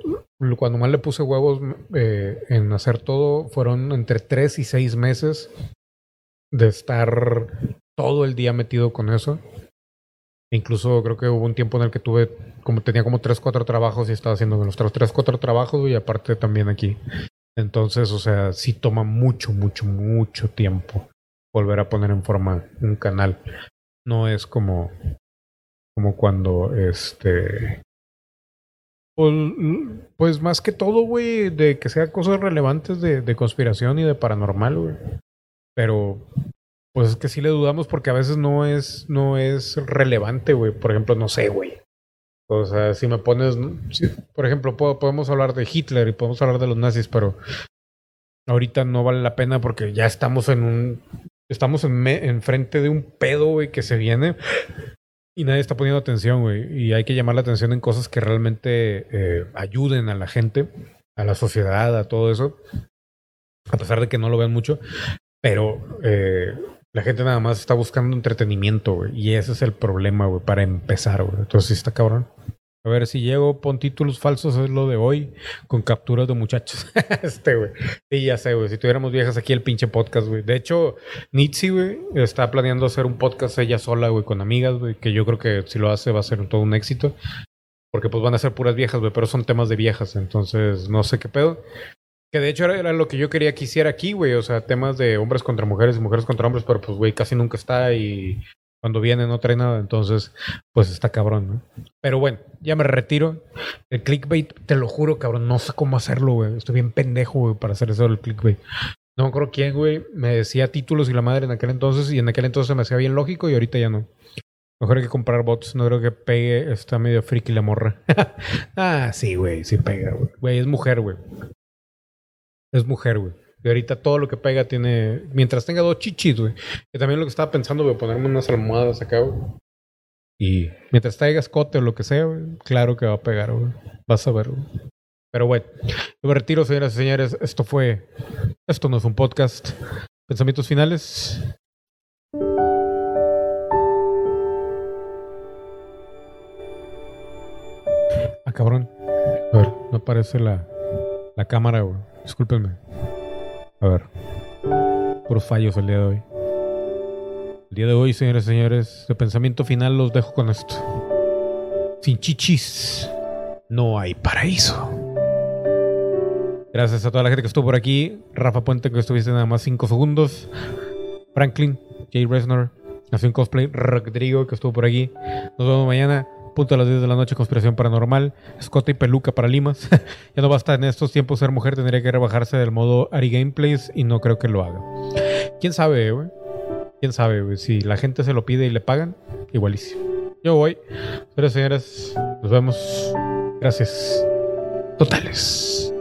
Cuando más le puse huevos eh, en hacer todo, fueron entre tres y seis meses de estar todo el día metido con eso. Incluso creo que hubo un tiempo en el que tuve, como tenía como tres, cuatro trabajos y estaba haciendo los tres, tres, cuatro trabajos y aparte también aquí. Entonces, o sea, sí toma mucho, mucho, mucho tiempo volver a poner en forma un canal. No es como, como cuando este. Pues, pues más que todo, güey, de que sea cosas relevantes de, de conspiración y de paranormal, güey. Pero pues es que sí le dudamos porque a veces no es, no es relevante, güey. Por ejemplo, no sé, güey. O sea, si me pones, por ejemplo, puedo- podemos hablar de Hitler y podemos hablar de los nazis, pero ahorita no vale la pena porque ya estamos en un, estamos en me- enfrente de un pedo, güey, que se viene y nadie está poniendo atención, güey. Y hay que llamar la atención en cosas que realmente eh, ayuden a la gente, a la sociedad, a todo eso. A pesar de que no lo vean mucho. Pero eh, la gente nada más está buscando entretenimiento, güey. Y ese es el problema, güey, para empezar, güey. Entonces sí está cabrón. A ver si llego, pon títulos falsos, es lo de hoy, con capturas de muchachos. este, güey. Sí, ya sé, güey. Si tuviéramos viejas aquí el pinche podcast, güey. De hecho, Nitsi, güey, está planeando hacer un podcast ella sola, güey, con amigas, güey. Que yo creo que si lo hace va a ser todo un éxito. Porque pues van a ser puras viejas, güey. Pero son temas de viejas. Entonces, no sé qué pedo. Que de hecho era, lo que yo quería que hiciera aquí, güey. O sea, temas de hombres contra mujeres y mujeres contra hombres. Pero pues, güey, casi nunca está y cuando viene no trae nada. Entonces, pues está cabrón, ¿no? Pero bueno, ya me retiro. El clickbait, te lo juro, cabrón, no sé cómo hacerlo, güey. Estoy bien pendejo, güey, para hacer eso del clickbait. No acuerdo quién, güey, me decía títulos y la madre en aquel entonces. Y en aquel entonces me hacía bien lógico y ahorita ya no. Mejor hay que comprar bots. No creo que pegue. Está medio friki la morra. ah, sí, güey, sí pega, güey. Güey, es mujer, güey. Es mujer, güey. Y ahorita todo lo que pega tiene. Mientras tenga dos chichis, güey. Que también lo que estaba pensando, güey, ponerme unas almohadas acá, güey. Y mientras traiga escote o lo que sea, güey, claro que va a pegar, güey. Vas a ver, güey. Pero bueno, yo me retiro, señoras y señores. Esto fue. Esto no es un podcast. Pensamientos finales. Ah, cabrón. A ver, no aparece la, la cámara, güey. Discúlpenme. A ver. Puros fallos el día de hoy. El día de hoy, señores y señores, de pensamiento final los dejo con esto. Sin chichis, no hay paraíso. Gracias a toda la gente que estuvo por aquí. Rafa Puente, que estuviste nada más 5 segundos. Franklin, Jay Resnor, Nación Cosplay, Rodrigo, que estuvo por aquí. Nos vemos mañana, punto a las 10 de la noche, Conspiración Paranormal. Escote y peluca para Limas. ya no basta en estos tiempos ser mujer, tendría que rebajarse del modo Ari Gameplays y no creo que lo haga. ¿Quién sabe, güey? ¿Quién sabe, güey? Si la gente se lo pide y le pagan, igualísimo. Yo voy. Pero señoras, nos vemos. Gracias. Totales.